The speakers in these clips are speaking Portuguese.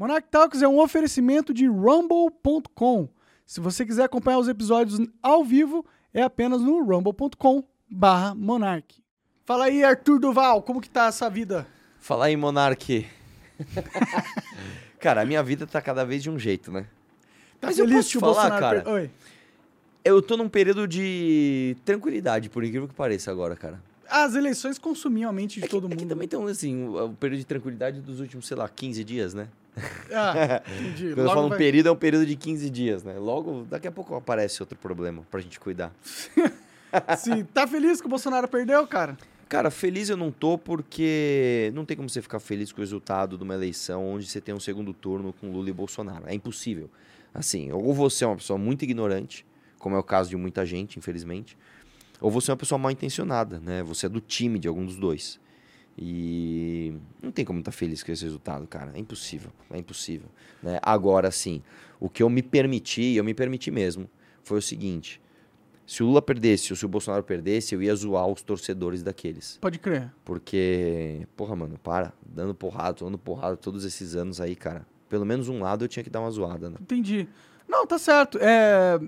Monarch Talks é um oferecimento de rumble.com. Se você quiser acompanhar os episódios ao vivo, é apenas no rumble.com barra Monark. Fala aí, Arthur Duval, como que tá essa vida? Fala aí, Monark. cara, a minha vida tá cada vez de um jeito, né? Tá Mas eu feliz posso que o falar, Bolsonaro cara? per- Oi. Eu tô num período de tranquilidade, por incrível que pareça agora, cara. As eleições consumiam a mente de É que, todo é mundo. também tem, assim, o, o período de tranquilidade dos últimos, sei lá, 15 dias, né? Ah, entendi. Quando eu Logo falo um vai- período, é um período de 15 dias, né? Logo, daqui a pouco aparece outro problema pra gente cuidar. Sim, tá feliz que o Bolsonaro perdeu, cara? Cara, feliz eu não tô porque não tem como você ficar feliz com o resultado de uma eleição onde você tem um segundo turno com Lula e Bolsonaro. É impossível. Assim, ou você é uma pessoa muito ignorante, como é o caso de muita gente, infelizmente, ou você é uma pessoa mal intencionada, né? Você é do time de algum dos dois. E não tem como estar feliz com esse resultado, cara. É impossível. É impossível. Né? Agora, sim, o que eu me permiti, e eu me permiti mesmo, foi o seguinte: se o Lula perdesse ou se o Bolsonaro perdesse, eu ia zoar os torcedores daqueles. Pode crer. Porque, porra, mano, para. Dando porrada, dando porrada todos esses anos aí, cara. Pelo menos um lado eu tinha que dar uma zoada, né? Entendi. Não, tá certo. É...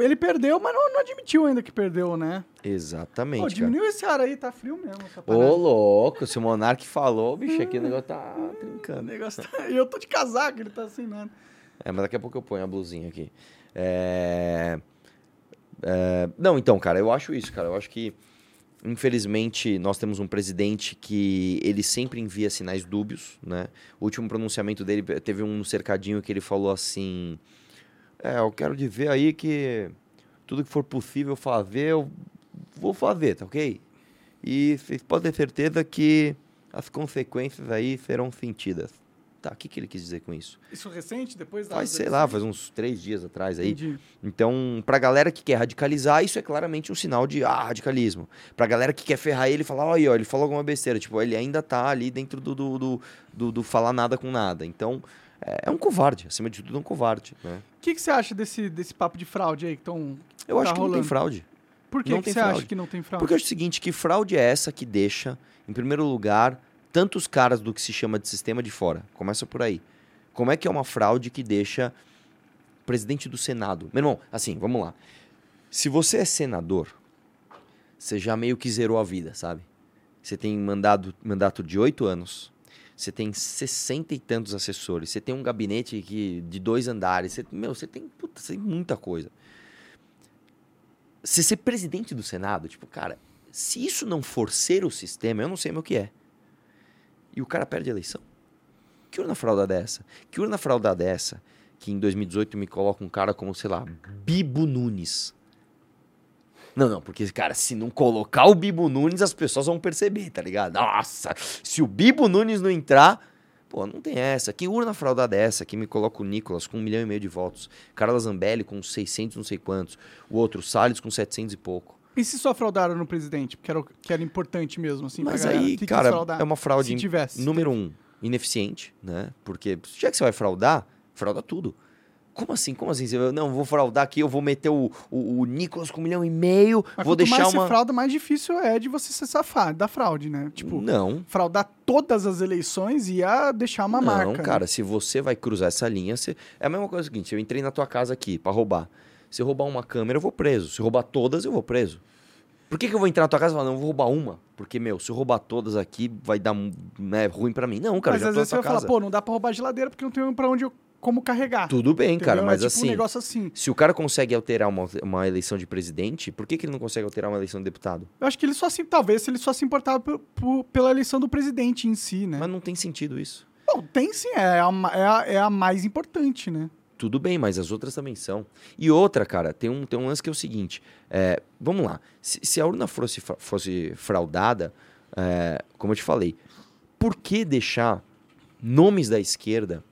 Ele perdeu, mas não, não admitiu ainda que perdeu, né? Exatamente. Pô, cara. diminuiu esse ar aí, tá frio mesmo. Ô, louco, se o Monark falou, bicho, aqui o negócio tá O trincando. negócio tá... Eu tô de casaco, ele tá assim, nada. É, mas daqui a pouco eu ponho a blusinha aqui. É... é, Não, então, cara, eu acho isso, cara. Eu acho que, infelizmente, nós temos um presidente que ele sempre envia sinais dúbios, né? O último pronunciamento dele teve um cercadinho que ele falou assim: É, eu quero dizer aí que tudo que for possível fazer, eu vou fazer, tá ok? E vocês podem ter certeza que as consequências aí serão sentidas. Tá, o que, que ele quis dizer com isso? Isso recente, depois da... Faz, sei lá, faz uns três dias atrás aí. Entendi. Então, pra galera que quer radicalizar, isso é claramente um sinal de ah, radicalismo. Pra galera que quer ferrar ele, falar, olha aí, ó, ele falou alguma besteira. Tipo, ele ainda tá ali dentro do, do, do, do- do falar nada com nada. Então, é, é um covarde. Acima de tudo, é um covarde. Né? O que, que você acha desse, desse papo de fraude aí que. Eu acho Tá que não tem rolando. fraude. Por que, que você acha fraude. que não tem fraude? Porque eu acho o seguinte, que fraude é essa que deixa, em primeiro lugar, tantos caras do que se chama de sistema de fora. Começa por aí. Como é que é uma fraude que deixa presidente do Senado? Meu irmão, assim, vamos lá. Se você é senador, você já meio que zerou a vida, sabe? Você tem mandado, mandato de oito anos, você tem sessenta e tantos assessores, você tem um gabinete que, de dois andares, você, meu, você tem, puta, você tem muita coisa. Você ser presidente do Senado, tipo, cara, se isso não for ser o sistema, eu não sei o que é. E o cara perde a eleição. Que urna fraudada é essa? Que urna fraudada é essa? Que em 2018 me coloca um cara como, sei lá, Bibo Nunes. Não, não, porque, cara, se não colocar o Bibo Nunes, as pessoas vão perceber, tá ligado? Nossa, se o Bibo Nunes não entrar, pô, não tem essa. Que urna fraudada é essa? Que me coloca o Nicolas com um milhão e meio de votos. Carla Zambelli com 600 não sei quantos. O outro, Salles com 700 e pouco. E se só fraudaram no presidente? Porque era, que era importante mesmo, assim, Mas aí, Que que cara, fraudaram? é uma fraude. Se tivesse. Número um, ineficiente, né? Porque já que você vai fraudar, frauda tudo. Como assim? Como assim? Vai- não, vou fraudar aqui, eu vou meter o, o, o Nicolas com um milhão e meio, Mas vou deixar mais uma... você frauda, mais difícil é de você se safar da fraude, né? Tipo, Não, fraudar todas as eleições ia deixar uma não, marca. né? cara, se você vai cruzar essa linha, você... é a mesma coisa seguinte, eu entrei na tua casa aqui pra roubar. Se eu roubar uma câmera, eu vou preso. Se eu roubar todas, eu vou preso. Por que, que eu vou entrar na tua casa e falar, não, eu vou roubar uma? Porque, meu, se eu roubar todas aqui, vai dar né, ruim pra mim. Não, cara, Mas já às vezes você vai casa. falar, pô, não dá pra roubar geladeira porque não tem pra onde eu, como carregar. Tudo bem, cara, entendeu? mas é tipo assim, um negócio assim. se o cara consegue alterar uma, uma eleição de presidente, por que, que ele não consegue alterar uma eleição de deputado? Eu acho que ele só se, talvez ele só se importava por- por- pela eleição do presidente em si, né? Mas não tem sentido isso. Bom, tem sim, é a, é a, é a mais importante, né? Tudo bem, mas as outras também são. E outra, cara, tem um, tem um lance que é o seguinte: é, vamos lá. Se, se a urna fosse, fosse fraudada, é, como eu te falei, por que deixar nomes da esquerda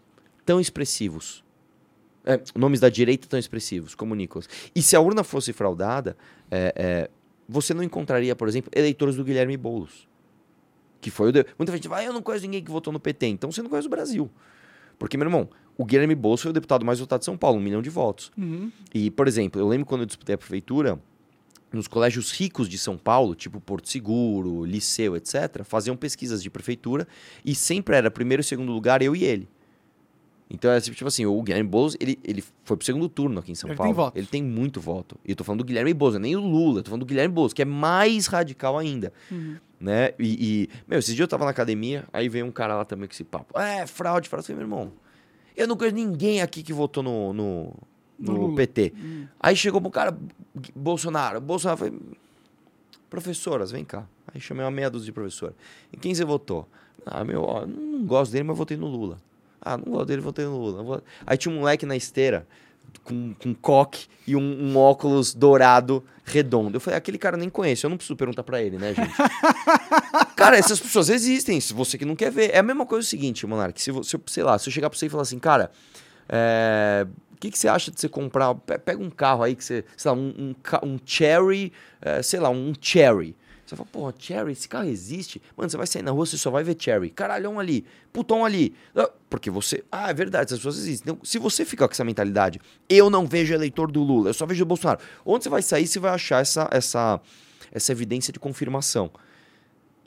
tão expressivos? É, nomes da direita tão expressivos, como o Nicolas. E se a urna fosse fraudada, é, é, você não encontraria, por exemplo, eleitores do Guilherme Boulos. Que foi o. De... Muita gente vai, ah, eu não conheço ninguém que votou no PT. Então você não conhece o Brasil. Porque, meu irmão, o Guilherme Boulos foi o deputado mais votado de São Paulo, um milhão de votos. Uhum. E, por exemplo, eu lembro quando eu disputei a prefeitura, nos colégios ricos de São Paulo, tipo Porto Seguro, Liceu, etc., faziam pesquisas de prefeitura e sempre era primeiro e segundo lugar eu e ele. Então é tipo assim, o Guilherme Boulos, ele, ele foi pro segundo turno aqui em São Ele Paulo. tem votos. Ele tem muito voto. E eu tô falando do Guilherme Boulos, nem o Lula, eu tô falando do Guilherme Boulos, que é mais radical ainda, Uhum. né? E, e, meu, esses dias eu tava na academia, aí veio um cara lá também com esse papo. É, fraude, fraude. Eu falei, meu irmão, eu não conheço ninguém aqui que votou no, no, No. PT. Hum. Aí chegou pro cara, Bolsonaro. Bolsonaro foi. Professoras, vem cá. Aí chamei uma meia dúzia de professora. Em quem você votou? Ah, meu, ó, não gosto dele, mas votei no Lula. Ah, não gosto dele, votei no Lula. Aí tinha um moleque na esteira com, com coque e um, um óculos dourado redondo. Eu falei, aquele cara nem conheço, eu não preciso perguntar pra ele, né, gente? cara, essas pessoas existem, se você que não quer ver. É a mesma coisa o seguinte, Monark, se, se eu, sei lá, se eu chegar pra você e falar assim, cara, é, o que, que você acha de você comprar? pe- Pega um carro aí que você, sei lá, um, um, um Cherry, é, sei lá, um Cherry. Você fala, porra, Cherry, esse carro existe? Mano, você vai sair na rua, você só vai ver Cherry. Caralhão ali, putão ali. Ah, Porque você. Ah, é verdade, essas pessoas existem. Então, se você ficar com essa mentalidade, eu não vejo eleitor do Lula, eu só vejo o Bolsonaro. Onde você vai sair, você vai achar essa, essa, essa evidência de confirmação.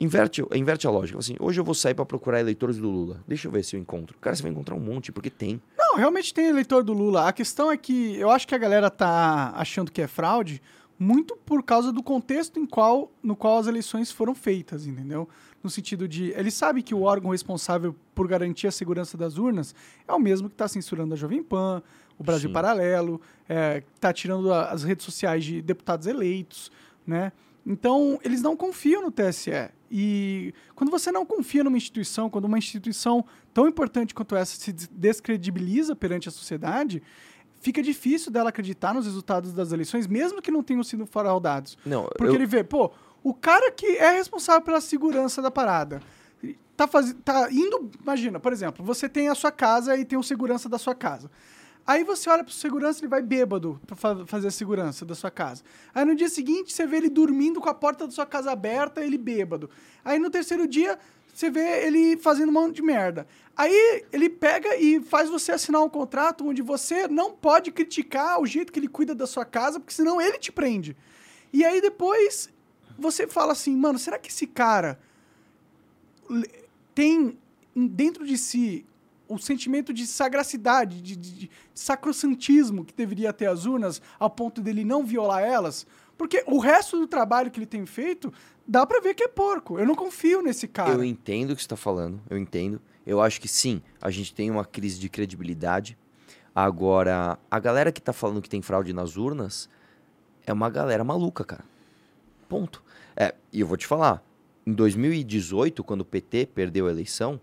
Inverte, inverte a lógica. Assim, hoje eu vou sair pra procurar eleitores do Lula. Deixa eu ver se eu encontro. Cara, você vai encontrar um monte, porque tem. Não, realmente tem eleitor do Lula. A questão é que eu acho que a galera tá achando que é fraude muito por causa do contexto em qual, no qual as eleições foram feitas, entendeu? No sentido de. Eles sabem que o órgão responsável por garantir a segurança das urnas é o mesmo que está censurando a Jovem Pan, o Brasil Sim. Paralelo, é, que está tirando a- as redes sociais de deputados eleitos, né? Então, eles não confiam no TSE. E quando você não confia numa instituição, quando uma instituição tão importante quanto essa se des- descredibiliza perante a sociedade, fica difícil dela acreditar nos resultados das eleições, mesmo que não tenham sido fraudados. Não, Porque eu- ele vê, pô, o cara que é responsável pela segurança da parada tá, faz... tá indo. Imagina, por exemplo, você tem a sua casa e tem o segurança da sua casa. Aí você olha pro segurança, ele vai bêbado pra fa- fazer a segurança da sua casa. Aí no dia seguinte você vê ele dormindo com a porta da sua casa aberta, ele bêbado. Aí no terceiro dia você vê ele fazendo um monte de merda. Aí ele pega e faz você assinar um contrato onde você não pode criticar o jeito que ele cuida da sua casa, porque senão ele te prende. E aí depois você fala assim, mano, será que esse cara tem em- dentro de si o sentimento de sagracidade, de, de, de sacrossantismo que deveria ter as urnas, ao ponto dele não violar elas? Porque o resto do trabalho que ele tem feito, dá pra ver que é porco. Eu não confio nesse cara. Eu entendo o que você está falando, eu entendo. Eu acho que sim, a gente tem uma crise de credibilidade. Agora, a galera que tá falando que tem fraude nas urnas é uma galera maluca, cara. Ponto. É, e eu vou te falar, em 2018, quando o PT perdeu a eleição,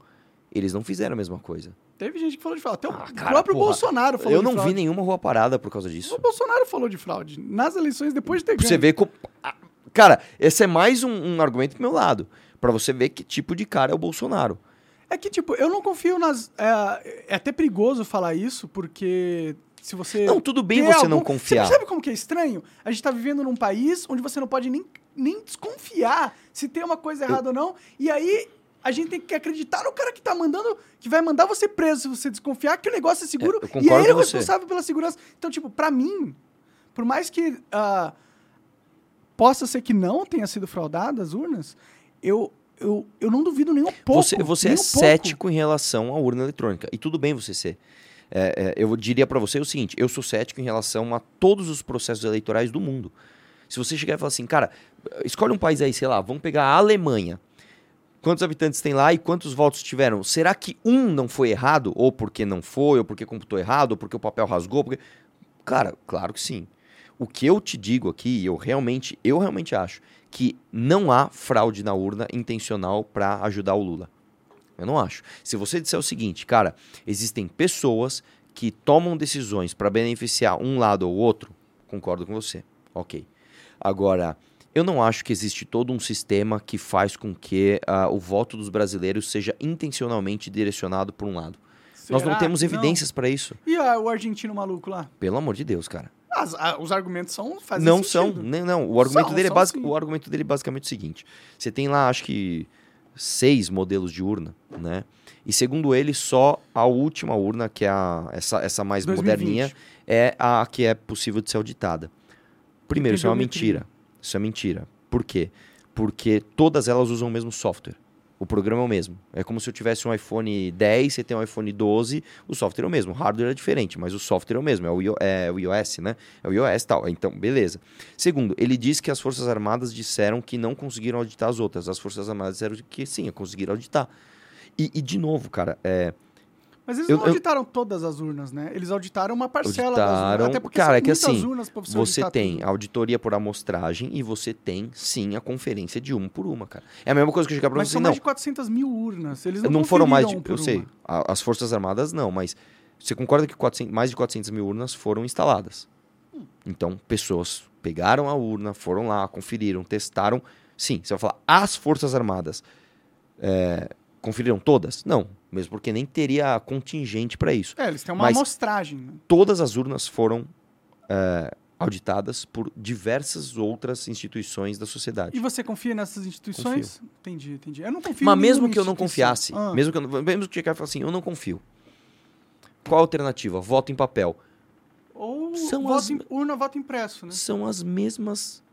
eles não fizeram a mesma coisa. Teve gente que falou de fraude. Até Ah, o cara, próprio porra, Bolsonaro falou eu não vi nenhuma rua parada por causa disso. O Bolsonaro falou de fraude. Nas eleições, depois de ter você ganho. ver como. Ah, Cara, esse é mais um, um argumento pro meu lado. Pra você ver que tipo de cara é o Bolsonaro. É que, tipo, eu não confio nas. É, é até perigoso falar isso, porque se você. Não, tudo bem você não algum- confiar. Você sabe como que é estranho? A gente tá vivendo num país onde você não pode nem, nem desconfiar se tem uma coisa errada ou não. E aí a gente tem que acreditar no cara que tá mandando, que vai mandar você preso se você desconfiar que o negócio é seguro. É, eu e é ele você. responsável pela segurança. Então, tipo, pra mim, por mais que ah, possa ser que não tenha sido fraudada as urnas, eu, eu, eu não duvido nem um pouco. Você, você é um pouco. cético em relação à urna eletrônica. E tudo bem você ser. É, é, eu diria pra você o seguinte: eu sou cético em relação a todos os processos eleitorais do mundo. Se você chegar e falar assim, cara, escolhe um país aí, sei lá, vamos pegar a Alemanha. Quantos habitantes tem lá e quantos votos tiveram? Será que um não foi errado? Ou porque não foi, ou porque computou errado, ou porque o papel rasgou? Porque... Cara, claro que sim. O que eu te digo aqui, eu realmente, eu realmente acho que não há fraude na urna intencional para ajudar o Lula. Eu não acho. Se você disser o seguinte, cara, existem pessoas que tomam decisões para beneficiar um lado ou outro, concordo com você. Ok. Agora, eu não acho que existe todo um sistema que faz com que ah, o voto dos brasileiros seja intencionalmente direcionado por um lado. Nós não Será temos evidências para isso. E ah, o argentino maluco lá? Pelo amor de Deus, cara. As- ah, os argumentos são. Fazem não são, sentido. nem não. O argumento São, dele é são basic, sim. o argumento dele é basicamente o seguinte: você tem lá, acho que seis modelos de urna, né? E segundo ele, só a última urna, que é a, essa, essa mais 2020. moderninha, é a que é possível de ser auditada. Primeiro, isso é uma mentira. Isso é mentira. Por quê? Porque todas elas usam o mesmo software. O programa é o mesmo. É como se eu tivesse um iPhone 10, você tem um iPhone 12, o software é o mesmo. O hardware é diferente, mas o software é o mesmo. É o, é o iOS, né? É o iOS tal. Então, beleza. Segundo, ele disse que as Forças Armadas disseram que não conseguiram auditar as outras. As Forças Armadas disseram que sim, conseguiram auditar. E, e de novo, cara, é, mas eles Eu- não eu- auditaram todas as urnas, né? Eles auditaram uma parcela das Auditaram. urnas. Até porque Cara, são é que assim, você, você tem tudo. auditoria por amostragem e você tem, sim, a conferência de uma por uma, cara. É a mesma coisa que eu chegar pra Mas você, são não. mais de 400 mil urnas. Eles não, Não, foram mais de. conferiram Eu sei. uma. As Forças Armadas não, mas você concorda que 400 mais de 400 mil urnas foram instaladas? Hum. Então, pessoas pegaram a urna, foram lá, conferiram, testaram. Sim, você vai falar, as Forças Armadas é, conferiram todas? Não, mesmo porque nem teria contingente para isso. É, eles têm uma Mas- amostragem. né? Todas as urnas foram é, auditadas por diversas outras instituições da sociedade. E você confia nessas instituições? Entendi, entendi. Eu não confio Mas mesmo que eu não confiasse, Ah. mesmo que eu, não- mesmo que chegar e falar assim, eu não confio. Qual a alternativa? Voto em papel. Ou São voto as- em- urna, voto impresso, né? São as mesmas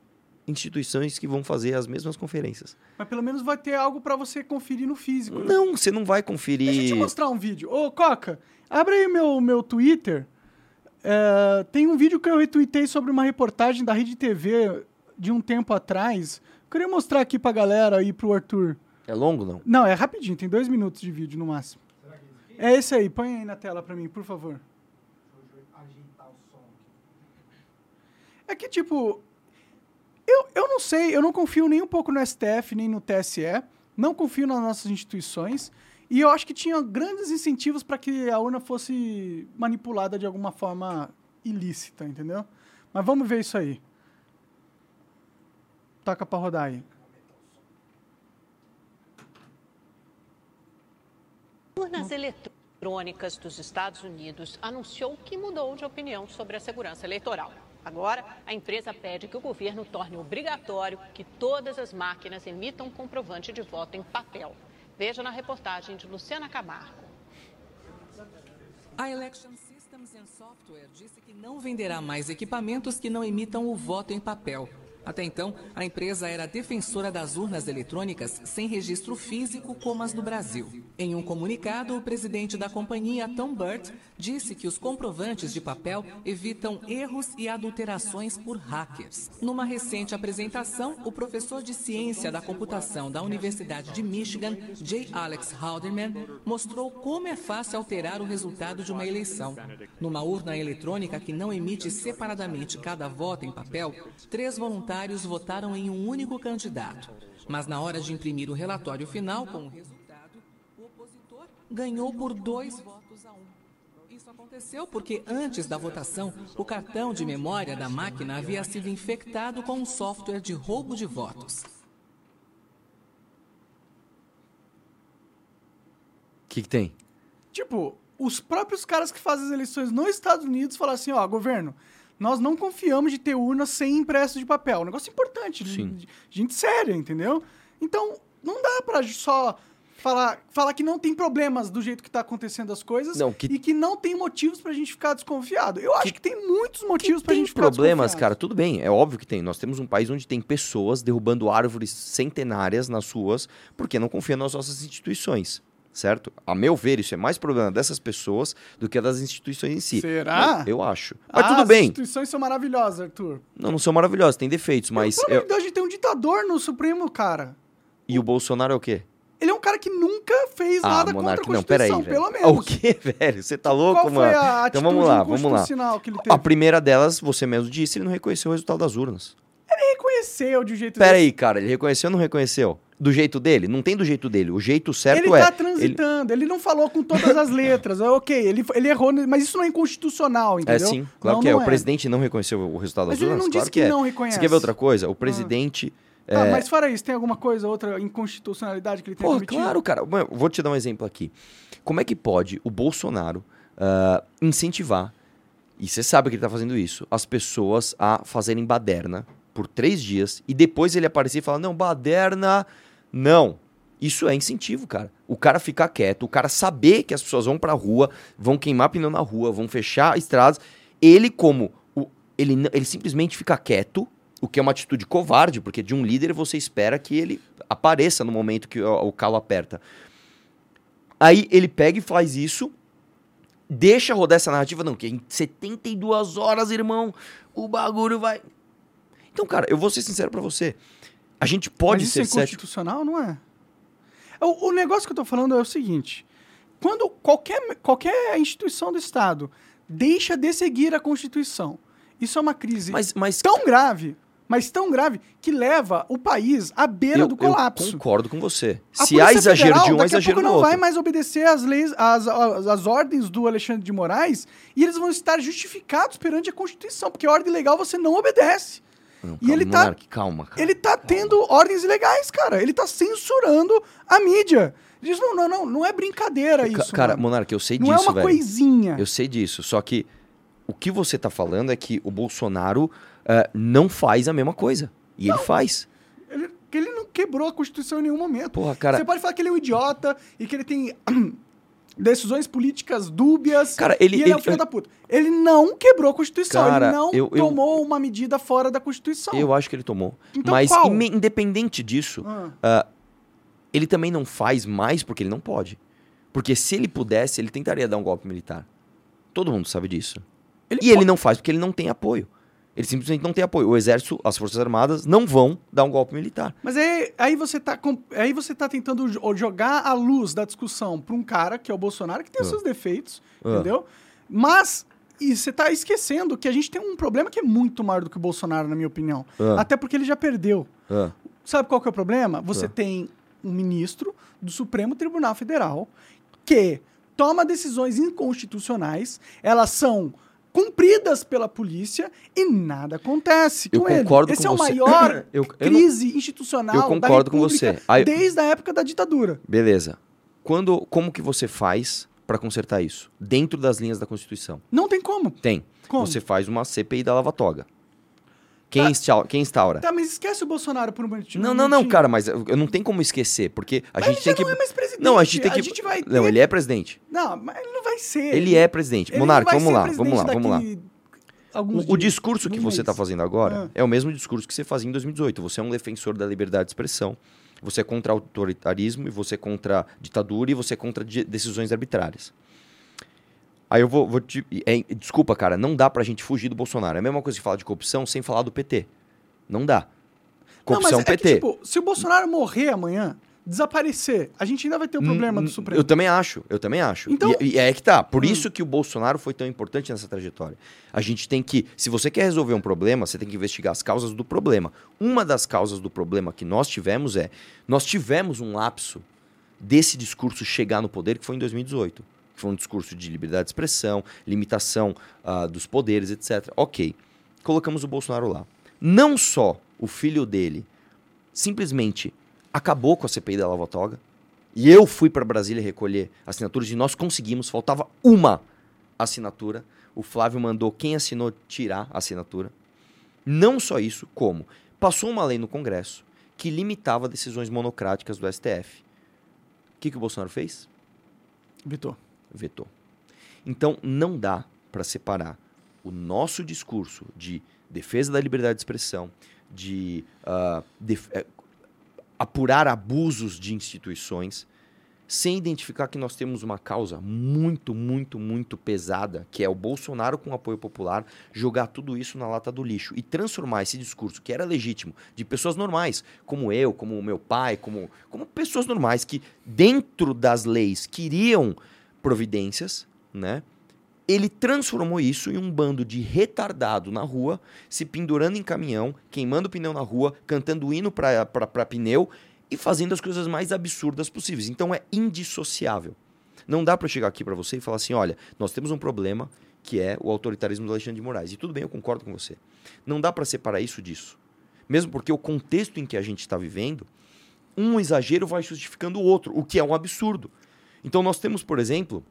instituições que vão fazer as mesmas conferências. Mas pelo menos vai ter algo pra você conferir no físico. né? Não, você não vai Deixa eu te conferir. mostrar um vídeo. Ô, Coca, abre aí meu, meu Twitter. É, tem um vídeo que eu retuitei sobre uma reportagem da Rede TV de um tempo atrás. Eu queria mostrar aqui pra galera e pro Arthur. É longo, não? Não, é rapidinho, tem dois minutos de vídeo no máximo. É esse aí, põe aí na tela pra mim, por favor. É que, tipo, eu, eu não sei, eu não confio nem um pouco no STF, nem no TSE, não confio nas nossas instituições, e eu acho que tinha grandes incentivos para que a urna fosse manipulada de alguma forma ilícita, entendeu? Mas vamos ver isso aí. Toca pra rodar aí. Urnas Eletrônicas dos Estados Unidos anunciou que mudou de opinião sobre a segurança eleitoral. Agora, a empresa pede que o governo torne obrigatório que todas as máquinas emitam comprovante de voto em papel. Veja na reportagem de Luciana Camargo. A Election Systems and Software disse que não venderá mais equipamentos que não emitam o voto em papel. Até então, a empresa era defensora das urnas eletrônicas sem registro físico como as do Brasil. Em um comunicado, o presidente da companhia, Tom Burt, disse que os comprovantes de papel evitam erros e adulterações por hackers. Numa recente apresentação, o professor de ciência da computação da Universidade de Michigan, J. Alex Halderman, mostrou como é fácil alterar o resultado de uma eleição. Numa urna eletrônica que não emite separadamente cada voto em papel, três voluntários votaram em um único candidato. Mas na hora de imprimir o relatório final com o resultado, o opositor ganhou por dois votos a um. Isso aconteceu porque antes da votação, o cartão de memória da máquina havia sido infectado com um software de roubo de votos. O que, que tem? Tipo, os próprios caras que fazem as eleições nos Estados Unidos falam assim, ó, governo, nós não confiamos de ter urna sem impresso de papel. Um negócio importante, de- Sim. de- gente séria, entendeu? Então, não dá pra só falar, falar que não tem problemas do jeito que tá acontecendo as coisas Não, que- e que não tem motivos pra gente ficar desconfiado. Eu acho que tem muitos motivos pra gente ficar problemas, cara, tudo bem, é óbvio que tem. Nós temos um país onde tem pessoas derrubando árvores centenárias nas ruas porque não confiam nas nossas instituições, certo? A meu ver, isso é mais problema dessas pessoas do que das instituições em si. Será? Mas eu acho. Mas Ah, tudo As bem. instituições são maravilhosas, Arthur. Não, não são maravilhosas, tem defeitos, mas. Eu- de Deus, a gente tem um ditador no Supremo, cara. E o Bolsonaro é o quê? Ele é um cara que nunca fez nada Monark, contra a não, peraí, Constituição, pelo menos. O quê, velho? Você tá louco, Qual mano? foi a então vamos lá, vamos lá. que ele teve? A primeira delas, você mesmo disse, ele não reconheceu o resultado das urnas. Ele reconheceu de um jeito Pera desse. aí, cara, ele reconheceu ou não reconheceu? Do jeito dele? Não tem do jeito dele. O jeito certo Ele é. tá transitando, ele... não falou com todas as letras. é ok, ele, ele errou, mas isso não é inconstitucional, É entendeu? sim, claro Não, que é. não O presidente não reconheceu o resultado Mas das ele urnas? não claro disse que, que é. não reconhece. Você quer ver outra coisa? O presidente. Tá, é, mas fora isso, tem alguma coisa, outra inconstitucionalidade que ele tem cometido? claro, cara. Vou te dar um exemplo aqui. Como é que pode o Bolsonaro ah, incentivar, e você sabe que ele tá fazendo isso, as pessoas a fazerem baderna por três dias e depois ele aparecer e falar: não, baderna, não. Isso é incentivo, cara. O cara ficar quieto, o cara saber que as pessoas vão pra rua, vão queimar pneu na rua, vão fechar estradas. Ele, como. O, ele, ele simplesmente fica quieto. o que é uma atitude covarde, porque de um líder você espera que ele apareça no momento que o, o calo aperta. Aí ele pega e faz isso, deixa rodar essa narrativa, não, que em 72 horas, irmão, o bagulho vai. Então, cara, eu vou ser sincero pra você. A gente pode Mas isso ser é cético. inconstitucional, não é? O, o negócio que eu tô falando é o seguinte: quando qualquer, qualquer instituição do Estado deixa de seguir a Constituição, isso é uma crise Mas, mas tão grave, mas tão grave, que leva o país à beira eu, do eu colapso. concordo com você. A Se há exagero Federal, de um, há exagero pouco do não outro. vai mais obedecer às leis, às, às, às ordens do Alexandre de Moraes e eles vão estar justificados perante a Constituição, porque a ordem legal você não obedece. Não, E calma, ele tá- calma, cara. Ele tá tendo ordens ilegais, cara. Ele tá censurando a mídia. Ele diz, não, não, não, não é brincadeira Ca- isso, cara, mano. Monark, eu sei Não disso, é uma velho. coisinha. Eu sei disso. Só que o que você tá falando é que o Bolsonaro eh, não faz a mesma coisa. E ele faz. Ele, ele não quebrou a Constituição em nenhum momento. Porra, cara. Você pode falar que ele é um idiota e que ele tem decisões políticas dúbias. Cara, ele- e ele, é um ele- filho da puta. Ele não quebrou a Constituição. Cara, ele não eu- eu- tomou uma medida fora da Constituição. Eu acho que ele tomou. Então Mas, qual? independente disso, Ah. ah, ele também não faz mais porque ele não pode. Porque se ele pudesse, ele tentaria dar um golpe militar. Todo mundo sabe disso. Ele e ele pode- não faz porque ele não tem apoio. Ele simplesmente não tem apoio. O exército, as forças armadas não vão dar um golpe militar. Mas aí, aí, você tá, com- aí você tá tentando jo- jogar a luz da discussão pra um cara, que é o Bolsonaro, que tem os Ah. seus defeitos, Ah. entendeu? Mas e você tá esquecendo que a gente tem um problema que é muito maior do que o Bolsonaro, na minha opinião. Ah. Até porque ele já perdeu. Sabe qual que é o problema? Você tem um ministro do Supremo Tribunal Federal que toma decisões inconstitucionais, elas são cumpridas pela polícia e nada acontece Eu com ele. concordo Esse com é o você. maior Eu- eu não- crise institucional Eu da concordo com você. Aí- desde a época da ditadura. beleza. Quando, como que você faz pra consertar isso? Dentro das linhas da Constituição. Não tem como. Tem. Como? Você faz uma CPI da lava-toga. Quem, Tá. instal- quem instaura? Tá, mas esquece o Bolsonaro por um momentinho. Não, não, não, minutinho. cara, mas eu, eu não tenho como esquecer, porque a Mas gente ele tem que. não é mais presidente. Não, a gente tem que. A gente vai Não, ter- ele é presidente. Não, mas ele não vai ser. Ele é presidente. Ele Monarca, não vamos lá, vamos lá, vamos lá. O, o discurso que você está mês. fazendo agora Ah. é o mesmo discurso que você fazia em 2018. Você é um defensor da liberdade de expressão, você é contra autoritarismo, e você é contra ditadura e você é contra de- decisões arbitrárias. Aí eu vou, vou te. é, desculpa, cara, não dá pra gente fugir do Bolsonaro. É a mesma coisa que falar de corrupção sem falar do PT. Não dá. Corrupção não, mas PT. É que, tipo, se o Bolsonaro morrer amanhã, desaparecer, a gente ainda vai ter o problema do Hum, Supremo. Eu também acho, eu também acho. Então- E, e é que tá. Por Hum. isso que o Bolsonaro foi tão importante nessa trajetória. A gente tem que, se você quer resolver um problema, você tem que investigar as causas do problema. Uma das causas do problema que nós tivemos é, nós tivemos um lapso desse discurso chegar no poder que foi em 2018. Que foi um discurso de liberdade de expressão, limitação ah, dos poderes, etc. Ok. Colocamos o Bolsonaro lá. Não só o filho dele simplesmente acabou com a CPI da Lava Toga, e eu fui para Brasília recolher assinaturas e nós conseguimos, faltava uma assinatura. O Flávio mandou quem assinou tirar a assinatura. Não só isso, como passou uma lei no Congresso que limitava decisões monocráticas do STF. O que, que o Bolsonaro fez? Vitor. Vetou. Então não dá para separar o nosso discurso de defesa da liberdade de expressão, de ah, def- eh, apurar abusos de instituições, sem identificar que nós temos uma causa muito, muito, muito pesada, que é o Bolsonaro com apoio popular, jogar tudo isso na lata do lixo e transformar esse discurso que era legítimo de pessoas normais, como eu, como o meu pai, como, como pessoas normais que dentro das leis queriam providências, né? Ele transformou isso em um bando de retardado na rua, se pendurando em caminhão, queimando pneu na rua, cantando hino para pneu e fazendo as coisas mais absurdas possíveis. Então é indissociável. Não dá para chegar aqui para você e falar assim: olha, nós temos um problema que é o autoritarismo do Alexandre de Moraes. E tudo bem, eu concordo com você. Não dá para separar isso disso. Mesmo porque o contexto em que a gente está vivendo, um exagero vai justificando o outro, o que é um absurdo. Então nós temos, por exemplo,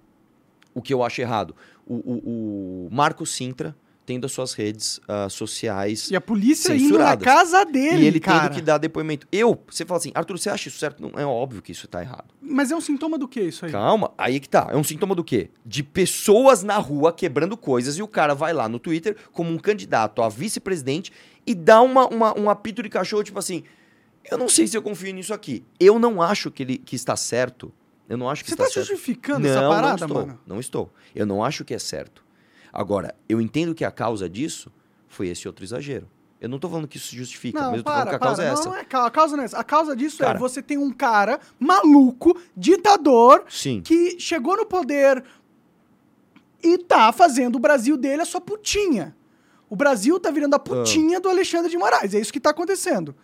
o que eu acho errado. O, o, o Marco Sintra tendo as suas redes ah, sociais. E a polícia indo na casa dele, E ele cara. tendo que dar depoimento. Eu, você fala assim, Arthur, você acha isso certo? Não, é óbvio que isso tá errado. Mas é um sintoma do que isso aí? Calma, aí que tá. É um sintoma do quê? De pessoas na rua quebrando coisas e o cara vai lá no Twitter como um candidato a vice-presidente e dá uma, uma- um apito de cachorro, tipo assim. Eu não sei se eu confio nisso aqui. Eu não acho que ele que está certo. Eu não acho que Você está tá certo. justificando não, essa parada, não estou. mano? Não estou. Eu não acho que é certo. Agora, eu entendo que a causa disso foi esse outro exagero. Eu não tô falando que isso se justifica, Não, mas eu tô para, falando que a causa é essa. Não, é a causa não é essa. A causa disso é Cara. você tem um cara maluco, ditador, Sim. que chegou no poder e tá fazendo o Brasil dele a sua putinha. O Brasil tá virando a putinha do Alexandre de Moraes. É isso que tá acontecendo.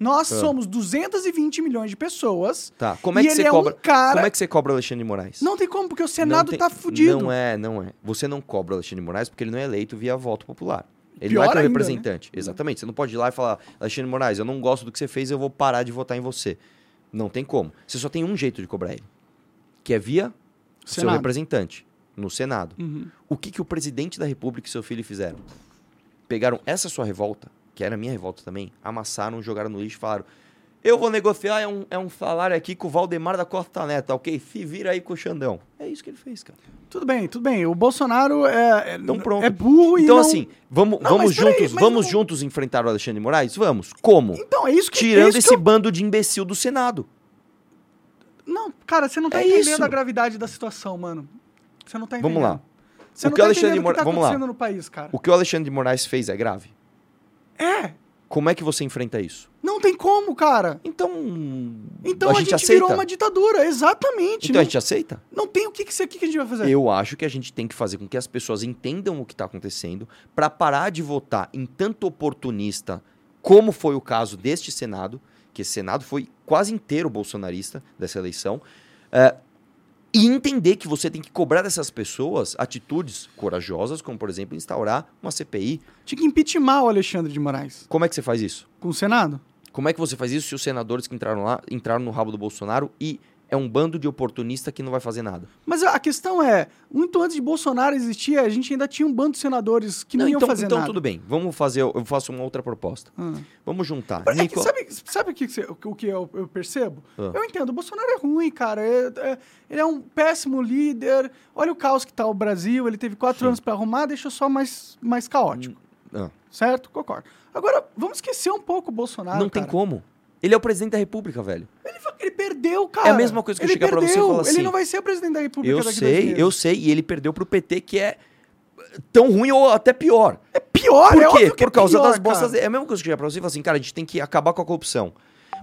Nós Ah. somos 220 milhões de pessoas. Tá. Como é que você é um cobra? cara- Como é que você cobra o Alexandre de Moraes? Não tem como, porque o Senado tem- tá fudido. Não é, não é. Você não cobra o Alexandre de Moraes porque ele não é eleito via voto popular. Ele Pior não é teu ainda, né? representante. Exatamente. Você não pode ir lá e falar, Alexandre de Moraes, eu não gosto do que você fez, eu vou parar de votar em você. Não tem como. Você só tem um jeito de cobrar ele. Que é via seu Senado. representante, no Senado. Uhum. O que, que o presidente da República e seu filho fizeram? Pegaram essa sua revolta, que era a minha revolta também, amassaram, jogaram no lixo e falaram: Eu vou negociar, é um, é um salário aqui com o Valdemar da Costa Neto, ok? Se vira aí com o Xandão. É isso que ele fez, cara. Tudo bem, tudo bem. O Bolsonaro é, é, Então pronto. é burro e Então, não- assim, vamos, Não, vamos juntos, mas vamos não- juntos enfrentar o Alexandre Moraes? Vamos. Como? Então, é isso que... é Tirando isso esse que eu- bando de imbecil do Senado. Não, cara, você não tá É entendendo isso. a gravidade da situação, mano. Você não tá entendendo. Vamos lá. Você O que o tá Alexandre Moraes- tá vamos lá. país. O que o Alexandre de Moraes fez é grave? É, Como é que você enfrenta isso? não tem como, cara. Então. Então a a, gente gente, aceita? virou uma ditadura, exatamente. Então não, a gente aceita? não tem o que, que, o que que a gente vai fazer. Eu acho que a gente tem que fazer com que as pessoas entendam o que está acontecendo para parar de votar em tanto oportunista como foi o caso deste Senado, que esse Senado foi quase inteiro bolsonarista dessa eleição, é, e entender que você tem que cobrar dessas pessoas atitudes corajosas, como por exemplo instaurar uma CPI. Tinha que impeachment o Alexandre de Moraes Como é que você faz isso? com o Senado. Como é que você faz isso se os senadores que entraram lá entraram no rabo do Bolsonaro e é um bando de oportunista que não vai fazer nada? Mas a questão é, muito antes de Bolsonaro existir, a gente ainda tinha um bando de senadores que não, Não, iam então, fazer então nada. tudo bem. Vamos fazer. Eu faço uma outra proposta. Ah. Vamos juntar. É Nico- sabe, sabe o que, o que eu, eu percebo? Ah. Eu entendo, o Bolsonaro é ruim, cara. É- é- ele é um péssimo líder. Olha o caos que tá o Brasil. Ele teve quatro Sim. anos pra arrumar, deixou só mais, mais caótico. Ah, Certo? Concordo. Agora, vamos esquecer um pouco o Bolsonaro. não tem cara. como. Ele é o presidente da República, velho. Ele, ele perdeu, cara. É a mesma coisa que eu ele chegar pra você e perdeu. falar assim, Ele não vai ser presidente da República Eu sei, eu sei. E ele perdeu pro PT, que é tão ruim ou até pior. É pior, Por é quê? Por causa é pior, das bostas. cara. É a mesma coisa que eu chegar pra você e falar assim, cara, a gente tem que acabar com a corrupção.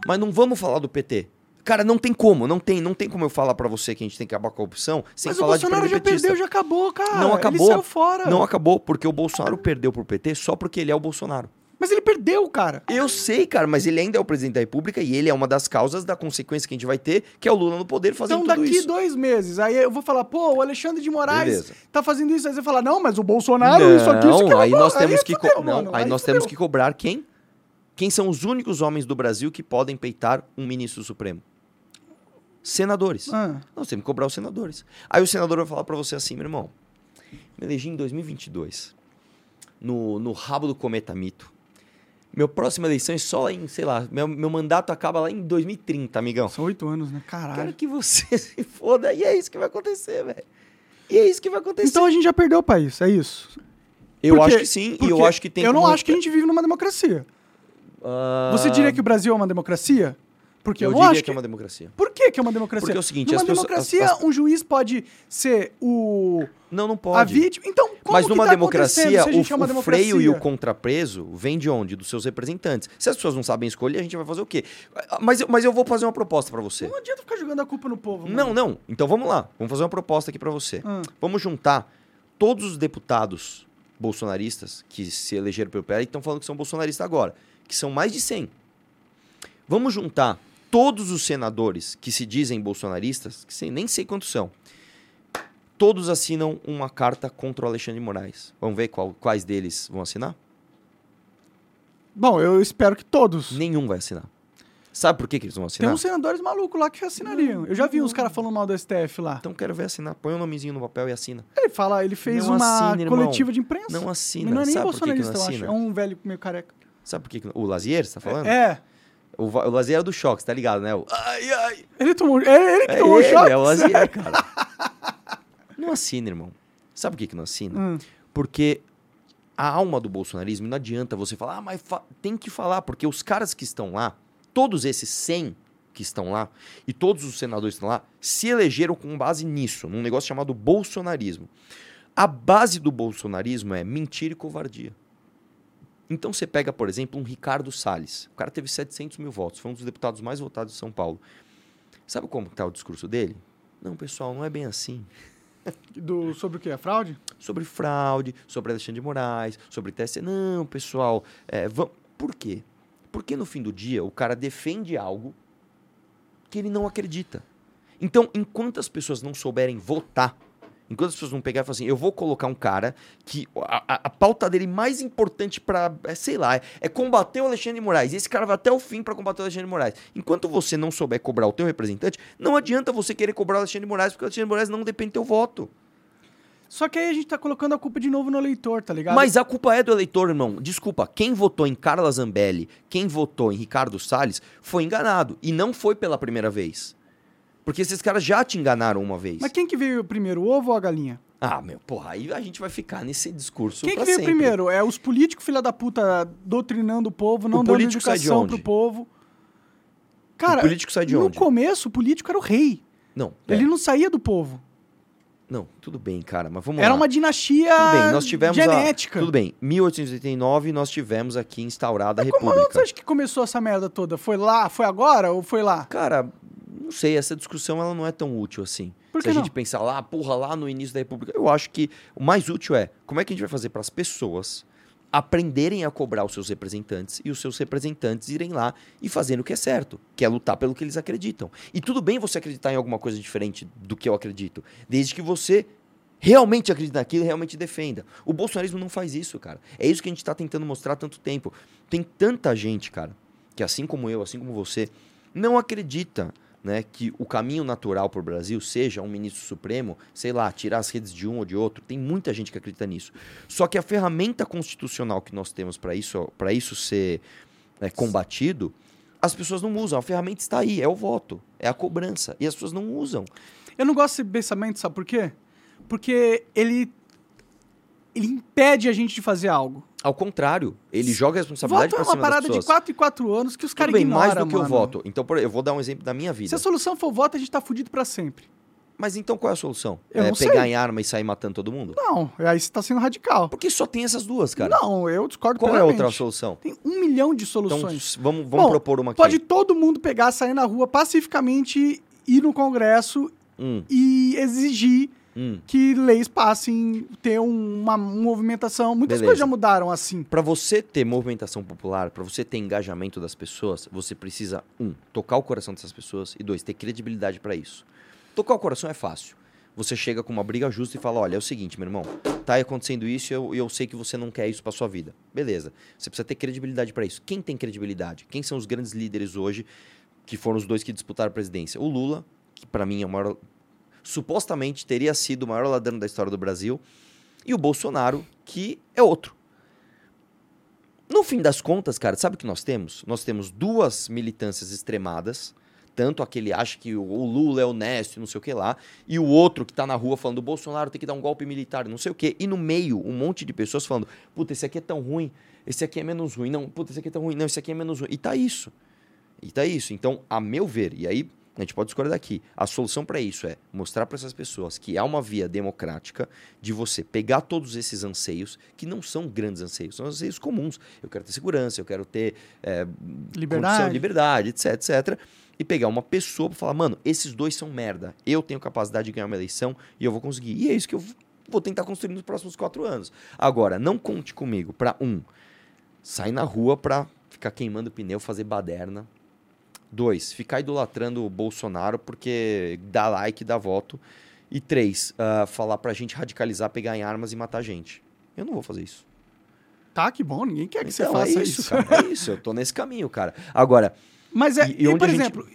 Mas não vamos falar do PT. Cara, não tem como, não tem, não tem como eu falar pra você que a gente tem que acabar com a corrupção sem Mas o falar de Bolsonaro já petista. perdeu, já acabou, cara. Não acabou. Ele saiu fora. Não acabou, porque o Bolsonaro perdeu pro PT só porque ele é o Bolsonaro. Mas ele perdeu, cara. Eu sei, cara, mas ele ainda é o presidente da República e ele é uma das causas da consequência que a gente vai ter, que é o Lula no poder fazendo Então, tudo daqui isso. dois meses, aí eu vou falar, pô, o Alexandre de Moraes Beleza. tá fazendo isso. Aí você fala, não, mas o Bolsonaro, isso aqui, isso aqui. Não, aí nós temos que co- fudeu, não, mano, aí nós temos que cobrar quem? Quem são os únicos homens do Brasil que podem peitar um ministro Supremo? Senadores. Ah, Nós temos que cobrar os senadores. Aí o senador vai falar pra você assim, meu irmão, me elegi em 2022, no, no rabo do cometa mito. Meu próxima eleição é só em, sei lá, meu, meu mandato acaba lá em 2030, amigão. são oito anos, né? Quero Caralho. que você se foda. E é isso que vai acontecer, velho. E é isso que vai acontecer. Então a gente já perdeu o país, é isso. eu Porque- acho que sim, e eu acho que tem Eu não como- acho que a gente vive numa democracia. Ah, Você diria que o Brasil é uma democracia? Porque eu, eu não diria acho que é uma democracia. Por que, que é uma democracia? Porque é o seguinte, numa as pessoas- democracia, as- as- um juiz pode ser o Não, não a pode. vítima. Então, como Mas que numa tá democracia, a o, é uma o freio e o democracia? contrapeso vem de onde? Dos seus representantes. Se as pessoas não sabem escolher, a gente vai fazer o quê? Mas, eu- mas eu vou fazer uma proposta pra você. Não adianta ficar jogando a culpa no povo. Não, mano. não. Então vamos lá. Vamos fazer uma proposta aqui pra você. Ah. Vamos juntar todos os deputados bolsonaristas que se elegeram pelo PL e estão falando que são bolsonaristas agora, que são mais de 100. Vamos juntar todos os senadores que se dizem bolsonaristas, que nem sei quantos são. Todos assinam uma carta contra o Alexandre de Moraes. Vamos ver qual- quais deles vão assinar? Bom, eu espero que todos. Nenhum vai assinar. Sabe por que, que eles vão Tem assinar? uns senadores malucos lá que assinariam. Eu já vi uns caras falando mal do STF lá. Então quero ver assinar. Põe o nomezinho no papel e assina. Ele fala, ele fez Não uma assina, coletiva de imprensa. Não assina. Mas não é nem Sabe por que que bolsonarista, não eu acho. É um velho meio careca. Sabe por que, que não- O Lazier, você tá falando? É. O, o Lazier é do choque, você tá ligado, né? O... Ai, ai. Ele tomou. É ele que É tomou o ele, choque. é o Lazier, cara. não assina, irmão. Sabe por que, que não assina? Hum. Porque a alma do bolsonarismo, não adianta você falar, ah, mas fa- tem que falar, porque os caras que estão lá, todos esses 100 que estão lá, e todos os senadores que estão lá, se elegeram com base nisso, num negócio chamado bolsonarismo. A base do bolsonarismo é mentira e covardia. Então você pega, por exemplo, um Ricardo Salles. O cara teve 700 mil votos, foi um dos deputados mais votados de São Paulo. Sabe como está o discurso dele? Não, pessoal, não é bem assim Do, sobre o quê? A fraude? sobre fraude, sobre Alexandre de Moraes, sobre TSE. Não, pessoal, é, vam- por quê? Porque no fim do dia o cara defende algo que ele não acredita. Então, enquanto as pessoas não souberem votar, enquanto as pessoas não pegarem e falarem assim, eu vou colocar um cara que a, a- a pauta dele mais importante para, sei lá, é, é combater o Alexandre de Moraes. E esse cara vai até o fim para combater o Alexandre de Moraes. Enquanto você não souber cobrar o teu representante, não adianta você querer cobrar o Alexandre de Moraes, porque o Alexandre de Moraes não depende do teu voto. Só que aí a gente tá colocando a culpa de novo no eleitor, tá ligado? Mas a culpa é do eleitor, irmão. Desculpa, quem votou em Carla Zambelli, quem votou em Ricardo Salles, foi enganado. E não foi pela primeira vez. Porque esses caras já te enganaram uma vez. Mas quem que veio primeiro, o ovo ou a galinha? Ah, meu, porra, aí a gente vai ficar nesse discurso Quem que veio sempre. primeiro? É os políticos filha da puta doutrinando o povo, não O dando educação pro povo. Cara, o político sai de no onde? começo o político era o rei. Não. Ele não saía do povo. não, tudo bem, cara, mas vamos Era lá. uma dinastia Tudo bem, nós tivemos genética. a... Tudo bem, 1889 nós tivemos aqui instaurada a Como onde República. você acha que começou essa merda toda? Foi lá, foi agora ou foi lá? Cara, não sei, essa discussão ela não é tão útil assim. Por Se que a não? gente pensar lá, porra, lá no início da República, eu acho que o mais útil é como é que a gente vai fazer para as pessoas aprenderem a cobrar os seus representantes e os seus representantes irem lá e fazerem o que é certo, que é lutar pelo que eles acreditam. E tudo bem você acreditar em alguma coisa diferente do que eu acredito, desde que você realmente acredite naquilo e realmente defenda. O bolsonarismo não faz isso, cara. É isso que a gente está tentando mostrar há tanto tempo. Tem tanta gente, cara, que assim como eu, assim como você, não acredita né, que o caminho natural para o Brasil seja um ministro supremo, sei lá, tirar as redes de um ou de outro. Tem muita gente que acredita nisso. Só que a ferramenta constitucional que nós temos para isso, para isso ser é, combatido, as pessoas não usam. A ferramenta está aí, é o voto, é a cobrança. E as pessoas não usam. Eu não gosto desse pensamento, sabe por quê? Porque ele ele impede a gente de fazer algo. Ao contrário, ele joga a responsabilidade é para uma cima das parada de pessoas. 4 em 4 anos que os caras ignoram, mais do que o mano. voto. Então, eu vou dar um exemplo da minha vida. Se a solução for voto, a gente tá fudido pra sempre. Mas então qual é a solução? Eu é não sei. pegar em arma e sair matando todo mundo? Não, aí você tá sendo radical. Porque só tem essas duas, cara. Não, eu discordo Qual é a plenamente. outra solução? Tem um milhão de Então, soluções. s- vamos, vamos Bom, propor uma aqui. Pode todo mundo pegar, sair na rua pacificamente, ir no Congresso Hum, e exigir hum. que leis passem, ter um- uma movimentação. Muitas Beleza. coisas já mudaram assim. Para você ter movimentação popular, para você ter engajamento das pessoas, você precisa, um, tocar o coração dessas pessoas e dois, ter credibilidade para isso. Tocar o coração é fácil. Você chega com uma briga justa e fala: olha, é o seguinte, meu irmão, tá acontecendo isso e eu, eu sei que você não quer isso para sua vida. Beleza. Você precisa ter credibilidade para isso. Quem tem credibilidade? Quem são os grandes líderes hoje que foram os dois que disputaram a presidência? O Lula, que para mim é o maior. Supostamente teria sido o maior ladrão da história do Brasil, e o Bolsonaro, que é outro. No fim das contas, cara, sabe o que nós temos? Nós temos duas militâncias extremadas, tanto aquele acha que o Lula é honesto não sei o que lá, e o outro que tá na rua falando o Bolsonaro tem que dar um golpe militar, não sei o que, e no meio um monte de pessoas falando, puta, esse aqui é tão ruim, esse aqui é menos ruim, não, puta, esse aqui é tão ruim, não, esse aqui é menos ruim. E tá isso. E tá isso. Então, a meu ver, e aí a gente pode discordar daqui, a solução para isso é mostrar para essas pessoas que há uma via democrática de você pegar todos esses anseios, que não são grandes anseios, são anseios comuns. Eu quero ter segurança, eu quero ter é, Liberdade. condição, liberdade, etc, etc. E pegar uma pessoa para falar, mano, esses dois são merda. Eu tenho capacidade de ganhar uma eleição e eu vou conseguir. E é isso que eu vou tentar construir nos próximos quatro anos. Agora, não conte comigo para um, sair na rua para ficar queimando pneu, fazer baderna. Dois, ficar idolatrando o Bolsonaro porque dá like, dá voto. E três, ah, falar pra gente radicalizar, pegar em armas e matar gente. Eu não vou fazer isso. Tá, que bom, ninguém quer que você Então, faça é isso. isso, cara. É isso, eu tô nesse caminho, cara. Agora, Mas, é, E- e, e por a gente- exemplo,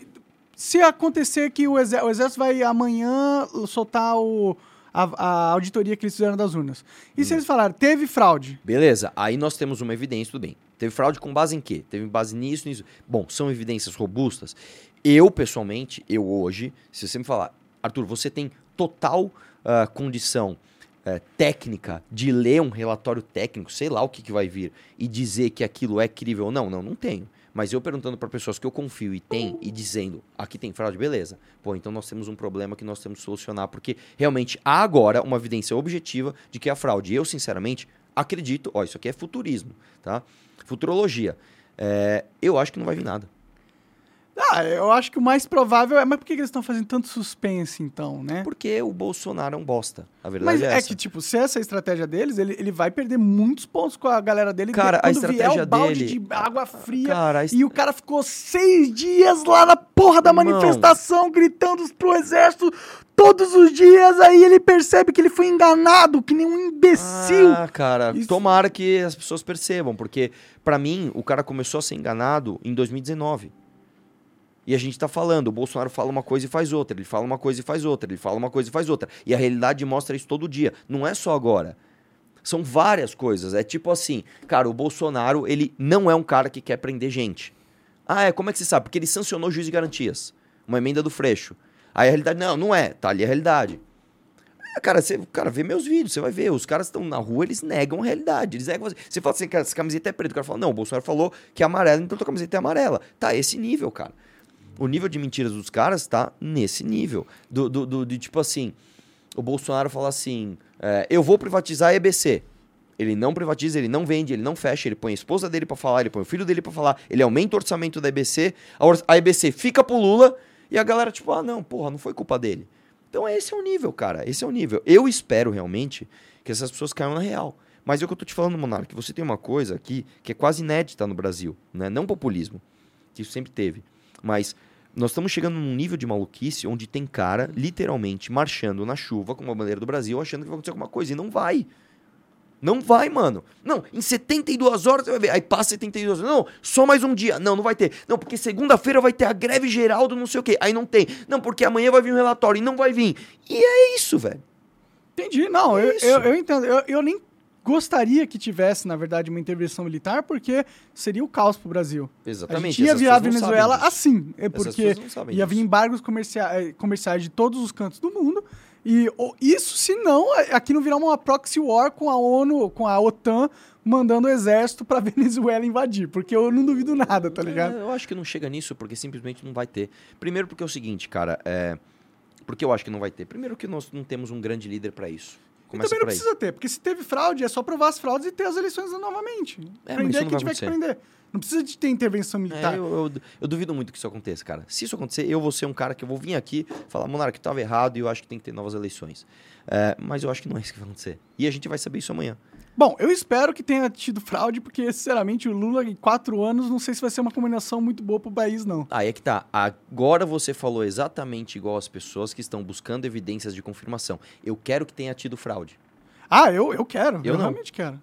se acontecer que o exército, o exército vai amanhã soltar o, a, a auditoria que eles fizeram das urnas. E Hum. se eles falarem, teve fraude? Beleza, aí nós temos uma evidência, tudo bem. Teve fraude com base em quê? Teve base nisso, nisso. Bom, são evidências robustas. Eu, pessoalmente, eu hoje, se você me falar, Arthur, você tem total ah, condição eh, técnica de ler um relatório técnico, sei lá o que, que vai vir, e dizer que aquilo é crível ou não? Não, não tenho. Mas eu perguntando para pessoas que eu confio e tem, e dizendo, aqui tem fraude, beleza. Pô, então nós temos um problema que nós temos que solucionar, porque realmente há agora uma evidência objetiva de que é fraude. Eu, sinceramente, acredito, ó, isso aqui é futurismo, tá? Futurologia. É, eu acho que não vai vir nada. Ah, eu acho que o mais provável é. Mas por que eles estão fazendo tanto suspense, então, né? Porque o Bolsonaro é um bosta. A verdade Mas é é, que, tipo, se essa é a estratégia deles, ele, ele vai perder muitos pontos com a galera dele Cara, a quando vier estratégia o balde dele- de água fria. Cara, a est- E o cara ficou seis dias lá na porra da manifestação, gritando pro exército todos os dias. Aí ele percebe que ele foi enganado, que nem um imbecil. Ah, cara, Isso- tomara que as pessoas percebam, porque pra mim o cara começou a ser enganado em 2019. E a gente tá falando, o Bolsonaro fala uma coisa e faz outra, ele fala uma coisa e faz outra, ele fala uma coisa e faz outra. E a realidade mostra isso todo dia, não é só agora. São várias coisas, é tipo assim, cara, o Bolsonaro, ele não é um cara que quer prender gente. Ah, é, como é que você sabe? Porque ele sancionou juiz de garantias, uma emenda do Freixo. Aí a realidade, não, não é, tá ali a realidade. Ah, Cara, você cara, vê meus vídeos, você vai ver. Os caras estão na rua, eles negam a realidade. Eles negam. Você fala assim, cara, essa camiseta é preta. O cara fala, não, o Bolsonaro falou que é amarela, então tua camiseta é amarela. Tá, esse nível, cara. O nível de mentiras dos caras tá nesse nível. Do, do, do- de tipo assim, o Bolsonaro fala assim: é, eu vou privatizar a EBC. Ele não privatiza, ele não vende, ele não fecha, ele põe a esposa dele pra falar, ele põe o filho dele pra falar, ele aumenta o orçamento da EBC, a, or- a EBC fica pro Lula e a galera, tipo, ah, não, porra, não foi culpa dele. Então esse é o nível, cara. Esse é o nível. Eu espero realmente que essas pessoas caiam na real. Mas é o que eu tô te falando, Monark, você tem uma coisa aqui que é quase inédita no Brasil, né? Não populismo, que isso sempre teve, mas nós estamos chegando num nível de maluquice onde tem cara literalmente marchando na chuva com uma bandeira do Brasil achando que vai acontecer alguma coisa e não vai. Não vai, mano. Não, em 72 horas você vai ver. Aí passa 72 horas. Não, só mais um dia. Não, não vai ter. Não, porque segunda-feira vai ter a greve geral do não sei o quê. Aí não tem. Não, porque amanhã vai vir um relatório e não vai vir. E é isso, velho. Entendi. Não, É eu, eu, eu entendo. Eu, eu nem gostaria que tivesse, na verdade, uma intervenção militar, porque seria o caos pro Brasil. A Exatamente. gente ia virar a Venezuela assim. É porque ia vir embargos comerciais, comerciais de todos os cantos do mundo. E o- isso, se não, é- aqui não virar uma proxy war com a ONU, com a OTAN, mandando o exército pra Venezuela invadir. Porque eu não duvido nada, tá ligado? É, eu acho que não chega nisso porque simplesmente não vai ter. Primeiro porque é o seguinte, cara, é... porque eu acho que não vai ter. Primeiro que nós não temos um grande líder pra isso. E Começa também não precisa ter, porque se teve fraude, é só provar as fraudes e ter as eleições novamente. É, prender quem tiver que prender. Não precisa de ter intervenção militar. É, eu, eu- eu duvido muito que isso aconteça, cara. Se isso acontecer, eu vou ser um cara que eu vou vir aqui falar, Monark, estava errado e eu acho que tem que ter novas eleições. É, mas eu acho que não é isso que vai acontecer. E a gente vai saber isso amanhã. Bom, eu espero que tenha tido fraude, porque, sinceramente, o Lula em quatro anos, não sei se vai ser uma combinação muito boa pro país, não. Aí é que tá. Agora você falou exatamente igual as pessoas que estão buscando evidências de confirmação. Eu quero que tenha tido fraude. Ah, eu, eu quero. Eu, Eu não. realmente quero.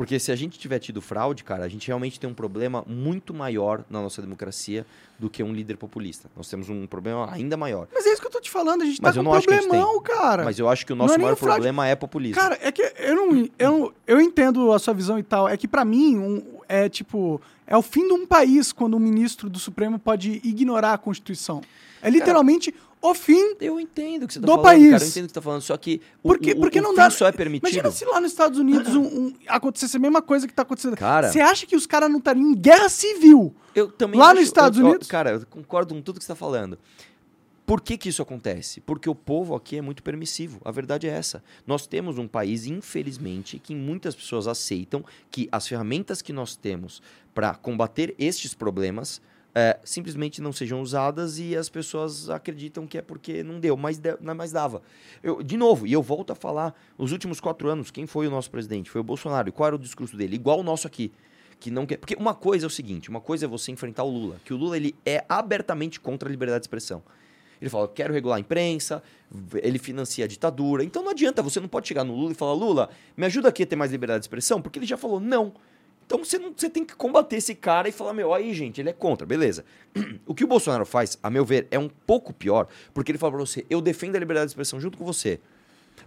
Porque se a gente tiver tido fraude, cara, a gente realmente tem um problema muito maior na nossa democracia do que um líder populista. Nós temos um problema ainda maior. Mas é isso que eu tô te falando, a gente Mas tá com não um problemão, cara. Mas eu acho que o nosso é maior problema é populismo. Cara, é que eu não, eu, eu entendo a sua visão e tal. É que pra mim um, é tipo é o fim de um país quando um ministro do Supremo pode ignorar a Constituição. É literalmente o fim. Eu entendo que você tá Do falando, país. cara. Eu entendo o que você tá falando. Só que o, Porque, o, porque o não dá. só é permitido. Imagina se lá nos Estados Unidos um, um- acontecesse a mesma coisa que tá acontecendo. Cara. Você acha que os caras não estariam em guerra civil? Eu também Lá acho- nos Estados eu- eu- Unidos? Cara, eu concordo com tudo que você está falando. Por que, que isso acontece? Porque o povo aqui é muito permissivo. A verdade é essa. Nós temos um país, infelizmente, que muitas pessoas aceitam que as ferramentas que nós temos para combater estes problemas é, simplesmente não sejam usadas e as pessoas acreditam que é porque não deu, mas, de, mas dava. Eu, de novo, e eu volto a falar, os últimos quatro anos, quem foi o nosso presidente? Foi o Bolsonaro. E qual era o discurso dele? Igual o nosso aqui que não quer. Porque uma coisa é o seguinte: uma coisa é você enfrentar o Lula, que o Lula ele é abertamente contra a liberdade de expressão. Ele fala, quero regular a imprensa, ele financia a ditadura. Então não adianta, você não pode chegar no Lula e falar, Lula, me ajuda aqui a ter mais liberdade de expressão, porque ele já falou não. Então você, não, você tem que combater esse cara e falar, meu, aí, gente, ele é contra, beleza. O que o Bolsonaro faz, a meu ver, é um pouco pior, porque ele fala pra você, eu defendo a liberdade de expressão junto com você.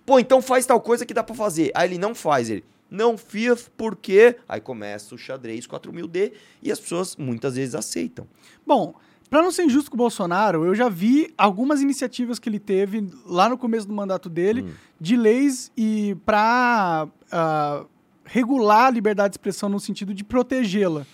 Pô, então faz tal coisa que dá pra fazer. Aí ele não faz, ele não fiz porque. Aí começa o xadrez 4000D e as pessoas muitas vezes aceitam. Bom, pra não ser injusto com o Bolsonaro, eu já vi algumas iniciativas que ele teve lá no começo do mandato dele de leis e pra ah, regular a liberdade de expressão no sentido de protegê-la.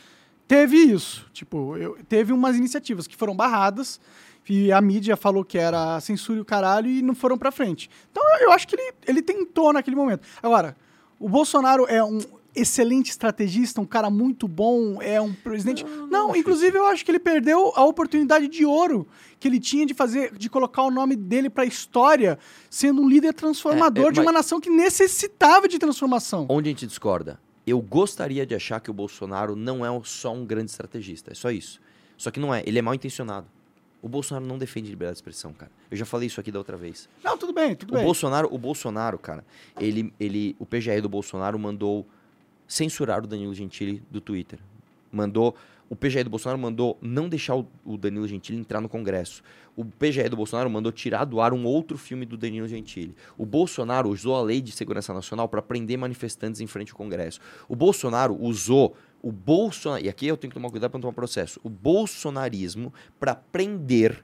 Teve isso. Tipo, eu- teve umas iniciativas que foram barradas e a mídia falou que era censura e o caralho e não foram pra frente. Então eu- eu acho que ele, ele tentou naquele momento. Agora, o Bolsonaro é um excelente estrategista, um cara muito bom, é um presidente. Não, inclusive eu acho que ele perdeu a oportunidade de ouro que ele tinha de fazer, de colocar o nome dele pra história, sendo um líder transformador É, é, de uma nação que necessitava de transformação. Onde a gente discorda? Eu gostaria de achar que o Bolsonaro não é só um grande estrategista, é só isso. Só que não é, ele é mal intencionado. O Bolsonaro não defende liberdade de expressão, cara. Eu já falei isso aqui da outra vez. Não, tudo bem, tudo O bem. Bolsonaro, o Bolsonaro, cara, ele, ele, o PGR do Bolsonaro mandou censurar o Danilo Gentili do Twitter. Mandou, o PGR do Bolsonaro mandou não deixar o, Danilo Gentili entrar no Congresso. O PGR do Bolsonaro mandou tirar do ar um outro filme do Danilo Gentili. O Bolsonaro usou a Lei de Segurança Nacional para prender manifestantes em frente ao Congresso. O Bolsonaro usou o Bolsonaro, e aqui eu tenho que tomar cuidado para não tomar processo, o bolsonarismo para prender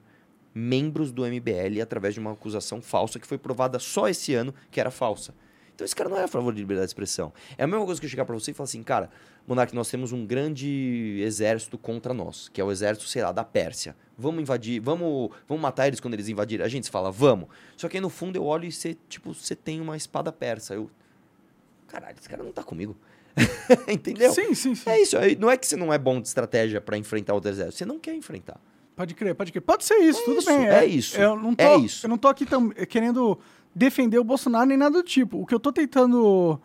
membros do MBL através de uma acusação falsa que foi provada só esse ano que era falsa. Então esse cara não é a favor de liberdade de expressão. É a mesma coisa que eu chegar pra você e falar assim, cara, Monark, nós temos um grande exército contra nós, que é o exército, sei lá, da Pérsia. Vamos invadir, vamos, vamos matar eles quando eles invadirem. A gente fala, vamos. Só que aí no fundo eu olho e você, tipo, você tem uma espada persa. Eu, caralho, esse cara não tá comigo. Entendeu? Sim, sim, sim. É isso. Não é que você não é bom de estratégia pra enfrentar outro exército. Você não quer enfrentar. Pode crer, pode crer. Pode ser isso, É tudo isso, bem. é isso, Eu não tô, é isso. Eu não tô aqui tam- querendo defender o Bolsonaro nem nada do tipo. O que eu tô tentando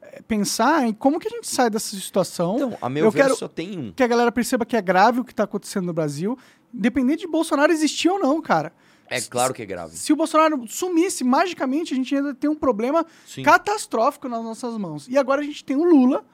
é, pensar é em como que a gente sai dessa situação. Então, a meu eu ver, quero só tem um. que a galera perceba que é grave o que tá acontecendo no Brasil, independente de Bolsonaro existir ou não, cara. É claro que é grave. Se o Bolsonaro sumisse magicamente, a gente ainda tem um problema Sim. catastrófico nas nossas mãos. E agora a gente tem o Lula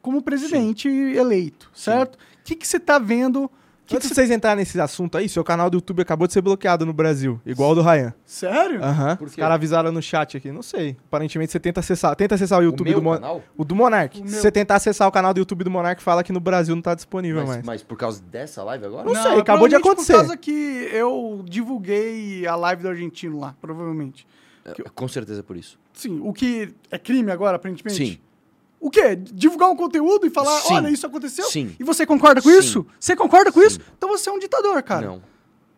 como presidente eleito, certo? O que que você tá vendo? Que Antes de cê- vocês entrarem nesse assunto aí, seu canal do YouTube acabou de ser bloqueado no Brasil, igual o do Ryan. Sério? Aham. Os caras avisaram no chat aqui, não sei. Aparentemente você tenta acessar, tenta acessar o YouTube meu do Mon- canal? o do Monark. O Se meu- você tentar acessar o canal do YouTube do Monark, fala que no Brasil não tá disponível Mas, mais. mas por causa dessa live agora? Não sei, acabou de provavelmente acontecer. Por causa que eu divulguei a live do argentino lá, provavelmente. É, Com certeza por isso. Sim, o que é crime agora, aparentemente? Sim. O quê? Divulgar um conteúdo e falar, Sim. olha, isso aconteceu? Sim. E você concorda com Sim. isso? Você concorda com isso? Então você é um ditador, cara. Não.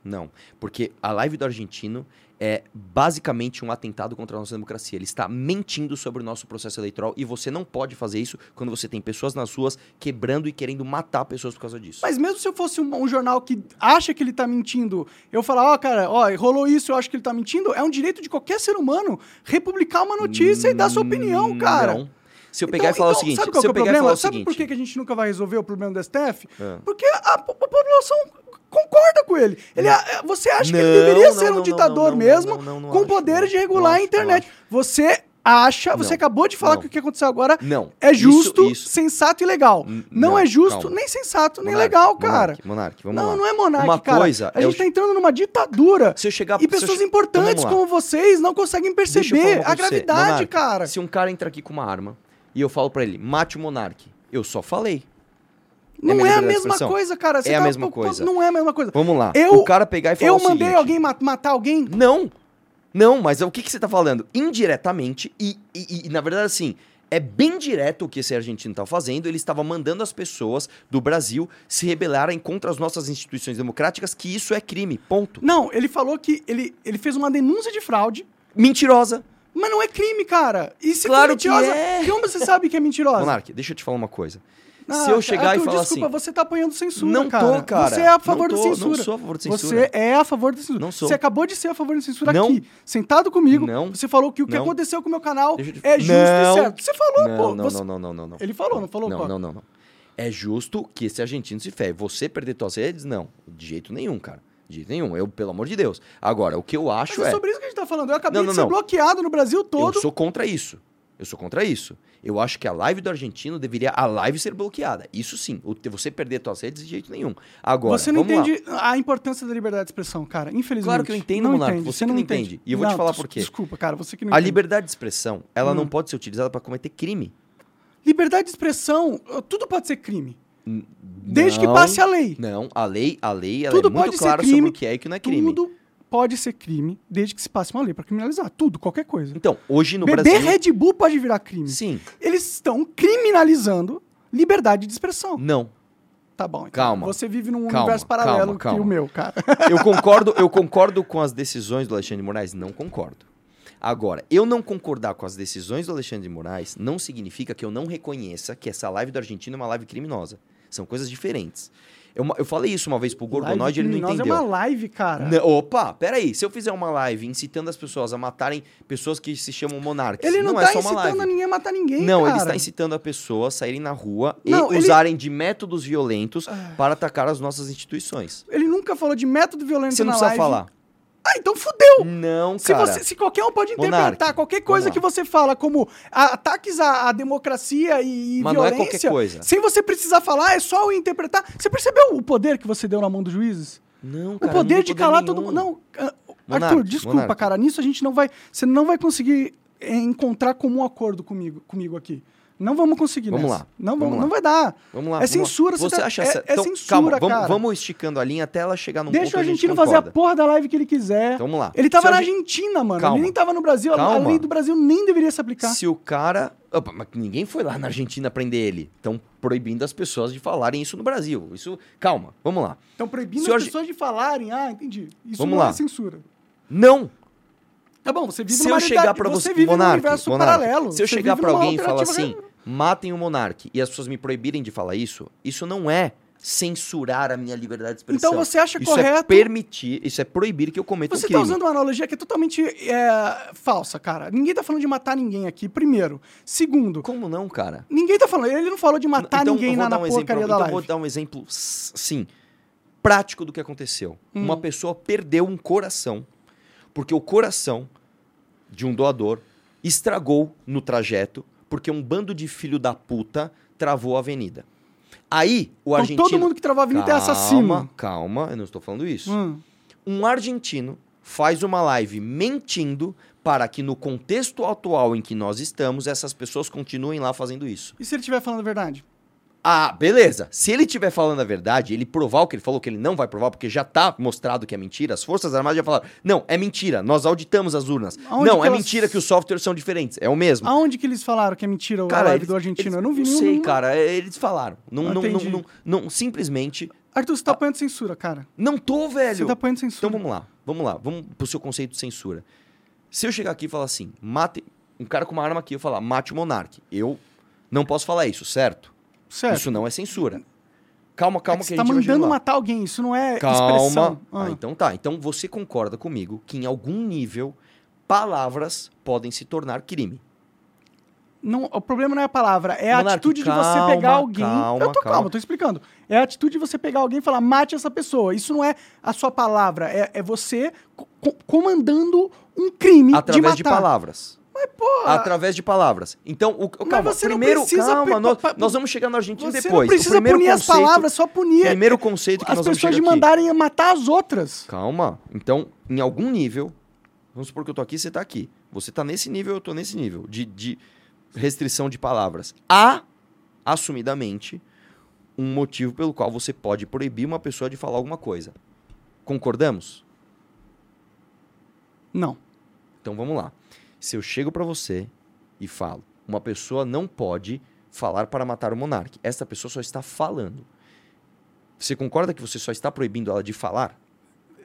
Não. Porque a live do argentino é basicamente um atentado contra a nossa democracia. Ele está mentindo sobre o nosso processo eleitoral e você não pode fazer isso quando você tem pessoas nas ruas quebrando e querendo matar pessoas por causa disso. Mas mesmo se eu fosse um, um jornal que acha que ele tá mentindo, eu falar, ó, cara, ó, rolou isso, eu acho que ele tá mentindo, é um direito de qualquer ser humano republicar uma notícia e dar sua opinião, cara. Não. Se eu pegar Então- e falar então, o seguinte, sabe qual se que é eu o pegar e problema? falar o sabe seguinte, por que a gente nunca vai resolver o problema do STF? É. Porque a, a população concorda com ele. ele é- você acha que ele Não, deveria não, ser um não, ditador não, não, mesmo, não, não, não com poderes de não, regular não a internet. não Você acha, você Não, acabou de falar não. que o que aconteceu agora Não. é justo, Isso- isso. sensato e legal. N- Não, não, é justo, calma. nem sensato, nem Monark, legal, cara. Monark, Monark, vamos não, lá. não é monarca, Uma cara. coisa a é gente o- tá entrando numa ditadura. Se eu chegar E se eu pessoas che- importantes lá. como vocês não conseguem eu perceber a gravidade, Monark, cara. Se um cara entra aqui com uma arma e eu falo pra ele, mate o Monark, eu só falei. Não minha é a mesma coisa, cara. Você É a tá mesma um pouco- coisa. Não é a mesma coisa. Vamos lá. Eu- o cara pegar e falar Eu mandei seguinte, alguém ma- matar alguém? Não. Não, mas o que, que você tá falando? Indiretamente, e, e- e, na verdade, assim, é bem direto o que esse argentino tá fazendo. Ele estava mandando as pessoas do Brasil se rebelarem contra as nossas instituições democráticas, que isso é crime. Ponto. Não, ele falou que ele, ele fez uma denúncia de fraude, Mentirosa. Mas não é crime, cara. E se Claro for que mentirosa, é. como você sabe que é mentirosa? Monark, deixa eu te falar uma coisa. Ah, se eu chegar Arthur, e falar desculpa, assim. você tá apoiando censura, Não tô, cara. cara. Você é a Não favor tô, da não censura. sou a favor da censura. Você é a favor da censura. Não sou. Você acabou de ser a favor da censura Não. aqui, sentado comigo. Não. Você falou que o que Não. aconteceu com o meu canal te- é justo Não. e certo. Você falou, não, pô. não, você- não, não, não, não, não. Ele falou, não falou, Não, não, não, não. É justo que esse argentino se ferre. Você perder suas redes? Não. De jeito nenhum, cara. De jeito nenhum. Eu, pelo amor de Deus. Agora, o que eu Mas acho é é. sobre isso que a gente tá falando. Eu acabei Não, de não, ser não. bloqueado no Brasil todo. Eu sou contra isso. Eu sou contra isso. Eu acho que a live do argentino deveria a live ser bloqueada. Isso sim. Você perder suas redes de jeito nenhum. Agora, você não vamos lá. entende a importância da liberdade de expressão, cara. Infelizmente. Claro que eu entendo, não Monarca, entende. você que não entende. E eu vou te Não, falar por quê. Desculpa, cara. Você que não A entende. liberdade de expressão, ela Hum. não pode ser utilizada para cometer crime. Liberdade de expressão, tudo pode ser crime. Desde que Não, passe a lei. Não, a lei, a lei ela Tudo é muito pode ser clara crime, sobre o que é e o que não é crime. Tudo pode ser crime, desde que se passe uma lei pra criminalizar. Tudo, qualquer coisa. Então, hoje no Beber Brasil. Red Bull pode virar crime. Sim. Eles estão criminalizando liberdade de expressão. Não. Tá bom. Então Calma. Você vive num Calma, universo paralelo calma, que calma. o meu, cara. Eu concordo, eu concordo com as decisões do Alexandre de Moraes? Não concordo. Agora, eu não concordar com as decisões do Alexandre de Moraes não significa que eu não reconheça que essa live do argentino é uma live criminosa. São coisas diferentes. Eu, eu falei isso uma vez pro Gorgonoide e ele não entendeu. É uma live, cara. Não, opa, peraí. Se eu fizer uma live incitando as pessoas a matarem pessoas que se chamam monarcas, Ele não, não tá é só uma incitando live. ninguém a matar ninguém, Não, cara. ele está incitando a pessoa a saírem na rua Não, e ele- usarem de métodos violentos para atacar as nossas instituições. Ele nunca falou de método violento Você não na precisa live. falar. Ah, então fudeu. Não, Se, cara. você, se qualquer um pode interpretar qualquer coisa que você fala como ataques à, à democracia e, e Mas não é violência, qualquer coisa. sem você precisar falar, é só eu interpretar. Você percebeu o poder que você deu na mão dos juízes? Não, O cara, poder não de calar nenhum. todo mundo. Não, ah, Monark, Arthur, desculpa, cara. Nisso a gente não vai. Você não vai conseguir encontrar comum acordo comigo, comigo aqui. Não vamos conseguir. Vamos nessa. lá, Não, vamos vamos, lá. não vai dar. Vamos lá. É vamos censura, você Você tá- acha é- é censura, calma, vamos, cara. vamos esticando a linha até ela chegar num Deixa ponto o argentino fazer a porra da live que ele quiser. Então vamos lá. Ele tava Se na Argentina, mano. Calma. Ele nem tava no Brasil. A- A Calma. lei do Brasil nem deveria se aplicar. Se o cara. Opa, mas ninguém foi lá na Argentina prender ele. Estão proibindo as pessoas de falarem isso no Brasil. Isso. Calma, vamos lá. Estão proibindo Se as arge- pessoas de falarem. Ah, entendi. Isso Vamos não lá. é censura. Não! Tá bom, você vive Se numa eu chegar pra você você, vive num Monark, universo Monark, paralelo. se eu Você chegar numa alguém e falar assim, matem o Monark, e as pessoas me proibirem de falar isso, isso não é censurar a minha liberdade de expressão. Então você acha isso é correto- permitir, isso é proibir que eu cometa Você um crime. tá usando uma analogia que é totalmente é, falsa, cara. Ninguém tá falando de matar ninguém aqui, primeiro. Segundo, Como não, cara? ninguém tá falando. Ele não falou de matar então, ninguém vou na, na um exemplo, porcaria então da eu vou live. dar um exemplo, s- sim, prático do que aconteceu. Hum. Uma pessoa perdeu um coração, porque o coração de um doador estragou no trajeto, porque um bando de filho da puta travou a avenida. Aí, o Então argentino... todo mundo que travou a avenida é assassino. Calma, calma, eu não estou falando isso. Hum. Um argentino faz uma live mentindo para que no contexto atual em que nós estamos, essas pessoas continuem lá fazendo isso. E se ele estiver falando a verdade? Ah, beleza. Se ele estiver falando a verdade, ele provar o que ele falou, que ele não vai provar, porque já tá mostrado que é mentira, as Forças Armadas já falaram: não, é mentira, nós auditamos as urnas. Aonde não, é elas- mentira que os softwares são diferentes. É o mesmo. Aonde que eles falaram que é mentira a live do argentino? Eu não vi não nenhum. sei, cara. é, Eles falaram. Não, não, não, não, não- simplesmente. Arthur, você tá apanhando censura, cara. Não tô, velho. Você tá apanhando censura. Então vamos lá, vamos lá, vamos pro seu conceito de censura. Se eu chegar aqui e falar assim, mate. Um cara com uma arma aqui, eu falar, mate o monarque. Eu não posso falar isso, certo? Certo. Isso não é censura. Calma, calma, É que que, a gente chegar mandando matar alguém, isso não é Calma. expressão. Ah, Ah. então tá. Então você concorda comigo que em algum nível palavras podem se tornar crime. Não, o problema não é a palavra, é a Monark, atitude de você calma, pegar alguém. calma, eu tô calma. calma, tô explicando. É a atitude de você pegar alguém e falar, mate essa pessoa. Isso não é a sua palavra, é, é você co- co- comandando um crime Através de de, matar. palavras. Mas, pô, Através de palavras. Então, o, o- calma, você primeiro, precisa calma, nós, nós vamos chegar no Argentina você depois. não O precisa punir as conceito- palavras, só punir Primeiro conceito que as nós vamos pessoas chegar de aqui. mandarem matar as outras. Calma. Então, em algum nível, vamos supor que eu tô aqui, você tá aqui. Você tá nesse nível, eu tô nesse nível de, de restrição de palavras. Há, assumidamente, um motivo pelo qual você pode proibir uma pessoa de falar alguma coisa. Concordamos? Não. Então vamos lá. Se eu chego pra você e falo, uma pessoa não pode falar para matar o monarca. Essa pessoa só está falando. Você concorda que você só está proibindo ela de falar?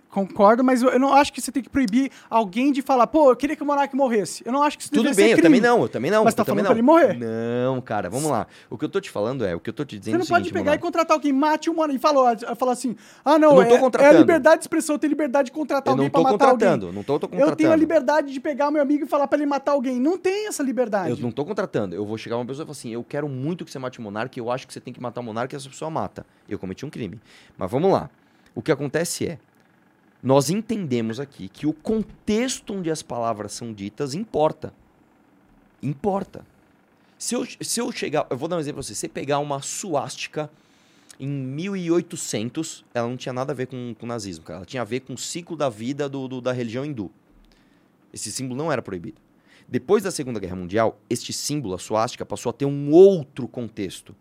Concordo, mas eu, eu não acho que você tem que proibir alguém de falar, pô, eu queria que o Monark morresse. Eu não acho que isso Tudo bem, eu também não, eu também não. Mas eu tá falando não. pra ele morrer? Não, cara, vamos lá. O que eu tô te falando é, o que eu tô te Você dizendo é não o pode seguinte, pegar e Monark. contratar alguém, mate o mano e falou, falar assim: ah, não, Eu não é, tô é contratando. a liberdade de expressão, eu tenho liberdade de contratar Eu alguém não pra tô matar contratando, alguém. não tô, tô contratando. Eu tenho a liberdade de pegar o meu amigo e falar pra ele matar alguém. Não tem essa liberdade. Eu não tô contratando. Eu vou chegar uma pessoa e falar assim: eu quero muito que você mate o monarca, eu acho que você tem que matar o monarca e essa pessoa mata. Eu cometi um crime. Mas vamos lá. O que acontece é. Nós entendemos aqui que o contexto onde as palavras são ditas importa. Importa. Se eu, se eu chegar. Eu vou dar um exemplo pra você. Se você pegar uma suástica em 1800, ela não tinha nada a ver com, com nazismo, cara. Ela tinha a ver com o ciclo da vida do, do- da religião hindu. Esse símbolo não era proibido. Depois da Segunda Guerra Mundial, este símbolo, a suástica, passou a ter um outro contexto.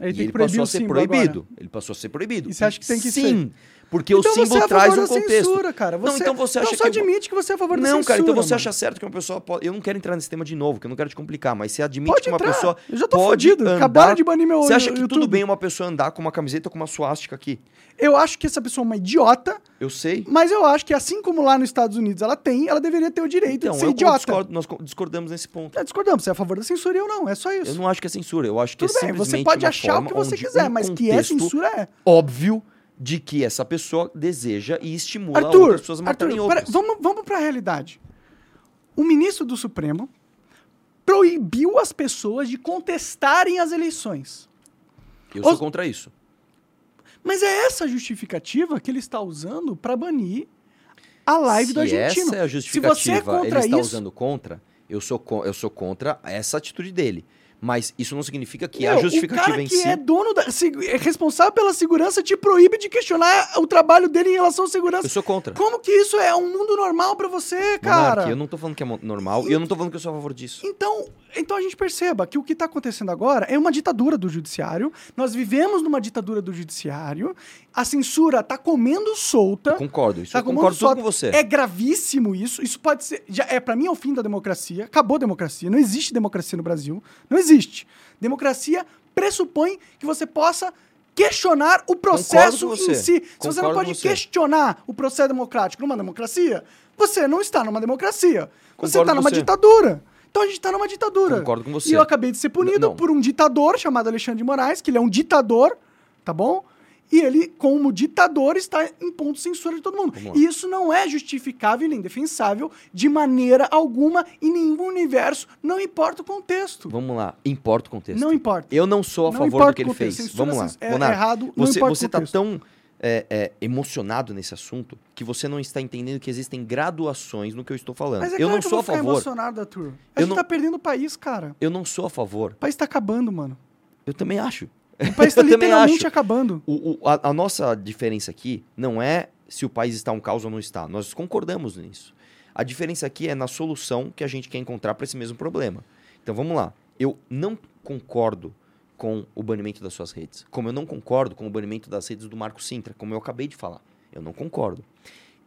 Ele e ele passou o a ser proibido. agora. Ele passou a ser proibido. E você acha que tem que Sim, porque Então o você símbolo é a traz um da contexto. censura, cara. Não, Você- então você então acha só que- admite que você é a favor da Não, censura. cara, então você mano. acha certo que uma pessoa pode. Eu não quero entrar nesse tema de novo, que eu não quero te complicar, mas você admite Pode que uma entrar. pessoa. Eu já tô pode fudido. andar- Acabaram de banir meu Você acha que YouTube. tudo bem uma pessoa andar com uma camiseta com uma suástica aqui? Eu acho que essa pessoa é uma idiota, Eu sei. mas eu acho que assim como lá nos Estados Unidos ela tem, ela deveria ter o direito Então, de ser eu idiota. discordo- nós co- discordamos nesse ponto. É, discordamos, você é a favor da censura eu não, é só isso. Eu não acho que é censura, eu acho que Tudo é bem, simplesmente você pode achar o que você quiser, um mas que é censura é. óbvio de que essa pessoa deseja e estimula Arthur, outras pessoas a Arthur matarem pera- outras. vamos, vamos pra realidade. O ministro do Supremo proibiu as pessoas de contestarem as eleições. Eu sou Os- contra isso. Mas é essa a justificativa que ele está usando para banir a live Se do argentino. essa é a Se você justificativa, é contra ele está isso, usando contra, eu sou, eu sou contra essa atitude dele. Mas isso não significa que Meu, a justificativa o cara em que si... é dono da, é responsável pela segurança te proíbe de questionar o trabalho dele em relação à segurança. Eu sou contra. Como que isso é um mundo normal pra você, cara? Monark, eu não tô falando que é normal e eu não tô falando que eu sou a favor disso. Então, então a gente perceba que o que está acontecendo agora é uma ditadura do judiciário. Nós vivemos numa ditadura do judiciário. A censura tá comendo solta. Eu concordo, isso Tá eu concordo solta. com você. É gravíssimo isso. Isso pode ser. Já é para mim é o fim da democracia. Acabou a democracia. Não existe democracia no Brasil. Não existe. Democracia pressupõe que você possa questionar o processo em si. Se você não Concordo pode questionar o processo democrático numa democracia, você não está numa democracia. Você Concordo está numa você. ditadura. Então a gente está numa ditadura. Concordo com você. E eu acabei de ser punido Não. por um ditador chamado Alexandre de Moraes, que ele é um ditador, tá bom? E ele, como ditador, está impondo censura de todo mundo. E isso não é justificável nem defensável de maneira alguma em nenhum universo, não importa o contexto. Vamos lá, importa o contexto. Não importa. Eu não sou a Não favor importa do que o ele contexto. fez. Censura Vamos lá, é Monark, errado, não você, importa o você tá contexto. tão é, é, emocionado nesse assunto que você não está entendendo que existem graduações no que eu estou falando. Mas é eu claro não que sou eu a vou ficar favor. emocionado, Arthur. A Eu gente não- tá perdendo o país, cara. Eu não sou a favor. O país tá acabando, mano. Eu também acho. O país tá literalmente acabando. O- o- a, a nossa diferença aqui não é se o país está um caos ou não está. Nós concordamos nisso. A diferença aqui é na solução que a gente quer encontrar para esse mesmo problema. Então vamos lá. Eu não concordo com o banimento das suas redes. Como eu não concordo com o banimento das redes do Marco Sintra, como eu acabei de falar. Eu não concordo.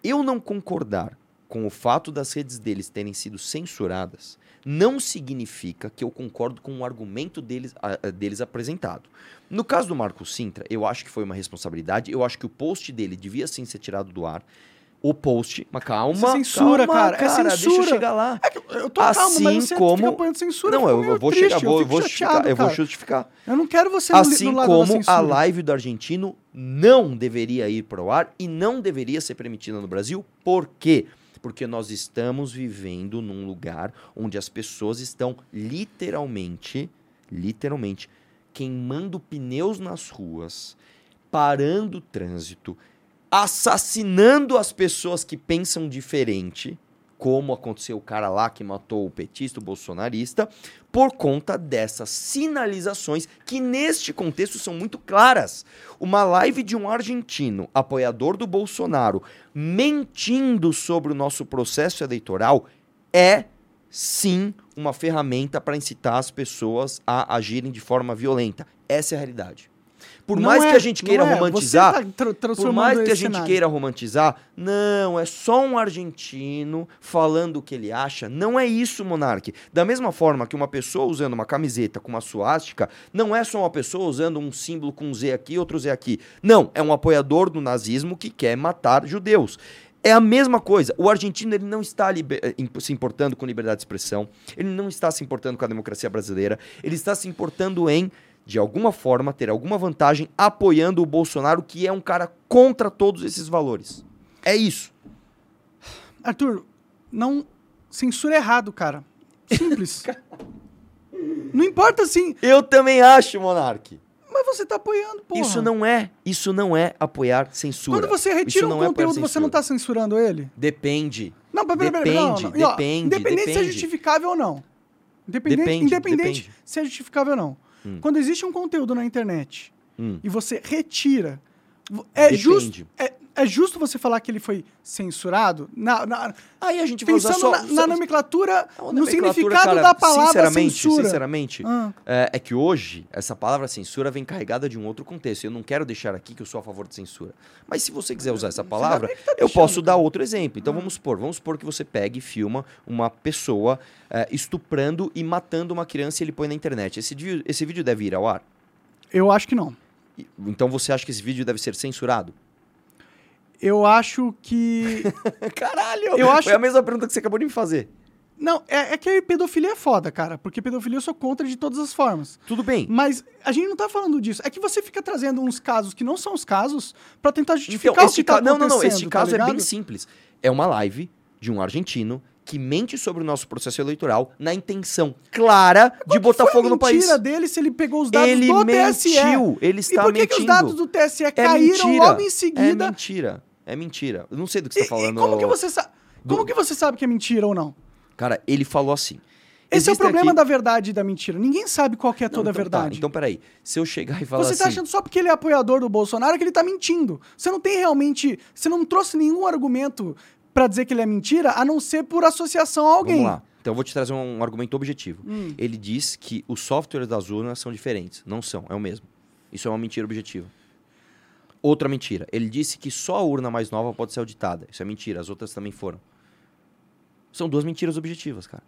Eu não concordar com o fato das redes deles terem sido censuradas não significa que eu concordo com o argumento deles, a- deles apresentado. No caso do Marco Sintra, eu acho que foi uma responsabilidade. Eu acho que o post dele devia sim ser tirado do ar. O post. Mas calma. Isso é censura, calma, cara, é Deixa eu censura. chegar lá. É que eu tô Assim mas você como- fica censura. não, eu, eu vou triste, chegar, vou, eu vou chateado, justificar. Eu vou cara. justificar. Eu não quero você no, Assim no lado como a live do argentino não deveria ir para o ar e não deveria ser permitida no Brasil. Por quê? Porque nós estamos vivendo num lugar onde as pessoas estão literalmente, literalmente, queimando pneus nas ruas, parando o trânsito, assassinando as pessoas que pensam diferente, como aconteceu o cara lá que matou o petista, o bolsonarista, por conta dessas sinalizações que neste contexto são muito claras. Uma live de um argentino, apoiador do Bolsonaro, mentindo sobre o nosso processo eleitoral é sim uma ferramenta para incitar as pessoas a agirem de forma violenta. Essa é a realidade. Por Não mais é, que a gente queira é. romantizar, tá por mais que a gente cenário. queira romantizar, não, é só um argentino falando o que ele acha. Não é isso, Monark. Da mesma forma que uma pessoa usando uma camiseta com uma suástica, não é só uma pessoa usando um símbolo com um Z aqui, outro Z aqui. Não, é um apoiador do nazismo que quer matar judeus. É a mesma coisa. O argentino ele não está eh, se importando com liberdade de expressão, ele não está se importando com a democracia brasileira, ele está se importando em, de alguma forma, ter alguma vantagem apoiando o Bolsonaro, que é um cara contra todos esses valores. É isso. Arthur, não censura errado, cara. Simples. não importa assim, Eu também acho, Monark. mas você tá apoiando, porra. Isso não é, isso não é apoiar censura. Quando você Isso retira um não é conteúdo, você não tá censura. censurando ele? Depende. Não, pera, pera, pera, não, Depende, não. E, ó, depende, Independente se é depende. justificável ou não. Independente, Depende, independente depende. se é justificável ou não. Quando existe um conteúdo na internet Hum. e você retira, é Depende. justo, é, é justo você falar que ele foi censurado? Na, na- Aí a gente vai usar pensando só... na, só- na nomenclatura, A no nomenclatura, significado cara, da palavra sinceramente, censura. Sinceramente, Ah. é, é que hoje essa palavra censura vem carregada de um outro contexto. Eu não quero deixar aqui que eu sou a favor de censura. Mas se você quiser usar essa palavra, tá eu deixando, posso dar outro exemplo. Então vamos supor, vamos supor que você pegue e filma uma pessoa é, estuprando e matando uma criança e ele põe na internet. Esse, vídeo- esse vídeo deve ir ao ar? Eu acho que não. Então você acha que esse vídeo deve ser censurado? Eu acho que. Caralho! Eu acho- Foi a mesma pergunta que você acabou de me fazer. não, é, é que pedofilia é foda, cara. Porque pedofilia eu sou contra de todas as formas. Tudo bem. Mas a gente não tá falando disso. É que você fica trazendo uns casos que não são os casos pra tentar Então, justificar o este que tá ca... não, não, não. acontecendo, Este tá caso é bem simples. É uma live de um argentino que mente sobre o nosso processo eleitoral na intenção clara de botar fogo no país. mentira dele se ele pegou os dados Ele do TSE. mentiu. Ele E está por que, que os mentindo. dados do TSE É caíram mentira. logo em É seguida? mentira. É mentira. Eu não sei do que E- você está e falando. como que você sabe? Como que você sabe que é mentira ou não? Cara, ele falou assim. Esse é o problema aqui- da verdade e da mentira. Ninguém sabe qual que é Não, toda a então tá. verdade. Então, peraí. Se eu chegar e falar Você assim... tá achando só porque ele é apoiador do Bolsonaro que ele tá mentindo. Você não tem realmente. Você não trouxe nenhum argumento pra dizer que ele é mentira, a não ser por associação a alguém. Vamos lá. Então eu vou te trazer um argumento objetivo. Hum. Ele diz que os softwares das urnas são diferentes. Não são, é o mesmo. Isso é uma mentira objetiva. Outra mentira. Ele disse que só a urna mais nova pode ser auditada. Isso é mentira, as outras também foram. São duas mentiras objetivas, cara.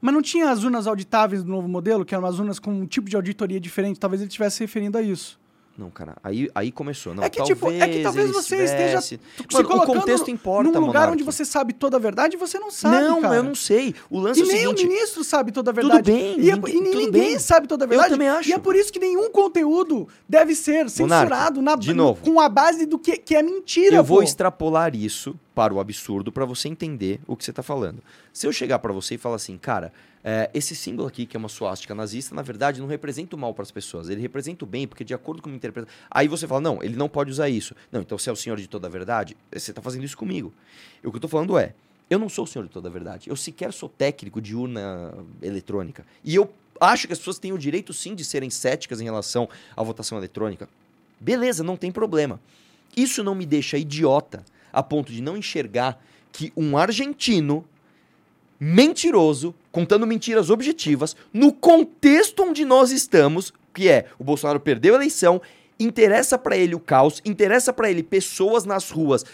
Mas não tinha as urnas auditáveis do novo modelo, que eram umas urnas com um tipo de auditoria diferente. Talvez ele estivesse se referindo a isso. Não, cara. Aí, aí começou. Não, é que, tipo, é que talvez você esteja se Mano, o contexto importa, num lugar Monark. onde você sabe toda a verdade e você não sabe, Não, cara. eu não sei. O lance E é o nem seguinte... o ministro sabe toda a verdade. bem, E, é- ninguém- e tudo ninguém bem. sabe toda a Eu verdade. também acho. E é por isso que nenhum conteúdo deve ser censurado na, de novo. com a base do que, que é mentira. Eu vou pô. extrapolar isso para o absurdo para você entender o que você está falando. Se eu chegar para você e falar assim, cara, é, esse símbolo aqui, que é uma suástica nazista, na verdade não representa o mal para as pessoas. Ele representa o bem, porque de acordo com uma interpretação. Aí você fala, não, ele não pode usar isso. Não, então você é o senhor de toda a verdade? Você está fazendo isso comigo. E o que eu estou falando é, eu não sou o senhor de toda a verdade. Eu sequer sou técnico de urna eletrônica. E eu acho que as pessoas têm o direito sim de serem céticas em relação à votação eletrônica. Beleza, não tem problema. Isso não me deixa idiota a ponto de não enxergar que um argentino mentiroso, contando mentiras objetivas, no contexto onde nós estamos, que é o Bolsonaro perdeu a eleição, interessa pra ele o caos, interessa pra ele pessoas nas ruas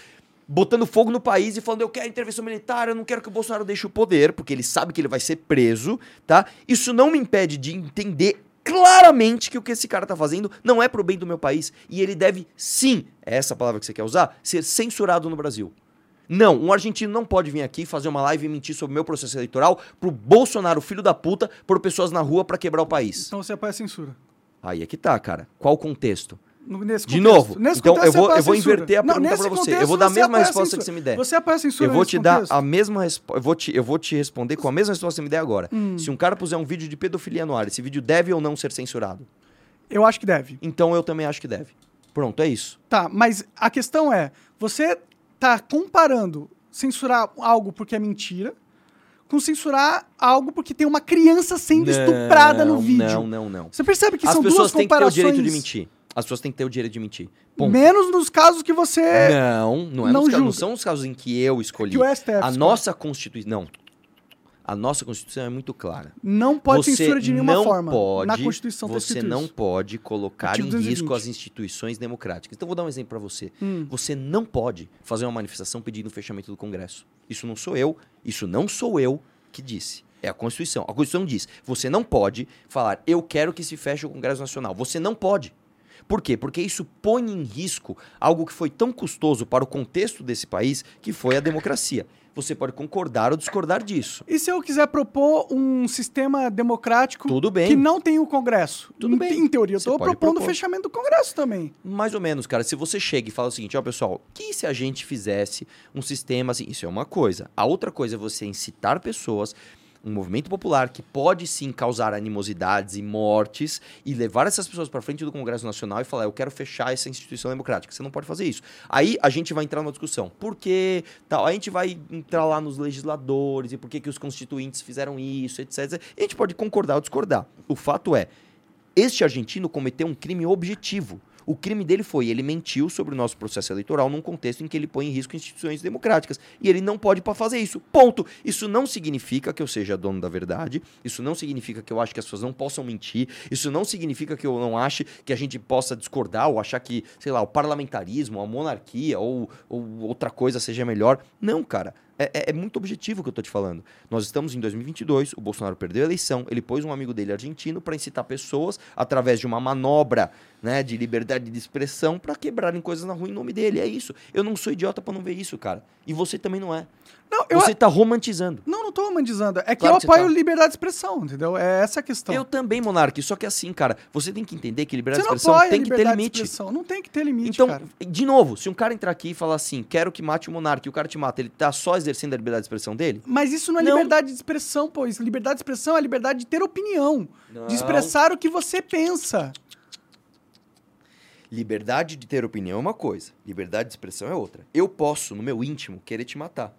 botando fogo no país e falando eu quero intervenção militar, eu não quero que o Bolsonaro deixe o poder, porque ele sabe que ele vai ser preso, tá? Isso não me impede de entender claramente que o que esse cara tá fazendo não é pro bem do meu país e ele deve sim, é essa palavra que você quer usar, ser censurado no Brasil. Não, um argentino não pode vir aqui fazer uma live e mentir sobre o meu processo eleitoral pro Bolsonaro, filho da puta, por pessoas na rua pra quebrar o país. Então você apoia a censura. Aí é que tá, cara. Qual o contexto? Nesse De novo, Nesse então contexto, eu vou- eu vou inverter a pergunta nesse pra você. Eu vou dar a mesma resposta que você me der. Você apoia a censura Eu vou te dar contexto? a mesma resposta. Eu, vou te- eu vou te responder com a mesma resposta que você me der agora. Hum. Se um cara puser um vídeo de pedofilia no ar, esse vídeo deve ou não ser censurado? Eu acho que deve. Então eu também acho que deve. Pronto, é isso. Tá, mas a questão é, você tá comparando censurar algo porque é mentira com censurar algo porque tem uma criança sendo estuprada no Não, vídeo. Não, não, não. Você percebe que As são pessoas duas têm que ter o comparações... direito de mentir. As pessoas têm que ter o direito de mentir. Ponto. Menos nos casos que você... Não, não, é não nos casos, não são os casos em que eu escolhi. Que o STF a escolhe. nossa Constituição. Não. A nossa Constituição é muito clara. Não pode você censura de nenhuma não forma. Pode, Na Constituição tá você não isso. pode colocar Artigo em 220. risco as instituições democráticas. Então vou dar um exemplo para você. Hum. Você não pode fazer uma manifestação pedindo o fechamento do Congresso. Isso não sou eu, isso não sou eu que disse. É a Constituição. A Constituição diz: você não pode falar, eu quero que se feche o Congresso Nacional. Você não pode. Por quê? Porque isso põe em risco algo que foi tão custoso para o contexto desse país, que foi a democracia. Você pode concordar ou discordar disso. E se eu quiser propor um sistema democrático Tudo bem. que não tem o Congresso? Tudo em, bem. Em teoria, eu estou propondo o fechamento do Congresso também. Mais ou menos, cara. Se você chega e fala o seguinte, ó, pessoal, que se a gente fizesse um sistema assim? Isso é uma coisa. A outra coisa é você incitar pessoas um movimento popular que pode sim causar animosidades e mortes e levar essas pessoas para frente do Congresso Nacional e falar, eu quero fechar essa instituição democrática. Você não pode fazer isso. Aí a gente vai entrar numa discussão. Por que tal? A gente vai entrar lá nos legisladores e por que, que os constituintes fizeram isso, etc. E a gente pode concordar ou discordar. O fato é, este argentino cometeu um crime objetivo. O crime dele foi, ele mentiu sobre o nosso processo eleitoral num contexto em que ele põe em risco instituições democráticas. E ele não pode para fazer isso. Ponto. Isso não significa que eu seja dono da verdade. Isso não significa que eu acho que as pessoas não possam mentir. Isso não significa que eu não ache que a gente possa discordar ou achar que, sei lá, o parlamentarismo, a monarquia ou, ou outra coisa seja melhor. Não, cara. É, é, é, muito objetivo o que eu tô te falando. Nós estamos em 2022, o Bolsonaro perdeu a eleição, ele pôs um amigo dele argentino para incitar pessoas através de uma manobra né, de liberdade de expressão para quebrarem coisas na rua em nome dele. É isso. Eu não sou idiota para não ver isso, cara. E você também não é. Não, eu... Você tá romantizando. Não, não tô romantizando. É que Claro eu que apoio tá. liberdade de expressão, entendeu? É essa a questão. Eu também, Monark. Só que assim, cara, você tem que entender que liberdade de expressão tem que ter limite. expressão. Não tem que ter limite, Então, cara. de novo, se um cara entrar aqui e falar assim, quero que mate o monarca, e o cara te mata, ele tá só exercendo a liberdade de expressão dele? Mas isso não é Não. liberdade de expressão, pô. Isso, liberdade de expressão é liberdade de ter opinião. Não. De expressar o que você pensa. Liberdade de ter opinião é uma coisa, liberdade de expressão é outra. Eu posso, no meu íntimo, querer te matar.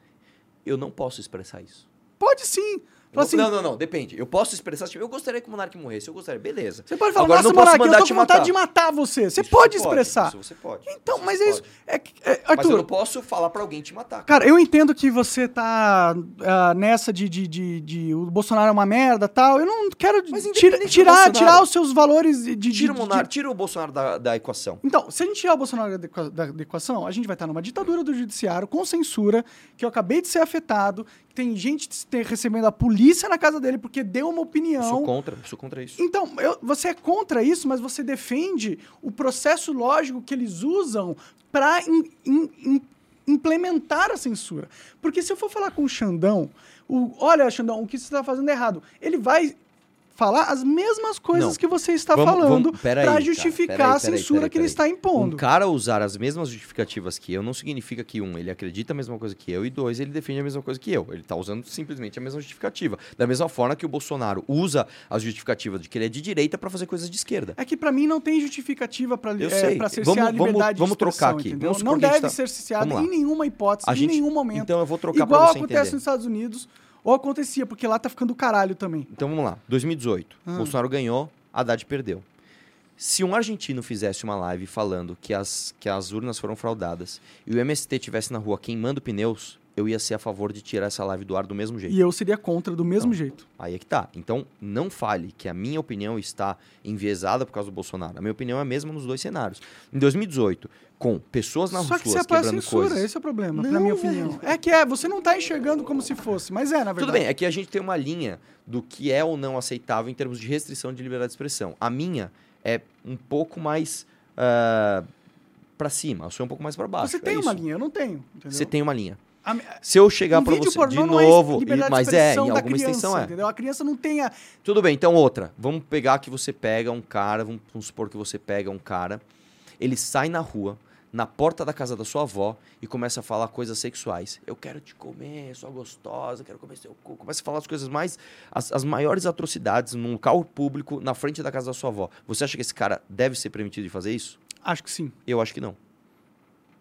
Eu não posso expressar isso. Pode sim. Fala assim, não, não, não, depende. Eu posso expressar, tipo, eu gostaria que o monarca morresse, eu gostaria, beleza. Você pode falar, Agora, nossa, não Monark, eu tô com vontade matar. de matar você. Você Isso pode você expressar. Isso você pode. Então, Isso mas é isso. pode. É, é, Mas eu Arthur, não posso falar pra alguém te matar. cara, eu entendo que você tá ah, nessa de, de, de, de o Bolsonaro é uma merda tal. Eu não quero tira- tirar, tirar os seus valores de. de- Tira o, de- tira o Bolsonaro da, da equação. Então, se a gente tirar o Bolsonaro da da, equação, a gente vai estar numa ditadura do judiciário com censura, que eu acabei de ser afetado, que tem gente te- recebendo a polícia na casa dele porque deu uma opinião. Sou contra, sou contra isso. Então, eu- você é contra isso, mas você defende o processo lógico que eles usam para implementar a censura. Porque se eu for falar com o Xandão, o, olha, Xandão, o que você está fazendo é errado, ele vai falar as mesmas coisas Não. que você está Vamos- falando vamos- para cara, justificar aí, a censura pera aí, que ele está impondo. Um cara usar as mesmas justificativas que eu não significa que, um, ele acredita a mesma coisa que eu, e dois, ele defende a mesma coisa que eu. Ele tá usando simplesmente a mesma justificativa. Da mesma forma que o Bolsonaro usa as justificativas de que ele é de direita pra fazer coisas de esquerda. É que para mim não tem justificativa para é, cercear Vamos- a vamos- liberdade vamos de expressão, trocar aqui. entendeu? Vamos não gente deve tá- ser cerceada Vamos em nenhuma hipótese, A em gente- nenhum momento. Então eu vou trocar Igual pra você acontece entender. nos Estados Unidos, ou acontecia, porque lá tá ficando do caralho também. Então vamos lá. 2018. Ah. Bolsonaro ganhou, Haddad perdeu. Se um argentino fizesse uma live falando que as, que as urnas foram fraudadas e o MST tivesse na rua queimando pneus, eu ia ser a favor de tirar essa live do ar do mesmo jeito. E eu seria contra do mesmo Não. jeito. Aí é que tá. Então, não fale que a minha opinião está enviesada por causa do Bolsonaro. A minha opinião é a mesma nos dois cenários. Em 2018, com pessoas nas Só que você ruas a quebrando censura, coisas. esse é o problema, Não, na minha opinião. É que é, você não tá enxergando como se fosse, mas é, na verdade. Tudo bem, é que a gente tem uma linha do que é ou não aceitável em termos de restrição de liberdade de expressão. A minha é um pouco mais ah, pra cima, a sua é um pouco mais pra baixo. Você é tem uma isso. linha, eu não tenho. Entendeu? Você tem uma linha. A Se eu chegar um pra vídeo você de é novo, de mas é, em alguma extensão criança, é. Entendeu? A criança não tem a... Tudo bem, então outra. Vamos pegar que você pega um cara, vamos, vamos supor que você pega um cara, ele sai na rua, na porta da casa da sua avó e começa a falar coisas sexuais. Eu quero te comer, sua gostosa, quero comer seu cu. Começa a falar as coisas mais, as, as maiores atrocidades num local público, na frente da casa da sua avó. Você acha que esse cara deve ser permitido de fazer isso? Acho que sim. Eu acho que não.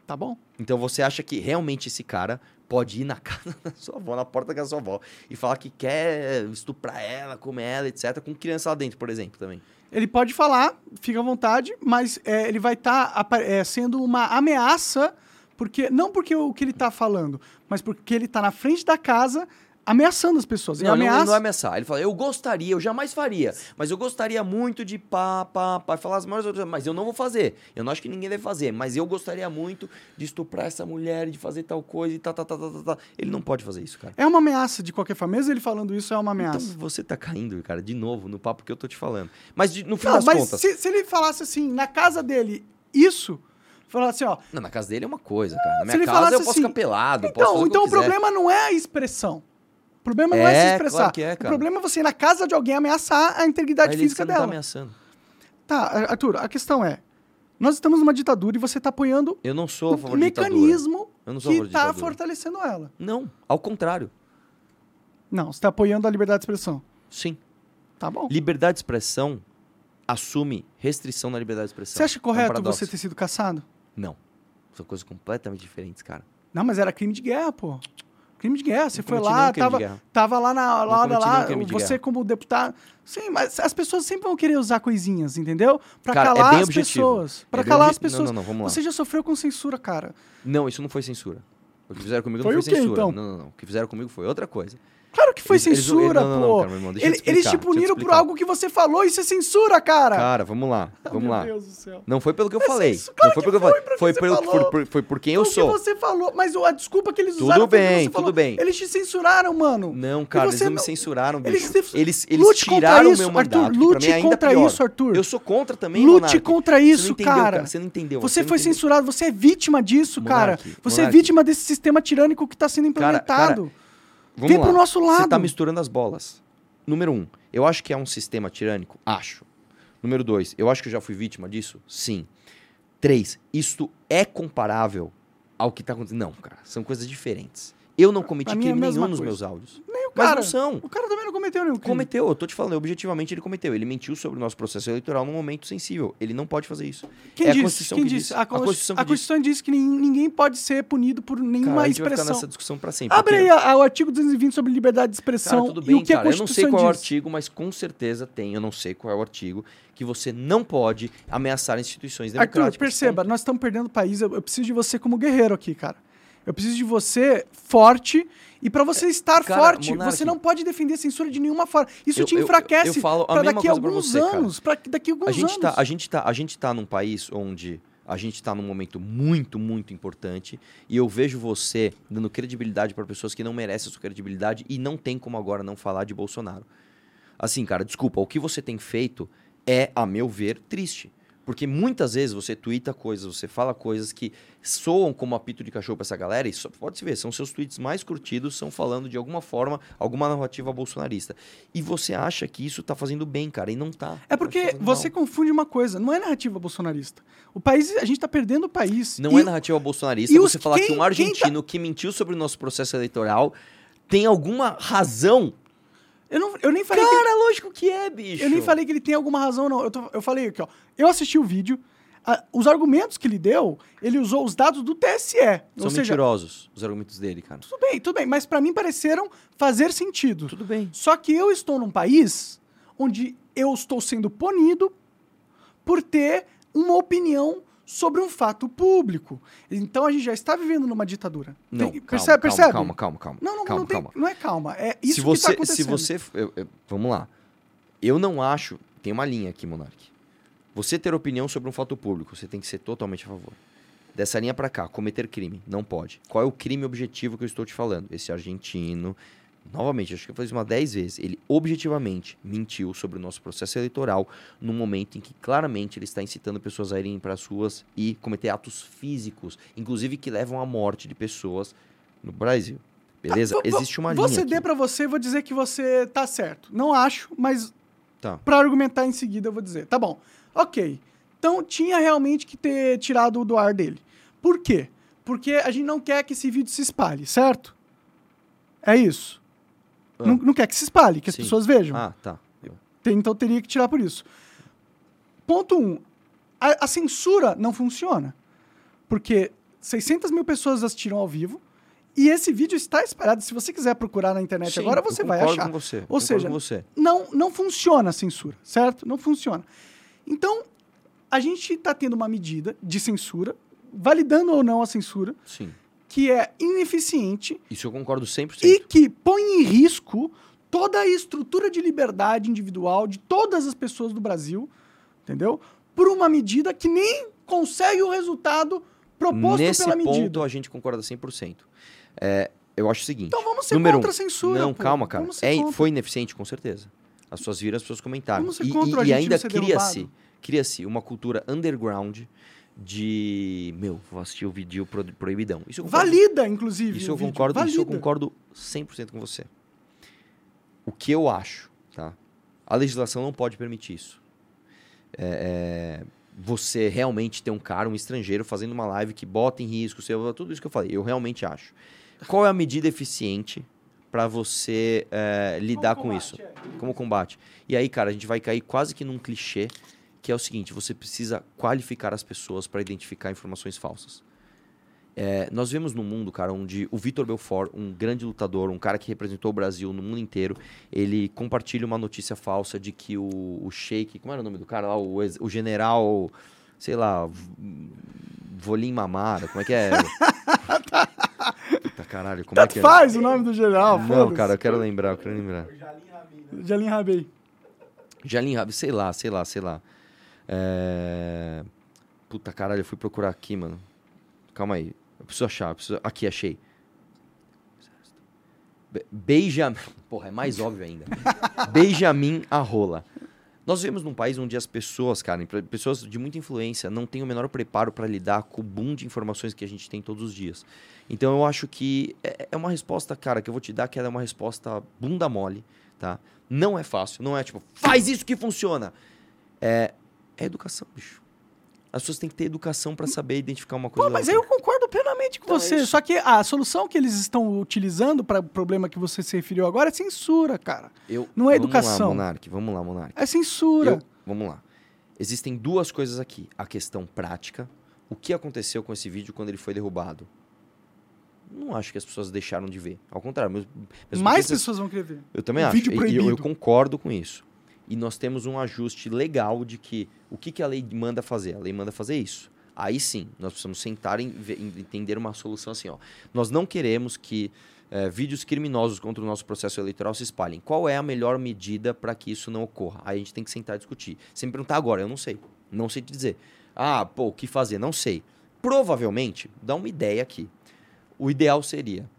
Tá bom? Então você acha que realmente esse cara pode ir na casa da sua avó, na porta da casa da sua avó, e falar que quer estuprar ela, comer ela, etc., com criança lá dentro, por exemplo, também. Ele pode falar, fica à vontade, mas é, ele vai estar sendo uma ameaça, porque não porque o que ele tá falando, mas porque ele tá na frente da casa ameaçando as pessoas. Não, ele não, ele ameaça... não é ameaçar. Ele fala, eu gostaria, eu jamais faria, mas eu gostaria muito de pá, pá, pá, falar as maiores outras, mas eu não vou fazer. Eu não acho que ninguém deve fazer, mas eu gostaria muito de estuprar essa mulher, de fazer tal coisa e tal, tal, tal, tal, tal. Ele não pode fazer isso, cara. É uma ameaça, de qualquer forma. Mesmo ele falando isso, é uma ameaça. Então você tá caindo, cara, de novo no papo que eu tô te falando. Mas de- no fim não, das mas contas. se, se ele falasse assim, na casa dele, isso, falasse, ó... Não, na casa dele é uma coisa, cara. Na minha casa eu posso assim, ficar pelado, Então, o então o quiser. problema não é a expressão. O problema não é, É, se expressar. claro que é, o cara. problema é você ir na casa de alguém ameaçar a integridade Mas física você não tá dela. ameaçando. Tá, Arthur, a questão é: nós estamos numa ditadura e você está apoiando Eu não sou o mecanismo que está fortalecendo ela. Não, ao contrário. Não, você tá apoiando a liberdade de expressão. Sim. Tá bom. Liberdade de expressão assume restrição na liberdade de expressão. Você acha É um correto você ter sido caçado? Não. São coisas completamente diferentes, cara. Não, mas era crime de guerra, pô. Crime de guerra. Você foi lá, de tava, tava lá na lá, cometi lá crime de você como deputado. Sim, mas as pessoas sempre vão querer usar coisinhas, entendeu? Pra Cara, é calar bem as objetivo. pessoas. Pra É calar as pessoas. Não, não, não, vamos lá. Você já sofreu com censura, cara. Não, isso não foi censura. O que fizeram comigo Foi não o foi quê, censura. então? Não, não, não. O que fizeram comigo foi outra coisa. Claro que foi Eles- eles- censura, não, não, não, pô. cara, meu irmão, eles explicar, te deixa eu te puniram por algo que você falou, isso é censura, cara. Cara, vamos lá. Vamos Meu lá. Deus do céu. Não foi pelo que eu É falei. claro não foi pelo que eu foi, falei. Foi, pelo, foi, por- foi por quem eu sou. você falou, mas a desculpa que eles Tudo usaram foi o que bem, tudo bem. Eles te censuraram, mano. Não, cara, eles não me não- censuraram, Eles bicho. Eles, eles tiraram o meu mandato. lute é contra isso, Arthur. Eu sou contra também, Lute contra isso, não cara. Você não entendeu. Você não foi censurado, você é vítima disso, cara. Você é vítima desse sistema tirânico que tá sendo Cara, implementado. Vamos Vem lá. pro nosso Você lado. tá misturando as bolas. Número um, eu acho que é um sistema tirânico? Acho. Número dois, eu acho que eu já fui vítima disso? Sim. Três, isto é comparável ao que tá acontecendo? Não, cara, são coisas diferentes. Eu não cometi Pra é a crime mesma nenhum nos coisa. meus áudios. Nem o Mas cara. não são. O cara também não cometeu nenhum crime. Cometeu, eu tô te falando, objetivamente ele cometeu. Ele mentiu sobre o nosso processo eleitoral num momento sensível. Ele não pode fazer isso. Quem É a disse? Constituição Quem que disse? diz. A, A Constitu- Constituição que a Constituição diz que nin- ninguém pode ser punido por nenhuma Cara, a gente vai ficar expressão. nessa discussão pra sempre. Abre aí a- a- o artigo 220 sobre liberdade de expressão Cara, tudo e bem, o que cara. a Eu não sei Constituição qual é o diz. artigo, mas com certeza tem. Eu não sei qual é o artigo que você não pode ameaçar instituições democráticas. Arthur, perceba, nós estamos perdendo o país. Eu, eu preciso de você como guerreiro aqui, cara. Eu preciso de você forte. E pra você estar cara, forte, você não pode defender censura de nenhuma forma. Isso Eu- te enfraquece eu falo a pra mesma daqui a alguns você, anos. Pra daqui a alguns A gente, anos. tá, a, gente tá, a gente tá num país onde a gente tá num momento muito, muito importante e eu vejo você dando credibilidade para pessoas que não merecem a sua credibilidade e não tem como agora não falar de Bolsonaro. Assim, cara, desculpa, o que você tem feito é, a meu ver, triste. Porque muitas vezes você twitta coisas, você fala coisas que soam como apito de cachorro pra essa galera, e só pode se ver, são seus tweets mais curtidos, são falando de alguma forma, alguma narrativa bolsonarista. E você acha que isso tá fazendo bem, cara, e não tá. É porque Tá você mal. confunde uma coisa, não é narrativa bolsonarista. O país, a gente tá perdendo o país. Não E é narrativa bolsonarista você os- falar quem- que um tá- argentino que mentiu sobre o nosso processo eleitoral tem alguma razão. Eu, não, eu nem falei que Cara, lógico que é, bicho. Eu nem falei que ele tem alguma razão, não. Eu, tô- eu falei aqui, ó. Eu assisti o vídeo. a- os argumentos que ele deu, ele usou os dados do TSE. São seja, mentirosos os argumentos dele, cara. tudo bem, tudo bem. Mas pra mim pareceram fazer sentido. Tudo bem. Só que eu estou num país onde eu estou sendo punido por ter uma opinião sobre um fato público. Então a gente já está vivendo numa ditadura. Não, Tem- calma, percebe? percebe? calma, calma, calma. Não, não, calma, não, tem- calma. não é calma. É isso se que você, tá acontecendo. se você, eu- eu- vamos lá. Eu não acho, tem uma linha aqui, Monark. Você ter opinião sobre um fato público, você tem que ser totalmente a favor. Dessa linha pra cá, cometer crime, não pode. Qual é o crime objetivo que eu estou te falando? Esse argentino, novamente, acho que eu isso umas 10 vezes, ele objetivamente mentiu sobre o nosso processo eleitoral num momento em que claramente ele está incitando pessoas a irem para as ruas e cometer atos físicos, inclusive que levam à morte de pessoas no Brasil. Beleza? Ah, Existe uma linha ceder aqui. pra você, vou dizer que você tá certo. Não acho, mas Tá. Pra argumentar em seguida eu vou dizer. Tá bom. Ok. Então tinha realmente que ter tirado do ar dele. Por quê? Porque a gente não quer que esse vídeo se espalhe, certo? É isso. Ah. Não, não quer que se espalhe, que as Sim. pessoas vejam. Ah, tá. Tem- então teria que tirar por isso. Ponto 1. Um, a, a censura não funciona. Porque 600 mil pessoas assistiram ao vivo e esse vídeo está espalhado. Se você quiser procurar na internet Sim, agora, você vai achar. Com você, Ou concordo seja, com você. não, não funciona a censura, certo? Não funciona. Então, a gente está tendo uma medida de censura, validando ou não a censura, Sim. Que é ineficiente Isso eu concordo 100%. e que põe em risco toda a estrutura de liberdade individual de todas as pessoas do Brasil, entendeu? Por uma medida que nem consegue o resultado proposto Nesse pela ponto medida. a gente concorda 100%. É, eu acho o seguinte. Então vamos ser número contra um, a censura. Não, pô. calma, cara. É, foi ineficiente, com certeza. As pessoas viram, as pessoas comentaram. Vamos ser E, contra e- e argentino ainda ser cria-se cria-se uma cultura underground de. Meu, vou assistir o vídeo pro- proibidão. Isso concordo, Valida, inclusive. isso eu concordo, isso eu concordo 100% com você. O que eu acho, tá? A legislação não pode permitir isso. É, é, você realmente ter um cara, um estrangeiro, fazendo uma live que bota em risco, seu, tudo isso que eu falei, eu realmente acho. Qual é a medida eficiente pra você é, lidar com combate, isso. é. Como combate. E aí, cara, a gente vai cair quase que num clichê, que é o seguinte: você precisa qualificar as pessoas para identificar informações falsas. É, nós vemos no mundo, cara, onde o Vitor Belfort, um grande lutador, um cara que representou o Brasil no mundo inteiro, ele compartilha uma notícia falsa de que o, o Sheik, como era o nome do cara lá? O, o general, sei lá, Volim Mamara, como é que é? Puta caralho, como é que é? faz o nome do general, Não, cara, eu quero lembrar, eu quero lembrar. Jalim Rabei. Jalim Rabi, sei lá, sei lá, sei lá. É... Puta caralho, eu fui procurar aqui, mano. Calma aí. Eu preciso achar. eu preciso... Aqui, achei. Be- Benjamin. Porra, é mais óbvio ainda. Benjamin Arrola. Nós vivemos num país onde as pessoas, cara, pessoas de muita influência, não têm o menor preparo para lidar com o boom de informações que a gente tem todos os dias. Então eu acho que é é uma resposta, cara, que eu vou te dar, que ela é uma resposta bunda mole, tá? Não é fácil, não é tipo, faz isso que funciona. É, é educação, bicho. As pessoas têm que ter educação para saber identificar uma coisa. Pô, mas aí eu concordo plenamente com Então, é você. isso. Só que a solução que eles estão utilizando para o problema que você se referiu agora é censura, cara. Eu- não é vamos educação. Lá, Monark, vamos lá, Monark. É censura. Eu- vamos lá. Existem duas coisas aqui. A questão prática. O que aconteceu com esse vídeo quando ele foi derrubado? Não acho que as pessoas deixaram de ver. Ao contrário. Mesmo, mesmo Mais pessoas vão querer ver. Eu também Um acho. vídeo E- e eu, eu proibido. concordo com isso. E nós temos um ajuste legal de que o que, que a lei manda fazer? A lei manda fazer isso. Aí sim, nós precisamos sentar e entender uma solução assim. Ó. Nós não queremos que eh, vídeos criminosos contra o nosso processo eleitoral se espalhem. Qual é a melhor medida para que isso não ocorra? Aí a gente tem que sentar e discutir. Sem perguntar agora, eu não sei. Não sei te dizer. Ah, pô, o que fazer? Não sei. Provavelmente, dá uma ideia aqui. O ideal seria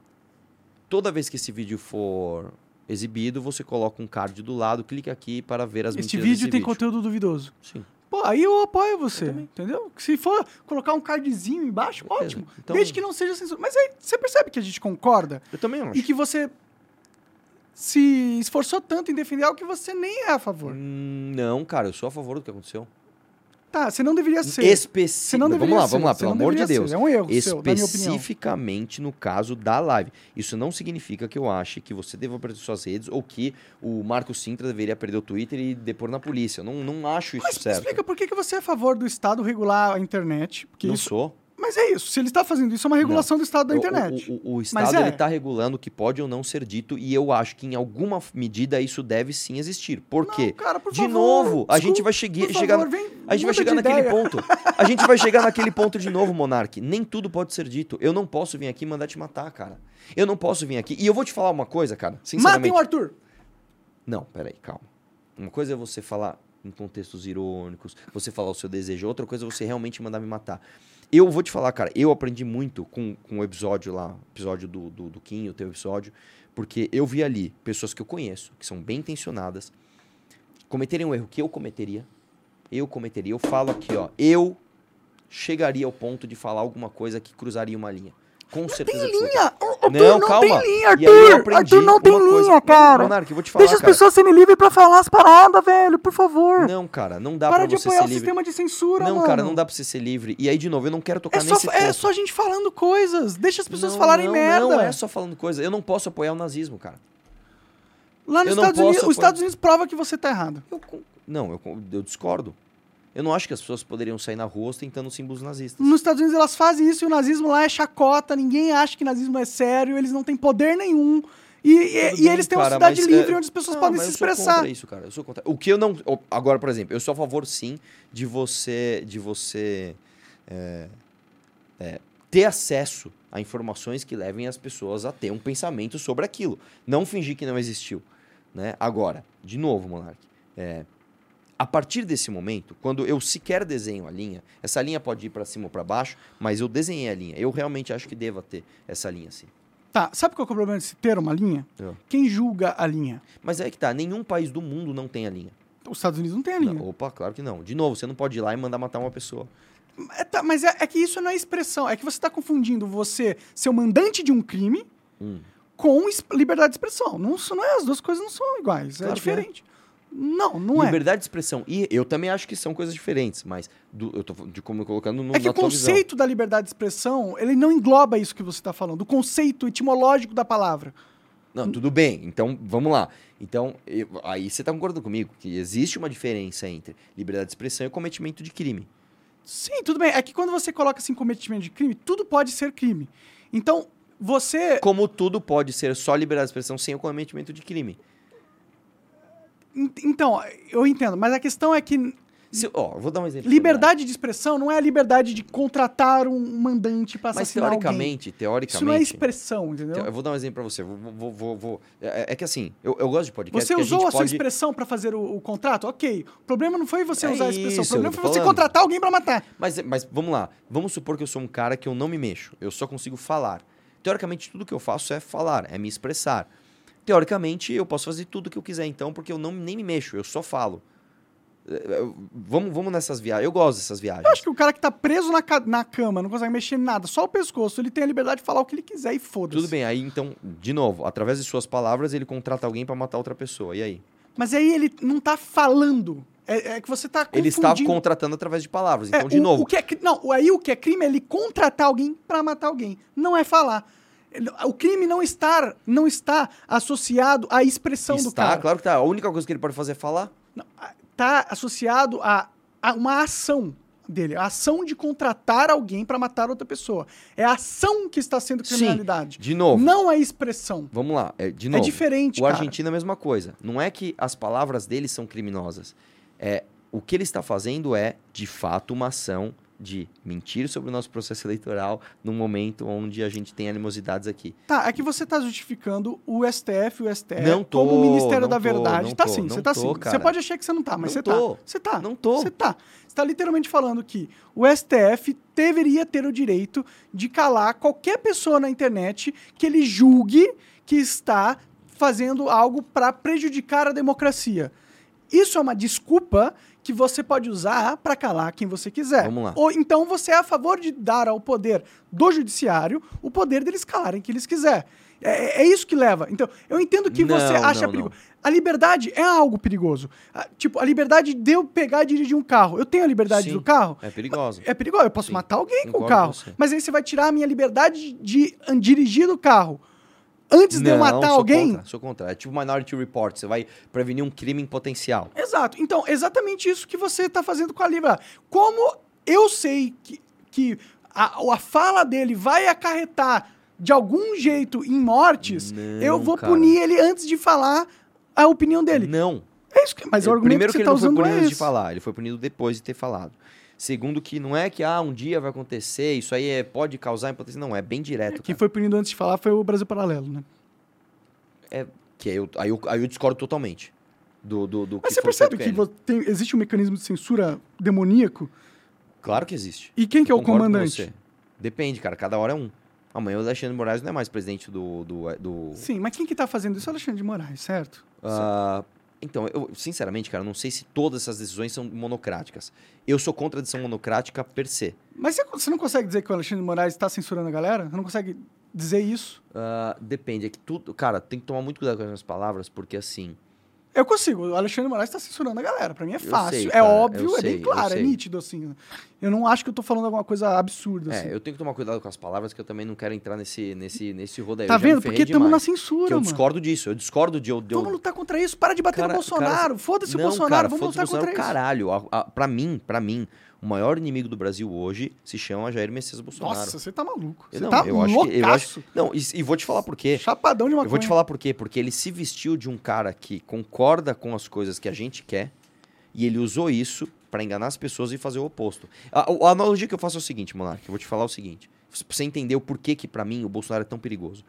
toda vez que esse vídeo for exibido, você coloca um card do lado, clica aqui para ver as Este mentiras vídeo desse tem vídeo. conteúdo duvidoso. Sim. Pô, aí eu apoio você, Eu entendeu? Se for colocar um cardzinho embaixo, Beleza. ótimo. Então- Desde que não seja censura. Mas aí você percebe que a gente concorda Eu também acho. e que você se esforçou tanto em defender algo que você nem é a favor. Hum, Não, cara, eu sou a favor do que aconteceu. Tá, você não deveria ser. Vamos deveria lá, ser, vamos lá, pelo amor de Deus. ser, é um erro seu. Especificamente no caso da live. Isso não significa que eu ache que você deva perder suas redes ou que o Marco Sintra deveria perder o Twitter e depor na polícia. Eu não, não acho isso Mas certo. explica por que, que você é a favor do Estado regular a internet. Porque não isso... sou. Mas é isso. Se ele está fazendo isso, é uma regulação do Estado da O- internet. O, o- o Estado é. ele está regulando o que pode ou não ser dito e eu acho que em alguma medida isso deve sim existir. Por Não, quê? cara, por De favor, novo, a desculpa, gente vai chegar, chegar favor, vem, a gente vai chegar naquele ideia. ponto. A gente vai chegar naquele ponto de novo, Monark. Nem tudo pode ser dito. Eu não posso vir aqui e mandar te matar, cara. Eu não posso vir aqui. E eu vou te falar uma coisa, cara. Matem Sinceramente. o Arthur. Não, peraí, calma. Uma coisa é você falar em contextos irônicos, você falar o seu desejo, outra coisa é você realmente mandar me matar. Eu vou te falar, cara, eu aprendi muito com, com o episódio lá, episódio do, do, do Kim, o teu episódio, porque eu vi ali pessoas que eu conheço, que são bem intencionadas, cometerem um erro que eu cometeria. Eu cometeria. Eu falo aqui, ó, eu chegaria ao ponto de falar alguma coisa que cruzaria uma linha. Com certeza. Tem linha. O- Arthur Não, não, calma. tem linha, Arthur. Arthur não tem coisa. linha, cara. Monark, vou te falar, Deixa as cara. pessoas serem livres pra falar as paradas, velho, por favor. Não, cara, não dá Para pra de você apoiar ser o livre. sistema de censura, Não, mano. cara, não dá pra você ser livre. E aí, de novo, eu não quero tocar É só, nesse ponto. é só a gente falando coisas. Deixa as pessoas Não, falarem não, merda. Não é só falando coisa. Eu não posso apoiar o nazismo, cara. Lá nos não Estados Unidos, os apoiar- Estados Unidos prova que você tá errado. Eu não, eu, eu discordo. Eu não acho que as pessoas poderiam sair na rua ostentando símbolos nazistas. Nos Estados Unidos elas fazem isso e o nazismo lá é chacota, ninguém acha que nazismo é sério, eles não têm poder nenhum. E, e- e eles têm uma cara, cidade mas, livre é, onde as pessoas não, podem mas se eu sou expressar. contra isso, cara. Eu sou contra. O que eu não. Agora, por exemplo, eu sou a favor, sim, de você. De você. é, é, ter acesso a informações que levem as pessoas a ter um pensamento sobre aquilo. Não fingir que não existiu. Né? Agora, de novo, Monark. é, a partir desse momento, quando eu sequer desenho a linha, essa linha pode ir para cima ou para baixo, mas eu desenhei a linha. Eu realmente acho que deva ter essa linha assim. Tá, sabe qual é o problema de se ter uma linha? É. Quem julga a linha? Mas é que tá, nenhum país do mundo não tem a linha. Os Estados Unidos não tem a linha. Não, opa, claro que não. De novo, você não pode ir lá e mandar matar uma pessoa. É, tá, mas é, é que isso não é expressão. É que você está confundindo você ser o mandante de um crime Hum. com liberdade de expressão. Não, não é, as duas coisas não são iguais. Claro é que é. diferente. Não, não é. Liberdade de expressão. E eu também acho que são coisas diferentes, mas do- eu tô de como eu colocando no, É que o tua visão. conceito da liberdade de expressão, ele não engloba isso que você está falando. O conceito etimológico da palavra. Não, tudo bem. Então, vamos lá. Então, eu- aí você tá concordando comigo que existe uma diferença entre liberdade de expressão e cometimento de crime. Sim, tudo bem. É que quando você coloca assim cometimento de crime, tudo pode ser crime. Então, você. Como tudo pode ser só liberdade de expressão sem o cometimento de crime. En- Então, eu entendo, mas a questão é que Se, ó, vou dar um exemplo. liberdade de expressão não é a liberdade de contratar um mandante para Mas assassinar alguém. teoricamente, teoricamente. Isso não é expressão, entendeu? Eu vou dar um exemplo pra você. Vou, vou, vou, vou- É, é que assim, eu, eu gosto de podcast. Você usou a, a, gente sua pode... expressão para fazer o, o contrato? Ok. O problema não foi você É usar a expressão. isso, o problema foi você falando. contratar alguém para matar. Mas, mas vamos lá. Vamos supor que eu sou um cara que eu não me mexo. Eu só consigo falar. Teoricamente, tudo que eu faço é falar, é me expressar. Teoricamente, eu posso fazer tudo que eu quiser, então, porque eu não, nem me mexo, eu só falo. É, é, Vamos, vamos nessas viagens. Eu gosto dessas viagens. Eu acho que o cara que tá preso na, na cama, não consegue mexer em nada, só o pescoço, ele tem a liberdade de falar o que ele quiser e foda-se. Tudo bem, aí então, de novo, através de suas palavras, ele contrata alguém pra matar outra pessoa. E aí? Mas aí ele não tá falando. É, é que você tá Ele está contratando através de palavras. É, Então, de o- novo, O que é, não, aí o que é crime é ele contratar alguém pra matar alguém. Não é falar. O crime não está, não está associado à expressão do está, cara. claro que tá. A única coisa que ele pode fazer é falar. Está associado a, a uma ação dele. A ação de contratar alguém pra matar outra pessoa. É a ação que está sendo Sim, criminalidade. De novo. Não a expressão. Vamos lá, é, de É novo. diferente, O cara. argentino é a mesma coisa. Não é que as palavras dele são criminosas. É, o que ele está fazendo é, de fato, uma ação de mentir sobre o nosso processo eleitoral num momento onde a gente tem animosidades aqui. Tá, é que você tá justificando o STF o STF Não tô, como o Ministério da tô, Verdade. não tá tô, sim, você tá tô, sim. Você cara. pode achar que você não tá, mas Não você tô. tá. Você tá. Não tô. Você tá. Você tá literalmente falando que o STF deveria ter o direito de calar qualquer pessoa na internet que ele julgue que está fazendo algo para prejudicar a democracia. Isso é uma desculpa que você pode usar para calar quem você quiser. Vamos lá. Ou então você é a favor de dar ao poder do judiciário o poder deles calarem quem eles quiser. É, é isso que leva. Então, eu entendo que Não, você acha não, não. A liberdade é algo perigoso. Ah, Tipo, a liberdade de eu pegar e dirigir um carro. Eu tenho a liberdade Sim, do carro? É perigoso. É perigoso. Eu posso Sim, matar alguém com o carro. com. Mas aí você vai tirar a minha liberdade de dirigir o carro. Antes de eu Não, matar sou alguém. Contra, sou contra. É tipo Minority Report. Você vai prevenir um crime em potencial. Exato. Então, exatamente isso que você está fazendo com a Libra. Como eu sei que, que a, a fala dele vai acarretar de algum jeito em mortes, Não, eu vou cara. punir ele antes de falar a opinião dele. Não. É isso que, mas o Ele- argumento primeiro que que, ele está não foi usando punido é antes de falar, ele foi punido depois de ter falado. Segundo que não é que ah, um dia vai acontecer, isso aí é- pode causar impotência, não, é bem direto. Quem cara. foi punido antes de falar foi o Brasil Paralelo, né? Que aí eu, aí, eu, aí eu discordo totalmente do, do, do Mas que você percebe que com tem- existe um mecanismo de censura demoníaco? Claro que existe. E quem que é o com comandante? você. Depende, cara, cada hora é um. Amanhã o Alexandre de Moraes não é mais presidente do... do, do Sim, mas quem que tá fazendo isso é o Alexandre de Moraes, certo? Ah, então, eu sinceramente, cara, não sei se todas essas decisões são monocráticas. Eu sou contra a decisão monocrática per se. Mas você, não consegue dizer que o Alexandre de Moraes está censurando a galera? Você não consegue dizer isso? Ah, depende, é que tudo. Cara, tem que tomar muito cuidado com as minhas palavras, porque assim. Eu consigo. O Alexandre de Moraes está censurando a galera. Pra mim é fácil. sei, é óbvio, eu é bem sei, eu claro, é sei. nítido, assim. Eu não acho que eu tô falando alguma coisa absurda, assim. É, eu tenho que tomar cuidado com as palavras, que eu também não quero entrar nesse, nesse, nesse rodeio. Tá Eu vendo? Porque estamos na censura, eu mano. discordo disso. Eu discordo de eu. De eu- Vamos lutar contra isso. Para de bater Cara- no Bolsonaro. Foda-se o Bolsonaro. cara, Vamos lutar Bolsonaro, contra isso. caralho. A, a, pra mim, pra mim, o maior inimigo do Brasil hoje se chama Jair Messias Bolsonaro. Nossa, você tá maluco. Você não, tá eu acho que, eu acho, Não, e, e vou te falar por quê. Chapadão de maconha. Eu vou te falar por quê. Porque ele se vestiu de um cara que concorda com as coisas que a gente quer e ele usou isso pra enganar as pessoas e fazer o oposto. A, a analogia que eu faço é o seguinte, Monark. Eu vou te falar o seguinte. Pra você entender o porquê que pra mim o Bolsonaro é tão perigoso.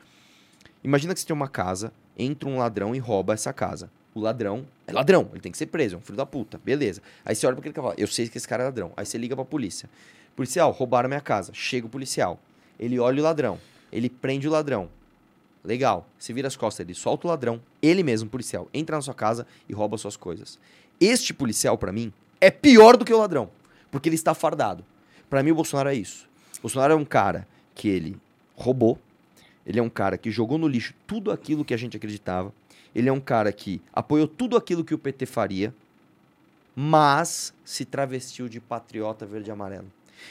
Imagina que você tem uma casa, entra um ladrão e rouba essa casa. O ladrão é ladrão, ele tem que ser preso, é um filho da puta, beleza. Aí você olha pra aquele fala, eu sei que esse cara é ladrão. Aí você liga pra polícia. Policial, roubaram minha casa. Chega o policial. Ele olha o ladrão. Ele prende o ladrão. Legal. Você vira as costas, ele solta o ladrão. Ele mesmo, policial, entra na sua casa e rouba suas coisas. Este policial, pra mim, é pior do que o ladrão. Porque ele está fardado. Pra mim, o Bolsonaro é isso. O Bolsonaro é um cara que ele roubou. Ele é um cara que jogou no lixo tudo aquilo que a gente acreditava. Ele é um cara que apoiou tudo aquilo que o PT faria, mas se travestiu de patriota verde e amarelo.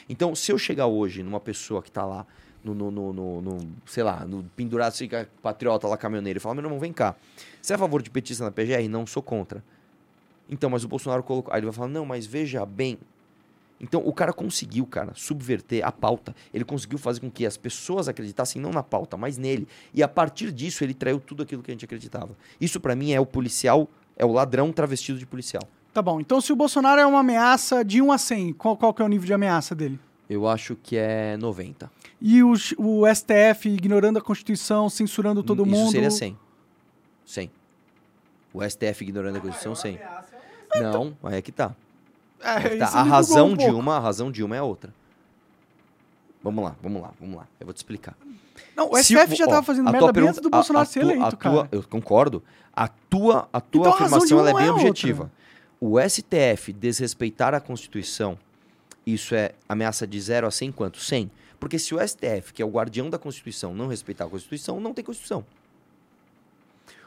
Então, se eu chegar hoje numa pessoa que tá lá no, no, no, no- sei lá, no pendurado assim, com a patriota lá, caminhoneiro, e fala, meu irmão, vem cá. Você é a favor de petista na PGR? Não, sou contra. Então, mas o Bolsonaro colocou. Aí ele vai falar, não, mas veja bem. Então, o cara conseguiu, cara, subverter a pauta. Ele conseguiu fazer com que as pessoas acreditassem não na pauta, mas nele. E a partir disso, ele traiu tudo aquilo que a gente acreditava. Isso, pra mim, é o policial, é o ladrão travestido de policial. Tá bom. Então, se o Bolsonaro é uma ameaça de 1 a 100, qual, qual que é o nível de ameaça dele? Eu acho que é 90. E o, o STF ignorando a Constituição, censurando todo Isso mundo. seria 100. 100. O STF ignorando a Constituição, 100. Não, aí é que tá. É, tá. A razão um de pouco. uma, a razão de uma é outra. Vamos lá, vamos lá, vamos lá. Eu vou te explicar. Não, o STF já ó, tava fazendo a merda bem antes pergunta- do Bolsonaro a- a ser eleito, a tua- cara. Eu concordo. A tua, a tua Então a afirmação ela é bem é outra. objetiva. O STF desrespeitar a Constituição, isso é ameaça de 0 a 100 quanto? 100. Porque se o STF, que é o guardião da Constituição, não respeitar a Constituição, não tem Constituição.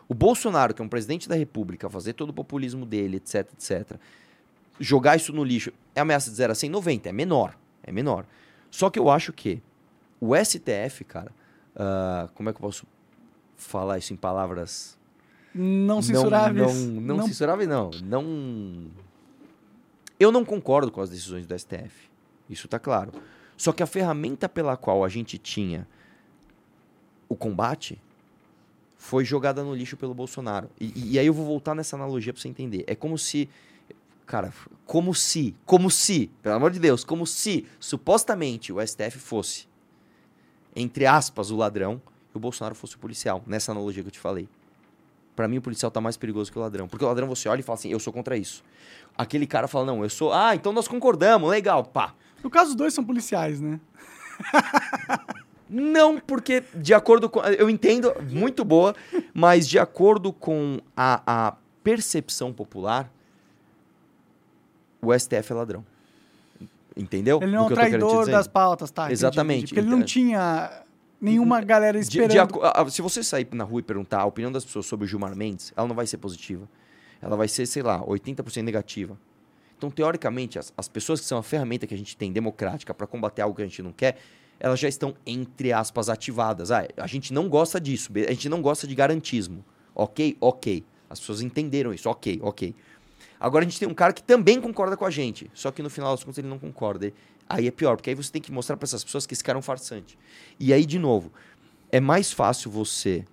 O Bolsonaro, que é um presidente da República, fazer todo o populismo dele, etc, etc, jogar isso no lixo, é ameaça de 0 a 100? 90, é menor. É menor. Só que eu acho que o STF, cara, ah, como é que eu posso falar isso em palavras Não censuráveis. Não, não, não censuráveis, não. Não. Eu não concordo com as decisões do STF. Isso tá claro. Só que a ferramenta pela qual a gente tinha o combate foi jogada no lixo pelo Bolsonaro. E, e aí eu vou voltar nessa analogia pra você entender. É como se. Cara, como se, como se, pelo amor de Deus, como se supostamente o STF fosse, entre aspas, o ladrão e o Bolsonaro fosse o policial, nessa analogia que eu te falei. Pra mim, o policial tá mais perigoso que o ladrão. Porque o ladrão você olha e fala assim, eu sou contra isso. Aquele cara fala, não, eu sou. Ah, então nós concordamos, legal, pá. No caso, os dois são policiais, né? Não, porque de acordo com. Eu entendo, muito boa, mas de acordo com a, a percepção popular, o STF é ladrão. Entendeu? Ele não é um traidor das pautas, tá? Exatamente, entendi. Porque ele não tinha nenhuma galera De- esperando. de a- a- se você sair na rua e perguntar a opinião das pessoas sobre o Gilmar Mendes, ela não vai ser positiva. Ela vai ser, sei lá, 80% negativa. Então, teoricamente, as, as pessoas que são a ferramenta que a gente tem democrática para combater algo que a gente não quer, elas já estão, entre aspas, ativadas. Ah, a gente não gosta disso, a gente não gosta de garantismo. Ok? Ok. As pessoas entenderam isso. Ok, ok. Agora a gente tem um cara que também concorda com a gente, só que no final das contas ele não concorda. Aí é pior, porque aí você tem que mostrar para essas pessoas que esse cara é um farsante. E aí, de novo, é mais fácil você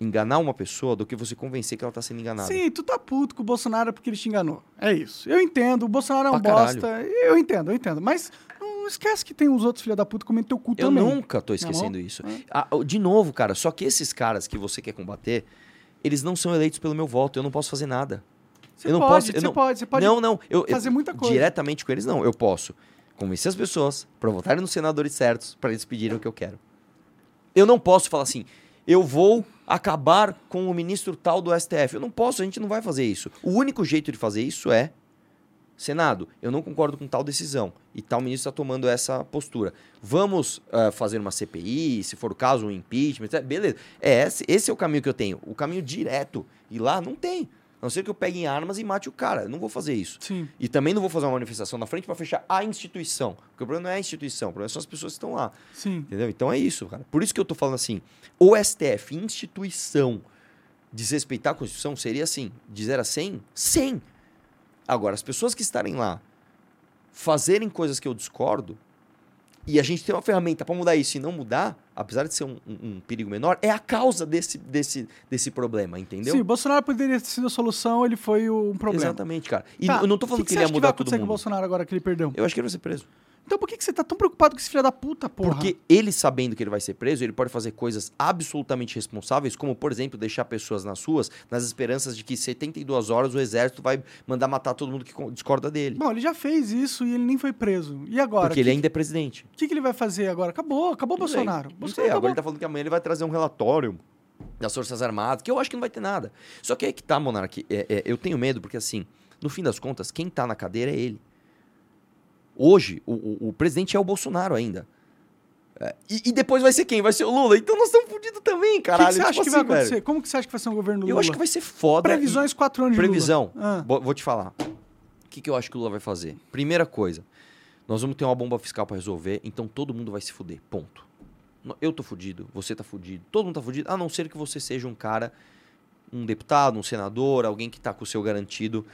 enganar uma pessoa do que você convencer que ela tá sendo enganada. Sim, tu tá puto com o Bolsonaro porque ele te enganou. É isso. Eu entendo, o Bolsonaro é um Pra caralho. bosta. Eu entendo, eu entendo. Mas não esquece que tem os outros filha da puta comendo teu cu Eu também. nunca tô Não é esquecendo bom? isso. É. Ah, de novo, cara, só que esses caras que você quer combater, eles não são eleitos pelo meu voto. Eu não posso fazer nada. Você eu não pode, posso. eu não, pode, você pode não, não. Eu, fazer muita coisa. Diretamente com eles, não. Eu posso convencer as pessoas para votarem nos senadores certos para eles pedirem o que eu quero. Eu não posso falar assim, eu vou acabar com o ministro tal do STF. Eu não posso, a gente não vai fazer isso. O único jeito de fazer isso é Senado, eu não concordo com tal decisão e tal ministro está tomando essa postura. Vamos ah, fazer uma CPI, se for o caso, um impeachment, etc. beleza. É, esse, esse é o caminho que eu tenho. O caminho direto. E lá não tem. A não ser que eu pegue em armas e mate o cara. Eu não vou fazer isso. Sim. E também não vou fazer uma manifestação na frente para fechar a instituição. Porque o problema não é a instituição, o problema são as pessoas que estão lá. Sim. Entendeu? Então é isso, cara. Por isso que eu tô falando assim: o STF, instituição, desrespeitar a Constituição seria assim, de 0 a 100, 100. Agora, as pessoas que estarem lá fazerem coisas que eu discordo, e a gente tem uma ferramenta para mudar isso e não mudar, apesar de ser um, um- um perigo menor, é a causa desse, desse, desse problema, entendeu? Sim, o Bolsonaro poderia ter sido a solução, ele foi um problema. Exatamente, cara. E Tá, eu não tô falando que que, você ele ia acha que vai mudar todo com o mundo. Bolsonaro agora que ele perdeu? Eu acho que ele vai ser preso. Então por que, que você tá tão preocupado com esse filho da puta, porra? Porque ele sabendo que ele vai ser preso, ele pode fazer coisas absolutamente responsáveis, como, por exemplo, deixar pessoas nas ruas nas esperanças de que 72 horas o exército vai mandar matar todo mundo que discorda dele. Bom, ele já fez isso e ele nem foi preso. E agora? porque O ele que, ainda é presidente. que, que ele vai fazer agora? Acabou, acabou o. Bolsonaro. Não Bolsonaro sei, agora ele tá falando que amanhã ele vai trazer um relatório das Forças Armadas, que eu acho que não vai ter nada. Só que aí que tá, Monark, é, é, eu tenho medo, porque assim, no fim das contas, quem tá na cadeira é ele. Hoje, o, o- o presidente é o Bolsonaro ainda. É, e, e depois vai ser quem? Vai ser o Lula. Então nós estamos fodidos também, O que, que caralho. você acha Tipo que vai assim, velho. acontecer? Como que você acha que vai ser um governo Lula? Eu acho que vai ser foda. Previsões, quatro anos e... de Lula. Previsão. Ah. Vou te falar. O que, que eu acho que o Lula vai fazer? Primeira coisa, nós vamos ter uma bomba fiscal para resolver, então todo mundo vai se fuder. Ponto. Eu tô fudido, você tá fudido, todo mundo tá fudido, a não ser que você seja um cara, um deputado, um senador, alguém que tá com o seu garantido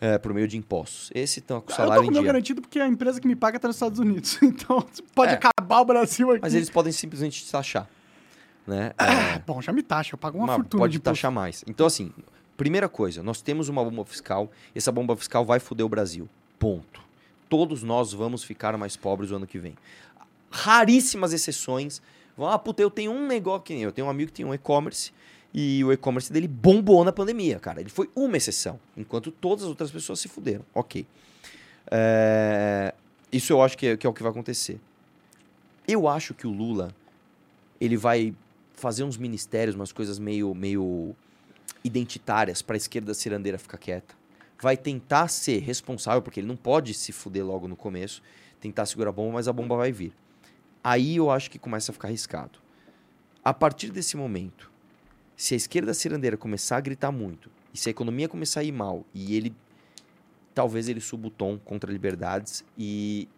é, por meio de impostos. Esse tá com o eu salário tô com meu garantido porque a empresa que me paga tá nos Estados Unidos. Então, pode É. acabar o Brasil aqui. Mas eles podem simplesmente te taxar. Né? Ah, bom, já me taxa, eu pago uma fortuna pode de taxar mais. Então, assim, primeira coisa, nós temos uma bomba fiscal, essa bomba fiscal vai foder o Brasil. Ponto. Todos nós vamos ficar mais pobres o ano que vem. Raríssimas exceções. Vão, ah, puta, eu tenho um negócio que nem eu. tenho um amigo que tem um e-commerce e o e-commerce dele bombou na pandemia, cara. Ele foi uma exceção, enquanto todas as outras pessoas se fuderam. Ok. É, Isso eu acho que é, que é o que vai acontecer. Eu acho que o Lula ele vai fazer uns ministérios, umas coisas meio, meio identitárias para a esquerda cirandeira ficar quieta. Vai tentar ser responsável, porque ele não pode se fuder logo no começo, tentar segurar a bomba, mas a bomba vai vir. Aí eu acho que começa a ficar arriscado. A partir desse momento, se a esquerda cirandeira começar a gritar muito, e se a economia começar a ir mal, e ele talvez ele suba o tom contra liberdades e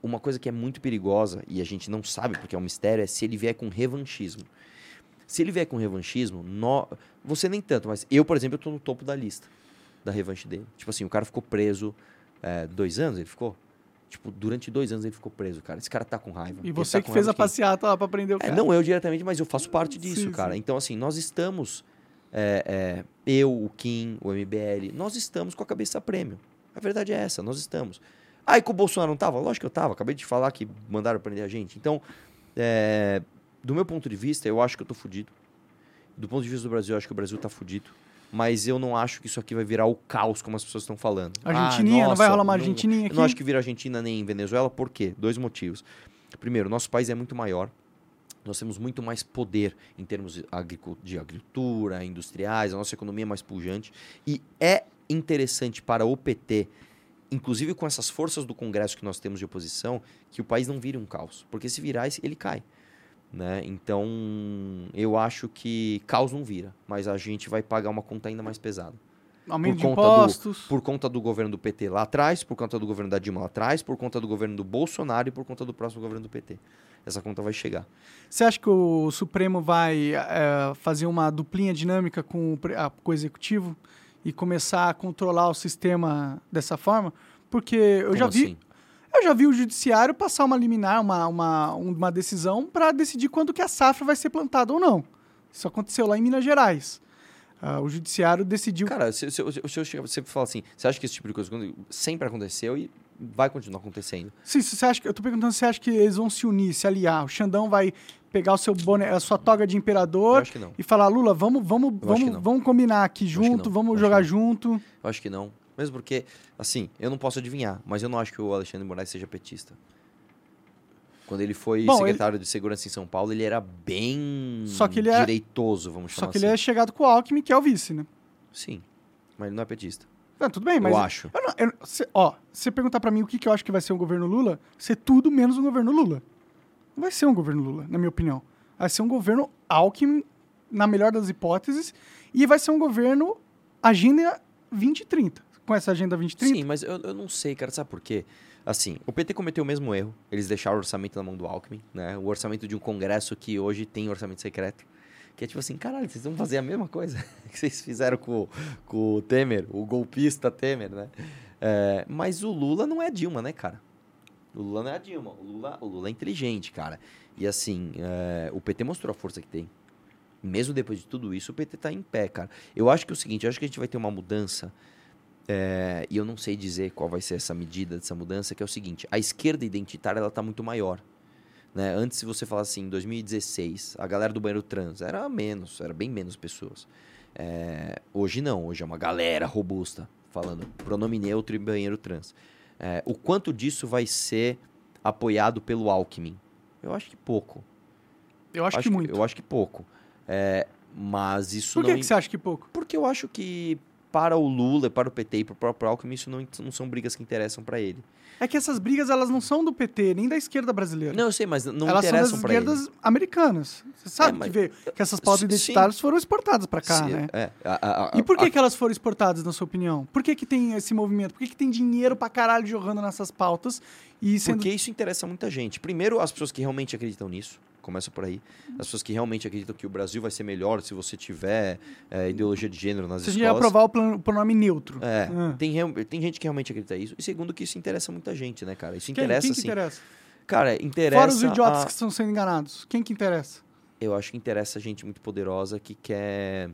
uma coisa que é muito perigosa e a gente não sabe porque é um mistério é se ele vier com revanchismo. Se ele vier com revanchismo, você nem tanto, mas eu, por exemplo, tô no topo da lista da revanche dele. Tipo assim, o cara ficou preso é, dois anos, ele ficou? Tipo, durante dois anos ele ficou preso, cara. Esse cara tá com raiva. E você tá que fez a passeata lá pra prender o É, cara. não eu diretamente, mas eu faço parte disso, Sim, cara. sim. Então, assim, nós estamos. é, é, eu, o Kim, o MBL, nós estamos com a cabeça prêmio. A verdade é essa, nós estamos. Ah, e que o Bolsonaro não tava? Lógico que eu tava. Acabei de falar que mandaram prender a gente. Então, é, do meu ponto de vista, eu acho que eu tô fudido. Do ponto de vista do Brasil, eu acho que o Brasil tá fudido. Mas eu não acho que isso aqui vai virar o caos, como as pessoas estão falando. Argentininha, Ah, não vai rolar uma não- Argentininha eu aqui? não acho que vira Argentina nem Venezuela, por quê? Dois motivos. Primeiro, nosso país é muito maior. Nós temos muito mais poder em termos de agricu- de agricultura, industriais, a nossa economia é mais pujante. E é interessante para o PT, inclusive com essas forças do Congresso que nós temos de oposição, que o país não vire um caos. Porque se virar, ele cai. Né? Então, eu acho que caos não vira, mas a gente vai pagar uma conta ainda mais pesada Aumento de conta do- impostos. por conta do governo do PT lá atrás, por conta do governo da Dilma lá atrás, por conta do governo do Bolsonaro e por conta do próximo governo do PT. Essa conta vai chegar. Você acha que o Supremo vai é, fazer uma duplinha dinâmica com o, a- com o Executivo e começar a controlar o sistema dessa forma? Porque eu Como já vi, assim? Eu já vi o judiciário passar uma liminar, uma, uma, um- uma decisão para decidir quando que a safra vai ser plantada ou não. Isso aconteceu lá em Minas Gerais. Ah, o judiciário decidiu. Cara, se, se, se, se eu chegar, você fala assim, você acha que esse tipo de coisa sempre aconteceu e vai continuar acontecendo? Sim, você acha que, eu tô perguntando se você acha que eles vão se unir, se aliar. O Xandão vai pegar o seu boné, a sua toga de imperador e falar, Lula, vamos, vamos, vamos, vamos combinar aqui junto, vamos Eu jogar junto. Eu acho que não. Mesmo porque, assim, eu não posso adivinhar, mas eu não acho que o Alexandre Moraes seja petista. Quando ele foi Bom, secretário de segurança em São Paulo, ele era bem Só que ele é- direitoso, vamos Só chamar que assim. ele é chegado com o Alckmin, que é o vice, né? Sim, mas ele não é petista. Não, tudo bem, mas. eu acho. eu não- eu- cê- ó, se você perguntar pra mim o que, que eu acho que vai ser um governo Lula, ser tudo menos um governo Lula. Não vai ser um governo Lula, na minha opinião. Vai ser um governo Alckmin, na melhor das hipóteses, e vai ser um governo Agenda 2030. Com essa Agenda 2030? Sim, mas eu, eu não sei, cara, sabe por quê? Assim, o PT cometeu o mesmo erro. Eles deixaram o orçamento na mão do Alckmin, né? O orçamento de um congresso que hoje tem orçamento secreto. Que é tipo assim, caralho, vocês vão fazer a mesma coisa que vocês fizeram com, com o Temer, o golpista Temer, né? É, mas o Lula não é Dilma, né, cara? O Lula não é a Dilma. O Lula, o Lula é inteligente, cara. E assim, é, o PT mostrou a força que tem. Mesmo depois de tudo isso, o PT tá em pé, cara. Eu acho que é o seguinte, eu acho que a gente vai ter uma mudança é, e eu não sei dizer qual vai ser essa medida dessa mudança, que é o seguinte: a esquerda identitária ela tá muito maior. Né? Antes, se você falar assim, em 2016, a galera do banheiro trans era menos, era bem menos pessoas. É, hoje não, hoje é uma galera robusta falando pronome neutro e banheiro trans. É, o quanto disso vai ser apoiado pelo Alckmin? Eu acho que pouco. Eu acho, que muito. Eu acho que pouco. É, mas isso Por que, não que você acha que pouco? porque eu acho que para o Lula, para o PT e para o próprio Alckmin, isso não, não são brigas que interessam para ele. É que essas brigas, elas não são do PT, nem da esquerda brasileira. Não, eu sei, mas não elas são das interessam para ele. esquerdas americanas. Você sabe É, mas- que, veio, que essas pautas Sim. identitárias foram exportadas pra cá, Se- né? é, a- a- E por que, a- que elas foram exportadas, na sua opinião? Por que, que tem esse movimento? Por que, que tem dinheiro pra caralho jorrando nessas pautas e sendo. Porque isso interessa muita gente. Primeiro, as pessoas que realmente acreditam nisso. Começa por aí. As pessoas que realmente acreditam que o Brasil vai ser melhor se você tiver é, ideologia de gênero nas a gente escolas. aprovar o pronome neutro. É, Ah. tem, tem gente que realmente acredita isso. E segundo, que isso interessa muita gente, né, cara? Isso Quem, interessa, quem que assim. interessa? Cara, interessa. Fora os idiotas a- que estão sendo enganados. Quem que interessa? Eu acho que interessa gente muito poderosa que quer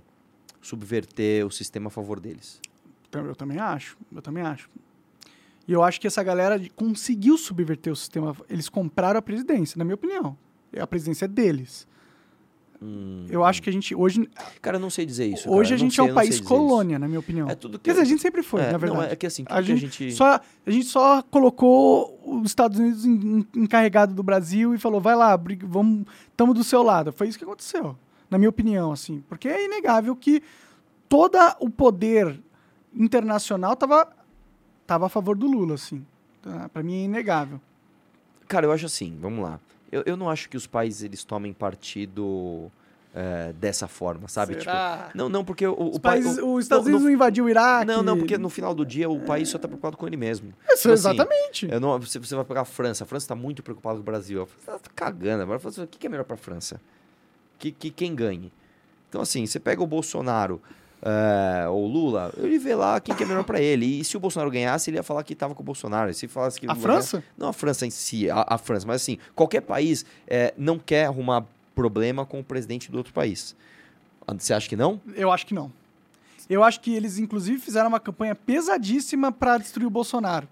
subverter o sistema a favor deles. Então, Eu também acho. Eu também acho. E eu acho que essa galera conseguiu subverter o sistema. Eles compraram a presidência, na minha opinião. A presidência é deles. Hum, Eu acho que a gente hoje Cara, eu não sei dizer isso. hoje cara. a gente sei- é um país colônia, na minha opinião. É tudo que Quer dizer, eu- a gente sempre foi, é, na verdade. Não, é que assim, a, que a gente gente. Só, a gente só colocou os Estados Unidos encarregado do Brasil e falou, vai lá, briga- vamos, estamos do seu lado. Foi isso que aconteceu, na minha opinião, assim. Porque é inegável que todo o poder internacional estava tava a favor do Lula, assim. Tá? Para mim é inegável. Cara, eu acho assim, vamos lá. Eu, eu não acho que os países eles tomem partido é, dessa forma, sabe? Será? Tipo, não, não, porque o, o o- os Estados no- Unidos não invadiu o Iraque. Não, não, porque no final do dia o país só tá preocupado com ele mesmo. Isso, Tipo assim, exatamente. Eu não, você, você vai pegar a França. A França tá muito preocupada com o Brasil. A França tá cagando. Agora, o que, que é melhor pra França? Que, que quem ganhe? Então, assim, você pega o Bolsonaro é, ou Lula, ele vê lá quem que é melhor pra ele. E se o Bolsonaro ganhasse, ele ia falar que tava com o Bolsonaro. E se falasse que A França? ganha- não a França em si, a, a França, mas assim, qualquer país é, não quer arrumar problema com o presidente do outro país. Você acha que não? Eu acho que não. Eu acho que eles, inclusive, fizeram uma campanha pesadíssima para destruir o Bolsonaro.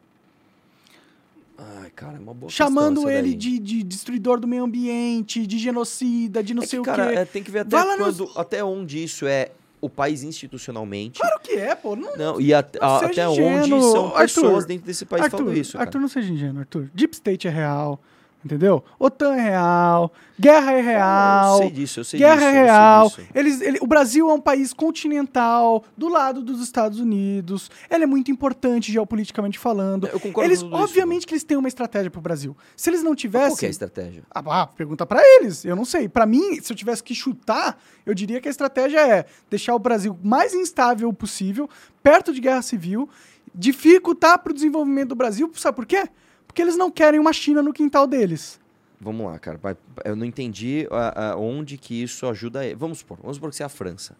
Ai, cara, é uma boa chamando ele de, de destruidor do meio ambiente, de genocida, de não É sei que, o cara, quê. é, tem que ver até quando, até onde isso é o país institucionalmente. Claro que é, pô. Não, Não, e Não a- seja até ingênuo, onde são Arthur. pessoas dentro desse país Arthur, falando isso, cara. Arthur, não seja ingênuo, Arthur. Deep State é real, entendeu? OTAN é real, guerra é real. Eu sei disso, eu sei Guerra disso. é eu sei real. disso. Eles, ele- o Brasil é um país continental, do lado dos Estados Unidos. Ele é muito importante geopoliticamente falando. Eu concordo eles, com tudo isso, obviamente que eles têm uma estratégia pro Brasil. Se eles não Qual que é tivessem. a estratégia? Ah, bah, pergunta pra eles. Eu não sei. Pra mim, se eu tivesse que chutar, eu diria que a estratégia é deixar o Brasil mais instável possível, perto de guerra civil, dificultar pro desenvolvimento do Brasil. Sabe por quê? Porque eles não querem uma China no quintal deles. Vamos lá, cara. Eu não entendi ah, ah, onde que isso ajuda. ele. Vamos supor, vamos supor que você é a França.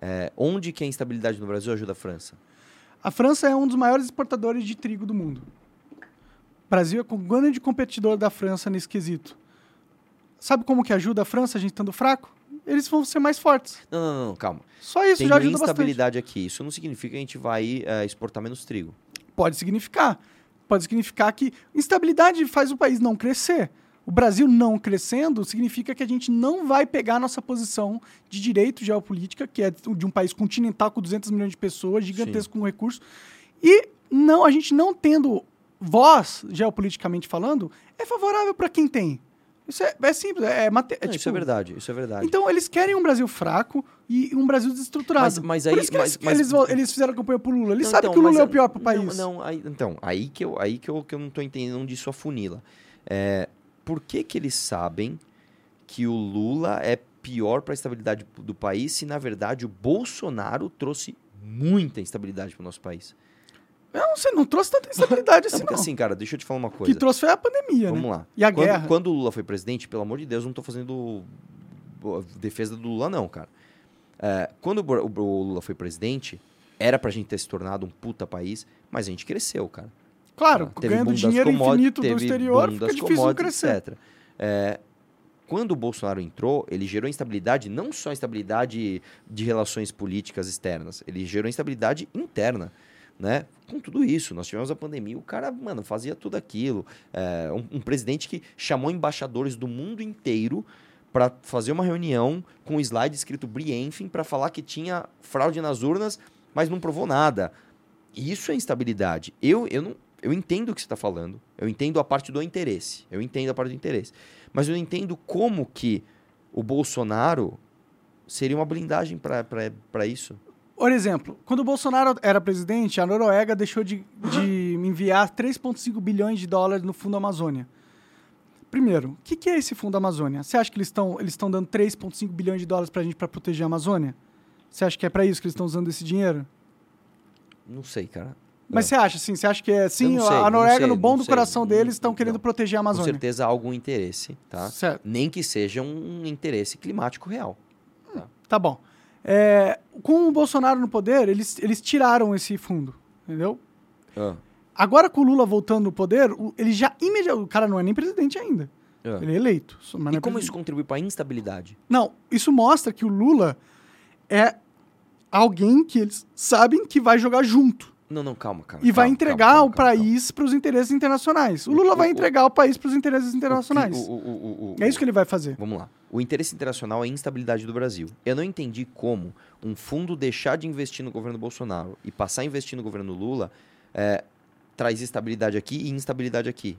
É, onde que a instabilidade no Brasil ajuda a França? A França é um dos maiores exportadores de trigo do mundo. O Brasil é o grande competidor da França nesse quesito. Sabe como que ajuda a França, a gente estando fraco? Eles vão ser mais fortes. Não, não, não, calma. Só isso Tem já ajuda bastante. instabilidade aqui. Isso não significa que a gente vai eh, exportar menos trigo. Pode significar. Pode significar que instabilidade faz o país não crescer. O Brasil não crescendo significa que a gente não vai pegar a nossa posição de direito geopolítica, que é de um país continental com 200 milhões de pessoas, gigantesco com recursos. E não, a gente não tendo voz, geopoliticamente falando, é favorável para quem tem. Isso é, é simples, é, mate- é Não, isso tipo- é verdade, isso é verdade. Então eles querem um Brasil fraco e um Brasil desestruturado. Mas- mas aí- Por isso que mas- eles, mas- eles, eles fizeram campanha pro Lula. Eles Não, sabem então, que o Lula é o pior pro não, país. Não, aí, então, aí que eu, aí que eu, que eu não tô entendendo onde isso afunila. É, por que que eles sabem que o Lula é pior para a estabilidade do país se, na verdade, o Bolsonaro trouxe muita instabilidade para o nosso país? Não sei, não trouxe tanta instabilidade Não, assim, porque não. assim, cara, deixa eu te falar uma O coisa. que trouxe foi a pandemia, Vamos né? lá. E a quando, guerra. Quando o Lula foi presidente, pelo amor de Deus, não tô fazendo defesa do Lula, não, cara. É, quando o o Lula foi presidente, era pra gente ter se tornado um puta país, mas a gente cresceu, cara. Claro, Teve ganhando dinheiro infinito do exterior, fica difícil crescer. etc. É, quando o Bolsonaro entrou, ele gerou instabilidade, não só instabilidade de relações políticas externas, ele gerou instabilidade interna. Né? Com tudo isso, nós tivemos a pandemia, o cara, mano, fazia tudo aquilo. É, um, um presidente que chamou embaixadores do mundo inteiro para fazer uma reunião com um slide escrito briefing para falar que tinha fraude nas urnas, mas não provou nada. Isso é instabilidade. Eu, eu, não, eu entendo o que você está falando. Eu entendo a parte do interesse. Eu entendo a parte do interesse. Mas eu não entendo como que o Bolsonaro seria uma blindagem para isso. Por exemplo, quando o Bolsonaro era presidente, a Noruega deixou de, de enviar 3,5 bilhões de dólares no Fundo Amazônia. Primeiro, o que, que é esse Fundo Amazônia? Você acha que eles estão eles dando 3,5 bilhões de dólares para a gente para proteger a Amazônia? Você acha que é para isso que eles estão usando esse dinheiro? Não sei, cara. Mas você acha assim? Você acha que é sim, não sei, a não Noruega, sei, no bom não do sei. coração deles, estão Não. querendo proteger a Com Amazônia? certeza há algum interesse, tá? Certo. Nem que seja um interesse climático real. Tá bom. É, com o Bolsonaro no poder, eles, eles tiraram esse fundo, entendeu? Ah, Agora com o Lula voltando no poder, o- ele já imediatamente. O cara não é nem presidente ainda. ah. Ele é eleito. E é como presidente. isso contribui para a instabilidade? Não, isso mostra que o Lula é alguém que eles sabem que vai jogar junto. Não, não, calma, calma. E vai calma, entregar calma, o calma, calma, país para os interesses internacionais. O O- Lula o- vai o- entregar o país para os interesses internacionais. O o- o- o- o- É isso que ele vai fazer. Vamos lá. O interesse internacional é a instabilidade do Brasil. Eu não entendi como um fundo deixar de investir no governo Bolsonaro e passar a investir no governo Lula é, traz estabilidade aqui e instabilidade aqui.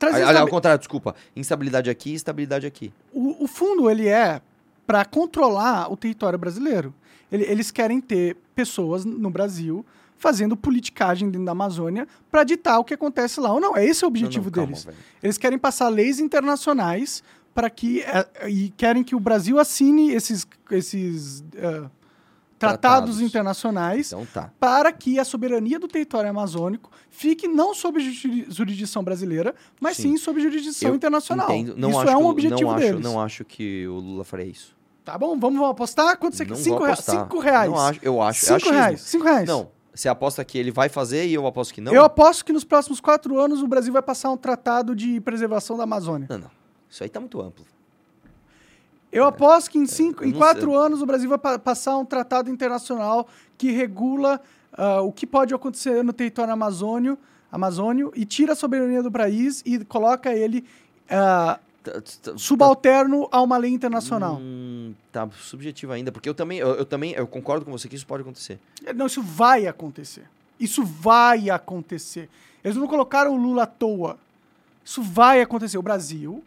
Traz instabi- Ao contrário, desculpa. Instabilidade aqui e estabilidade aqui. o, o fundo ele é para controlar o território brasileiro. Ele- eles querem ter pessoas no Brasil fazendo politicagem dentro da Amazônia para ditar o que acontece lá ou não. É esse o objetivo Não, não, calma, deles. velho. Eles querem passar leis internacionais para que é, e querem que o Brasil assine esses esses é, tratados, Tratados. internacionais Então tá. para que a soberania do território amazônico fique não sob juri- jurisdição brasileira, mas sim, Sim. sob jurisdição Eu internacional. Isso é um objetivo não deles. Acho, não acho que o Lula faria isso. Tá bom, vamos apostar? Quanto você quer? Cinco, rea- reais. Não acho, eu acho. Cinco reais. Cinco reais. Não. Você aposta que ele vai fazer e eu aposto que não? Eu aposto que nos próximos quatro anos o Brasil vai passar um tratado de preservação da Amazônia. Não, não. Isso aí tá muito amplo. Eu aposto que em, cinco, eu em quatro sei. anos o Brasil vai pa- passar um tratado internacional que regula ah, o que pode acontecer no território amazônio, amazônio e tira a soberania do país e coloca ele tá- subalterno a uma lei internacional. Hum, tá subjetivo ainda, porque eu também, eu, eu também, eu concordo com você que isso pode acontecer. Não, isso vai acontecer. Isso vai acontecer. Eles não colocaram o Lula à toa. Isso vai acontecer. O Brasil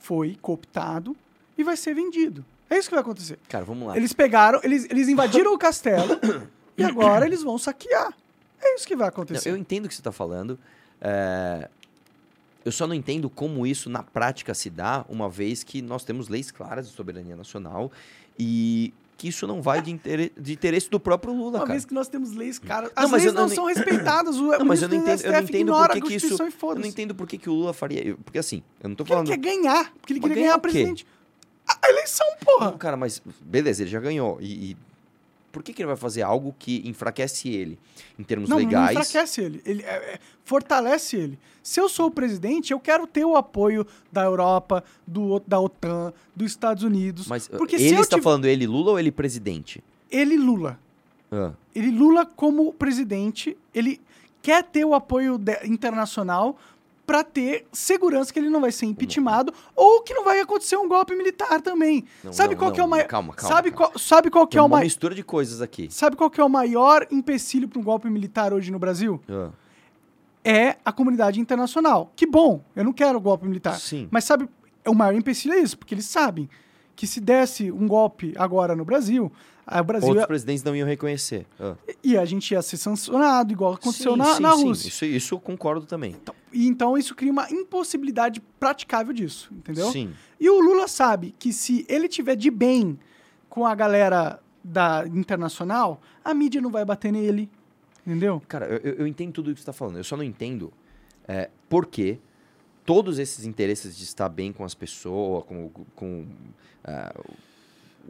foi cooptado e vai ser vendido. É isso que vai acontecer. Cara, vamos lá. Eles pegaram, eles, eles invadiram o castelo e agora eles vão saquear. É isso que vai Não, acontecer. eu entendo o que você está falando. é, Eu só não entendo como isso na prática se dá, uma vez que nós temos leis claras de soberania nacional e que isso não vai de, intere- de interesse do próprio Lula, Uma cara. vez que nós temos leis caras. Não, As mas leis eu não, não- são respeitadas. O, Não, mas eu não entendo, eu não entendo por que que isso. Eu não entendo por que, que o Lula faria. Porque assim, eu não tô Porque ele falando. quer ganhar. Porque ele queria ganhar ganhar presidente. A eleição, porra. Não, cara, mas beleza, ele já ganhou. E, e por que, que ele vai fazer algo que enfraquece ele em termos Não, legais? não enfraquece ele. ele é, é, fortalece ele. Se eu sou o presidente, eu quero ter o apoio da Europa, do, da OTAN, dos Estados Unidos. Mas uh, porque ele está tiv- falando ele Lula ou ele presidente? Ele Lula. Ah, Ele Lula como presidente, ele quer ter o apoio de- internacional para ter segurança que ele não vai ser impeachmentado ou que não vai acontecer um golpe militar também. Não, sabe não, qual que é o não, maior? calma, calma, sabe calma. qual, sabe qual que tem é o uma maior? mistura de coisas aqui. Sabe qual que é o maior empecilho para um golpe militar hoje no Brasil? Ah, é a comunidade internacional. Que bom, eu não quero golpe militar. Sim. Mas sabe, o maior empecilho é isso, porque eles sabem que se desse um golpe agora no Brasil, a o Brasil Outros ia, presidentes não iam reconhecer. Ah. e a gente ia ser sancionado, igual aconteceu Sim, na, sim, na sim. Rússia. Isso, isso eu concordo também. E então isso cria uma impossibilidade praticável disso, entendeu? Sim. E o Lula sabe que se ele tiver de bem com a galera da internacional, a mídia não vai bater nele, entendeu? Cara, eu, eu- entendo tudo o que você está falando. Eu só não entendo é, por que todos esses interesses de estar bem com as pessoas, com, com ah,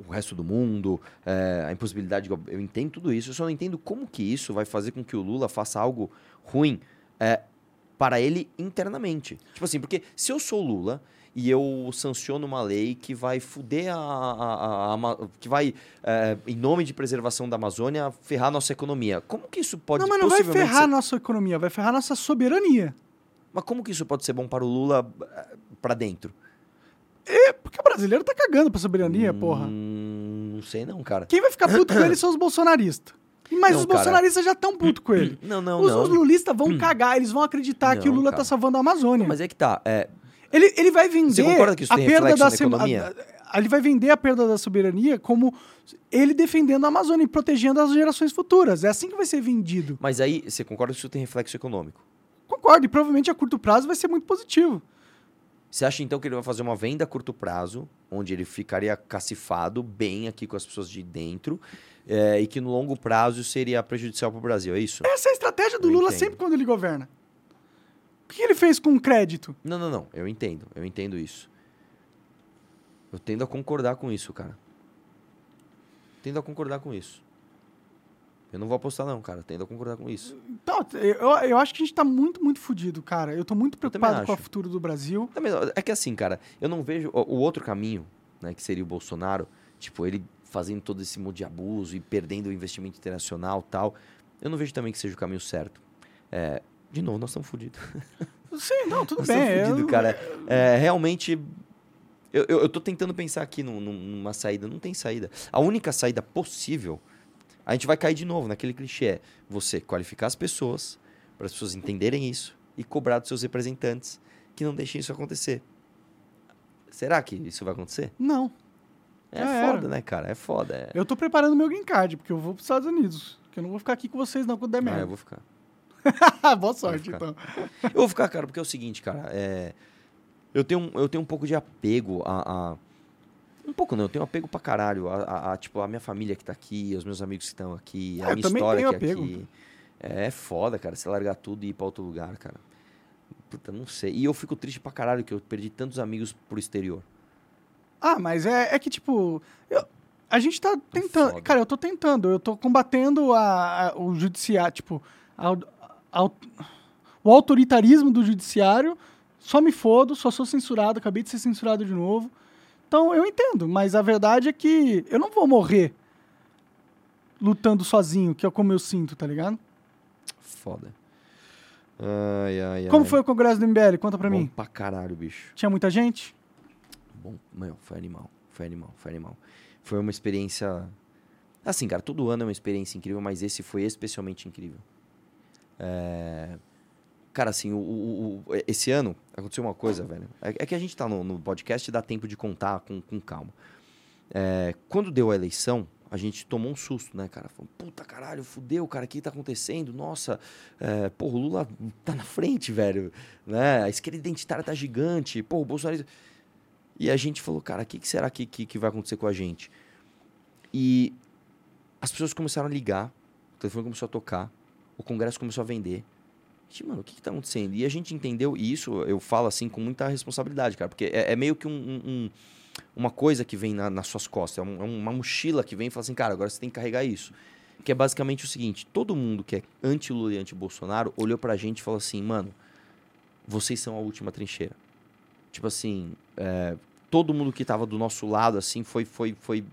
o resto do mundo, é, a impossibilidade. de- Eu entendo tudo isso. Eu só não entendo como que isso vai fazer com que o Lula faça algo ruim é, para ele internamente. Tipo assim, porque se eu sou Lula e eu sanciono uma lei que vai fuder a. a- a- a que vai, é, em nome de preservação da Amazônia, ferrar nossa economia. Como que isso pode não, mas não vai ferrar a ser- nossa economia, vai ferrar a nossa soberania. Mas como que isso pode ser bom para o Lula para dentro? É, porque o brasileiro tá cagando pra soberania, porra. Hum, não sei não, cara. Quem vai ficar puto com ele são os bolsonaristas. Mas Não, os cara. bolsonaristas já estão puto com ele. Não, não, os, não. os lulistas vão cagar, eles vão acreditar que o Não, Lula cara. tá salvando a Amazônia. Mas é que tá. É, Ele, ele vai vender Você concorda que isso a tem perda da economia? a- a- Ele vai vender a perda da soberania como ele defendendo a Amazônia e protegendo as gerações futuras. É assim que vai ser vendido. mas aí, você concorda que isso tem reflexo econômico? Concordo, e provavelmente a curto prazo vai ser muito positivo. Você acha então que ele vai fazer uma venda a curto prazo, onde ele ficaria cacifado bem aqui com as pessoas de dentro, é, e que no longo prazo seria prejudicial para o Brasil, é isso? Essa é a estratégia do Eu Lula entendo. sempre quando ele governa. O que ele fez com o crédito? Não, não, não. Eu entendo. Eu entendo isso. Eu tendo a concordar com isso, cara. Tendo a concordar com isso. Eu não vou apostar, não, cara. Tendo a concordar com isso. Então, eu, eu acho que a gente tá muito, muito fudido, cara. Eu tô muito preocupado com o futuro do Brasil. Também, é que assim, cara, eu não vejo o, o outro caminho, né, que seria o Bolsonaro, tipo, ele fazendo todo esse monte de abuso e perdendo o investimento internacional e tal. Eu não vejo também que seja o caminho certo. É, de novo, nós estamos fodidos. Sim, não, tudo Nós bem. estamos fodidos, eu- cara. É, realmente. Eu, eu, eu tô tentando pensar aqui num- num- numa saída. Não tem saída. A única saída possível. A gente vai cair de novo naquele clichê. Você qualificar as pessoas, para as pessoas entenderem isso e cobrar dos seus representantes que não deixem isso acontecer. Será que isso vai acontecer? Não. É Já foda, era. né, cara? É foda. É... Eu tô preparando meu green card, porque eu vou pros Estados Unidos. Que eu não vou ficar aqui com vocês, não, quando der Ah, eu merda. vou ficar. Boa sorte, ficar. então. Eu vou ficar, cara, porque é o seguinte, cara. É... Eu, tenho, um- eu tenho um pouco de apego a, a- Um pouco não, eu tenho apego pra caralho. A, a- a, tipo, a minha família que tá aqui, os meus amigos que estão aqui, É, a eu minha história que é apego. aqui. É foda, cara, você largar tudo e ir pra outro lugar, cara. Puta, não sei. E eu fico triste pra caralho que eu perdi tantos amigos pro exterior. Ah, mas é, é que, tipo, eu- a gente tá tentando. foda. Cara, eu tô tentando, eu tô combatendo a, a- o judiciário, tipo, a- a- o autoritarismo do judiciário. Só me fodo, só sou censurado, acabei de ser censurado de novo. Então, eu entendo, mas a verdade é que eu não vou morrer lutando sozinho, que é como eu sinto, tá ligado? Foda. Ai, ai, Como ai. foi o congresso do MBL? Conta pra Bom mim. pra caralho, bicho. Tinha muita gente? Bom, meu, foi animal. Foi animal, foi animal. Foi uma experiência. Assim, cara, todo ano é uma experiência incrível, mas esse foi especialmente incrível. É, Cara, assim, o, o- o- esse ano aconteceu uma coisa, velho. É, é que a gente tá no, no podcast e dá tempo de contar com, com calma. É, Quando deu a eleição, a gente tomou um susto, né, cara? Falou, puta caralho, fudeu, cara, o que tá acontecendo? Nossa, é, o Lula tá na frente, velho. Né? A esquerda identitária tá gigante. Pô, o Bolsonaro. E a gente falou, cara, o que, que será que, que, que vai acontecer com a gente? E as pessoas começaram a ligar, o telefone começou a tocar, o Congresso começou a vender. Mano, o que, tá acontecendo? E a gente entendeu, isso eu falo assim com muita responsabilidade, cara, porque é, é meio que um, um- um- uma coisa que vem na- nas suas costas, é, um- é uma mochila que vem e fala assim, cara, agora você tem que carregar isso. Que é basicamente o seguinte: todo mundo que é anti-Lula e anti-Bolsonaro olhou pra gente e falou assim, mano, vocês são a última trincheira. Tipo assim, é, todo mundo que tava do nosso lado, assim, foi, foi, foi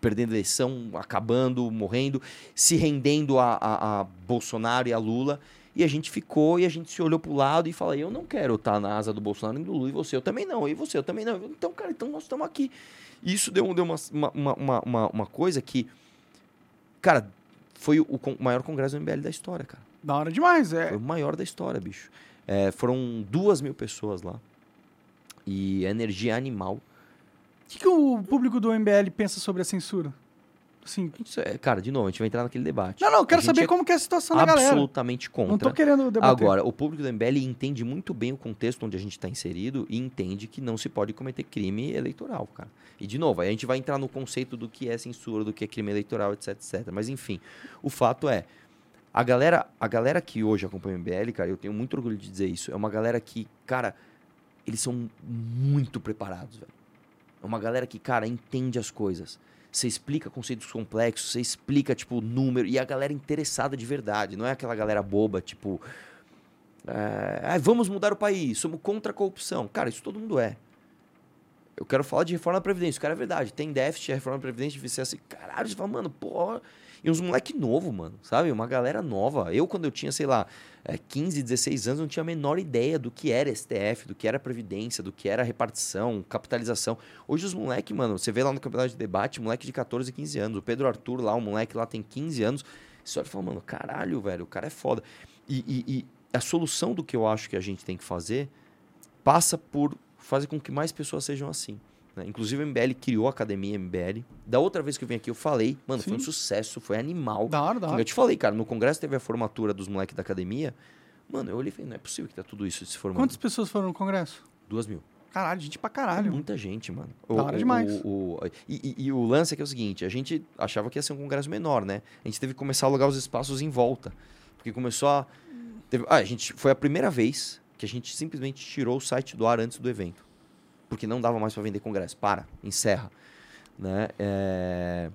perdendo eleição, acabando, morrendo, se rendendo a, a, a Bolsonaro e a Lula. E a gente ficou e a gente se olhou pro lado e falou: Eu não quero estar na asa do Bolsonaro nem do Lula, e você, eu também não, e você, eu também não. Então, cara, então nós estamos aqui. E isso deu, deu uma, uma, uma, uma, uma coisa que, cara, foi o, con- maior congresso do MBL da história, cara. Da hora demais, é. Foi o maior da história, bicho. É, foram duas mil pessoas lá. E energia animal. O que, que o público do MBL pensa sobre a censura? Isso é- cara, de novo, a gente vai entrar naquele debate. não, não, eu quero saber é como que é a situação da galera. absolutamente contra. Não tô querendo debater. Agora, o público do MBL entende muito bem o contexto onde a gente está inserido e entende que não se pode cometer crime eleitoral, cara. E, de novo, aí a gente vai entrar no conceito do que é censura, do que é crime eleitoral, etc, etc. Mas, enfim, o fato é, a galera, a galera que hoje acompanha o MBL, cara, eu tenho muito orgulho de dizer isso, é uma galera que, cara, eles são muito preparados, velho. É uma galera que, cara, entende as coisas. Você explica conceitos complexos, você explica, tipo, número, e a galera interessada de verdade. Não é aquela galera boba, tipo. É, "Ah, vamos mudar o país, somos contra a corrupção. Cara, isso todo mundo é. Eu quero falar de reforma da Previdência. Cara, é verdade. Tem déficit, a reforma da Previdência devia ser assim. Caralho, você fala, mano, pô. E uns moleque novo, mano, sabe? Uma galera nova. Eu, quando eu tinha, sei lá, é, 15, 16 anos, não tinha a menor ideia do que era STF, do que era Previdência, do que era repartição, capitalização. Hoje os moleque, mano, você vê lá no campeonato de debate, moleque de 14, 15 anos. O Pedro Arthur lá, o moleque lá tem 15 anos. Você olha e fala, mano, caralho, velho, o cara é foda. E, e- e a solução do que eu acho que a gente tem que fazer passa por fazer com que mais pessoas sejam assim. Né? Inclusive, o MBL criou a academia MBL. Da outra vez que eu vim aqui, eu falei, mano, foi um Sim. sucesso, foi animal. Da hora, da hora. Eu te falei, cara, no congresso teve a formatura dos moleques da academia. Mano, eu olhei e falei, não é possível que tá tudo isso se formando. Quantas pessoas foram no congresso? Duas mil. Caralho, gente pra É caralho. muita gente, mano. Da hora demais. o- o- e, e- e o lance é que é o seguinte, a gente achava que ia ser um congresso menor, né? A gente teve que começar a alugar os espaços em volta. Porque começou a... teve- ah, a gente, foi a primeira vez que a gente simplesmente tirou o site do ar antes do evento. Porque não dava mais para vender congresso. Para, encerra. Né? É,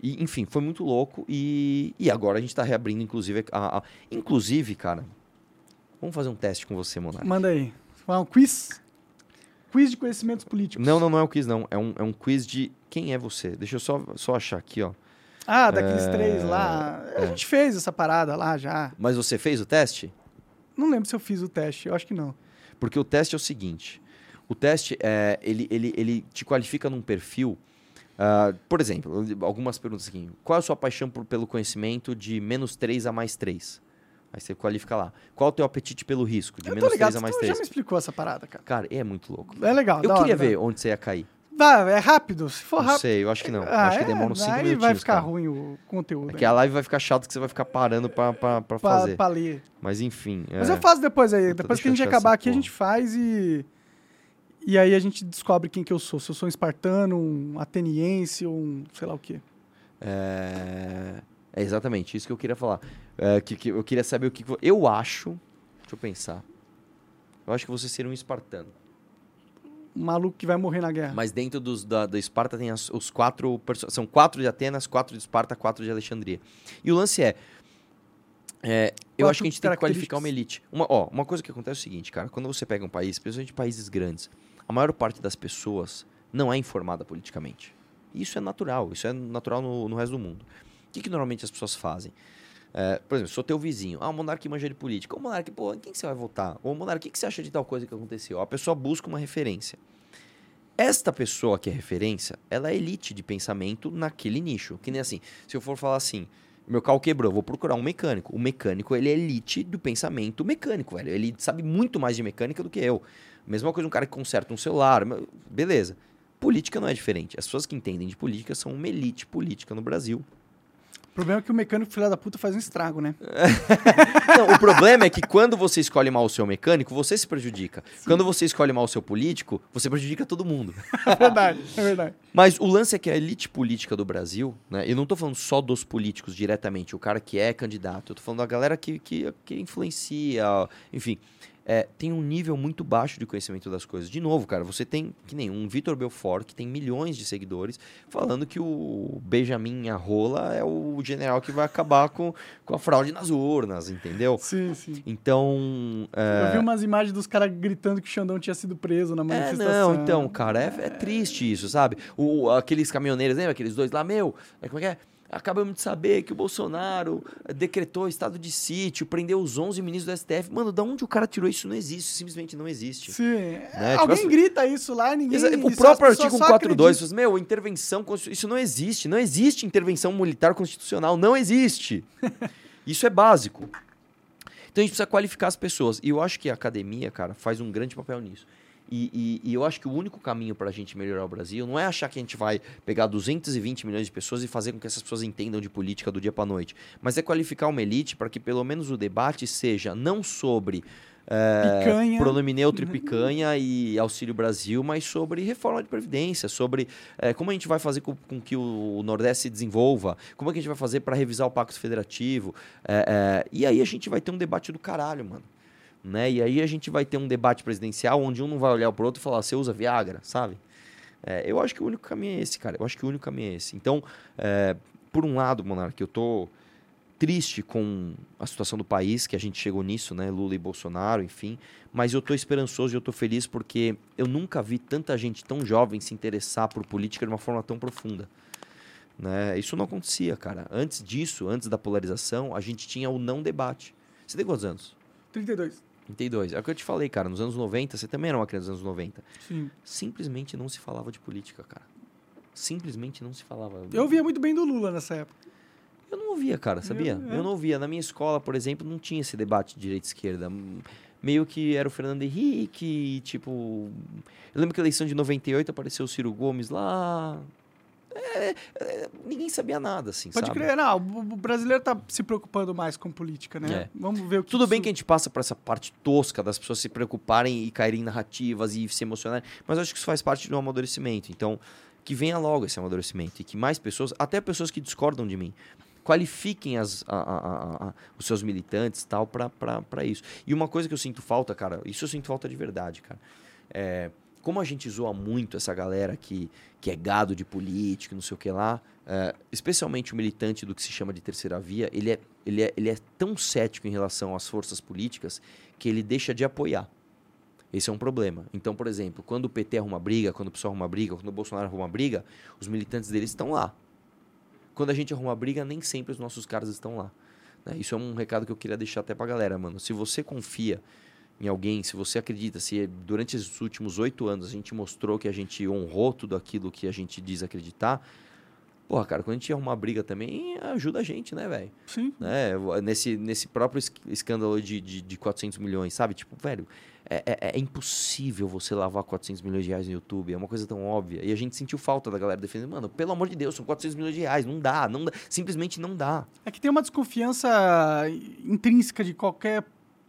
E, enfim, foi muito louco. E, e agora a gente tá reabrindo, inclusive... a- a- Inclusive, cara... Vamos fazer um teste com você, Monark. Manda aí. Vai um quiz? Quiz de conhecimentos políticos. Não, não, não é um quiz, não. É um, é um quiz de quem é você. Deixa eu só, só achar aqui, ó. Ah, daqueles três lá. A gente fez essa parada lá já. Mas você fez o teste? Não lembro se eu fiz o teste, eu acho que não. Porque o teste é o seguinte: o teste é, ele, ele, ele te qualifica num perfil. ah, por exemplo, algumas perguntas aqui. Qual é a sua paixão por- pelo conhecimento de menos 3 a mais 3? Aí você qualifica lá. Qual é o teu apetite pelo risco de menos ligado, 3 a mais tu já 3? me explicou essa parada, cara. Cara, é muito louco. É legal, Eu queria hora, ver da- onde você ia cair. Vai, é rápido. Se for Não rápido. sei, eu acho que não. Ah, acho que é? demora uns 5 Aí minutinhos. vai ficar cara. ruim o conteúdo. É aí. que a live vai ficar chato que você vai ficar parando pra, pra, pra pra, fazer. pra ler. Mas enfim. Mas é. eu faço depois aí. Puta, Depois que a gente acabar aqui, a porra. gente faz e. E aí a gente descobre quem que eu sou. Se eu sou um espartano, um ateniense ou um sei lá o quê. É... é exatamente isso que eu queria falar. É, que, que eu queria saber o que. Eu acho. Deixa eu pensar. Eu acho que você seria um espartano. Um maluco que vai morrer na guerra. Mas dentro dos, da, da Esparta tem as- os quatro. São quatro de Atenas, quatro de Esparta, quatro de Alexandria. E o lance é. é, eu acho que a gente tem que qualificar uma elite. Uma, ó, uma coisa que acontece é o seguinte, cara. Quando você pega um país, principalmente países grandes, a maior parte das pessoas não é informada politicamente. Isso é natural, isso é natural no, no resto do mundo. O que, que normalmente as pessoas fazem? É, por exemplo, sou teu vizinho. Ah, o Monark manja de política. Ô, Monark, pô, em quem que você vai votar? Ô, Monark, o que, que você acha de tal coisa que aconteceu? A pessoa busca uma referência. Esta pessoa que é referência, ela é elite de pensamento naquele nicho. Que nem assim, se eu for falar assim, meu carro quebrou, vou procurar um mecânico. O mecânico, ele é elite do pensamento mecânico, velho. Ele sabe muito mais de mecânica do que eu. Mesma coisa um cara que conserta um celular, beleza. Política não é diferente. As pessoas que entendem de política são uma elite política no Brasil. O problema é que o mecânico filho da puta faz um estrago, né? Não, o problema é que quando você escolhe mal o seu mecânico, você se prejudica. Quando você escolhe mal o seu político, você prejudica todo mundo. É verdade, é verdade. Mas o lance é que a elite política do Brasil, né? Eu não tô falando só dos políticos diretamente, o cara que é candidato. Eu tô falando da galera que, que, que influencia, enfim. É, tem um nível muito baixo de conhecimento das coisas. De novo, cara, você tem que nem um Vitor Belfort, que tem milhões de seguidores, falando que o Benjamin Arrola é o general que vai acabar com, com a fraude nas urnas, entendeu? Sim, sim. Então. é, Eu vi umas imagens dos caras gritando que o Xandão tinha sido preso na É, manifestação. não, então, cara, é, é triste isso, sabe? O, aqueles caminhoneiros, lembra aqueles dois lá, meu, é, como é que é? Acabamos de saber que o Bolsonaro eh, decretou estado de sítio, prendeu os 11 ministros do STF. Mano, da onde o cara tirou isso? Não existe, simplesmente não existe. Sim. Né? Alguém Tipo, grita isso lá, ninguém... O próprio artigo só 142 acreditam. diz, meu, intervenção, isso não existe. Não existe intervenção militar constitucional, não existe. Isso é básico. Então a gente precisa qualificar as pessoas. E eu acho que a academia, cara, faz um grande papel nisso. E, e- e eu acho que o único caminho para a gente melhorar o Brasil não é achar que a gente vai pegar 220 milhões de pessoas e fazer com que essas pessoas entendam de política do dia para noite, mas é qualificar uma elite para que pelo menos o debate seja não sobre é, Picanha. pronome neutro e picanha e Auxílio Brasil, mas sobre reforma de previdência, sobre é, como a gente vai fazer com, com que o Nordeste se desenvolva, como é que a gente vai fazer para revisar o Pacto Federativo. é, e aí a gente vai ter um debate do caralho, mano. Né? E aí a gente vai ter um debate presidencial onde um não vai olhar pro outro e falar, você usa Viagra, sabe? É, eu acho que o único caminho é esse, cara. Eu acho que o único caminho é esse. Então, é, por um lado, Monark, eu tô triste com a situação do país, que a gente chegou nisso, né? Lula e Bolsonaro, enfim. Mas eu tô esperançoso e eu tô feliz porque eu nunca vi tanta gente tão jovem se interessar por política de uma forma tão profunda. Né? Isso não acontecia, cara. Antes disso, antes da polarização, a gente tinha o não debate. Você tem quantos anos? 32. 32. É o que eu te falei, cara. Nos anos 90, você também era uma criança dos anos 90. Sim. Simplesmente não se falava de política, cara. Simplesmente não se falava. Eu via muito bem do Lula nessa época. Eu não ouvia, cara, sabia? Eu- Eu, é. não ouvia. Na minha escola, por exemplo, não tinha esse debate de direita e esquerda. Meio que era o Fernando Henrique, tipo. Eu lembro que a eleição de 98 apareceu o Ciro Gomes lá. É, é, ninguém sabia nada, assim, Pode sabe? crer. Não, o brasileiro tá se preocupando mais com política, né? É. Vamos ver o que Tudo bem isso- que a gente passa por essa parte tosca das pessoas se preocuparem e caírem em narrativas e se emocionarem, mas eu acho que isso faz parte do amadurecimento. Então, que venha logo esse amadurecimento e que mais pessoas, até pessoas que discordam de mim, qualifiquem as, a- a- a- os seus militantes e tal pra isso. E uma coisa que eu sinto falta, cara, isso eu sinto falta de verdade, cara. É, como a gente zoa muito essa galera que, que é gado de político, não sei o que lá, é, especialmente o militante do que se chama de terceira via, ele é, ele, é, ele é tão cético em relação às forças políticas que ele deixa de apoiar. Esse é um problema. Então, por exemplo, quando o PT arruma briga, quando o PSOL arruma briga, quando o Bolsonaro arruma briga, os militantes deles estão lá. Quando a gente arruma briga, nem sempre os nossos caras estão lá. né? Isso é um recado que eu queria deixar até pra galera, mano. Se você confia em alguém, se você acredita, se durante esses últimos oito anos a gente mostrou que a gente honrou tudo aquilo que a gente diz acreditar, porra, cara, quando a gente arrumar briga também, ajuda a gente, né, velho? Sim. né? Nesse, nesse próprio es- escândalo de, de, de 400 milhões, sabe? Tipo, velho, é, é, é impossível você lavar 400 milhões de reais no YouTube, é uma coisa tão óbvia. E a gente sentiu falta da galera defendendo, mano, pelo amor de Deus, são 400 milhões de reais, não dá, não dá, simplesmente não dá. É que tem uma desconfiança intrínseca de qualquer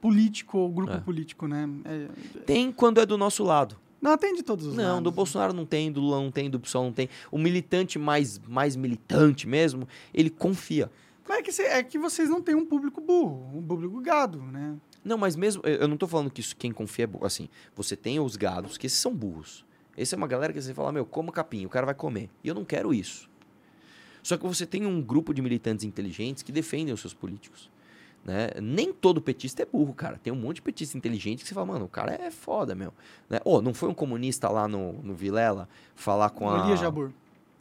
político ou grupo É. político, né? É- Tem quando é do nosso lado. Não, tem de todos os Não, lados. do Bolsonaro não tem, do Lula não tem, do PSOL não tem. O militante mais, mais militante mesmo, ele confia. Mas é que, cê- é que vocês não têm um público burro, um público gado, né? Não, mas mesmo. Eu eu não tô falando que isso, quem confia é burro. Assim, você tem os gados, que esses são burros. Essa é uma galera que você fala, meu, coma capim, o cara vai comer. E eu não quero isso. Só que você tem um grupo de militantes inteligentes que defendem os seus políticos. Né? Nem todo petista é burro, cara. Tem um monte de petista inteligente que você fala, mano, o cara é foda, meu. Né? Ô, não foi um comunista lá no, no Vilela falar com a. Elias Jabur.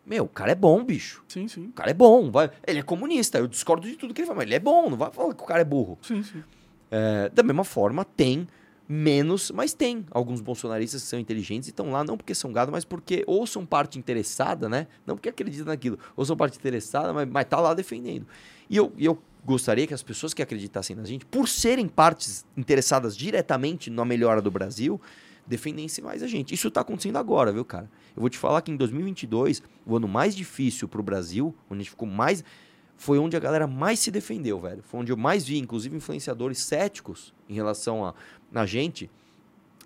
Meu, o cara é bom, bicho. Sim, sim. O cara é bom. Vai... Ele é comunista. Eu discordo de tudo que ele fala, mas ele é bom. Não vai falar que o cara é burro. Sim, sim. É, da mesma forma, tem menos, mas tem alguns bolsonaristas que são inteligentes e estão lá não porque são gado, mas porque ou são parte interessada, né? Não porque acreditam naquilo, ou são parte interessada, mas, mas tá lá defendendo. E eu, e eu gostaria que as pessoas que acreditassem na gente, por serem partes interessadas diretamente na melhora do Brasil, defendessem mais a gente. Isso tá acontecendo agora, viu, cara? Eu vou te falar que em 2022, o ano mais difícil pro Brasil, onde a gente ficou mais foi onde a galera mais se defendeu, velho. Foi onde eu mais vi, inclusive, influenciadores céticos em relação a, a gente.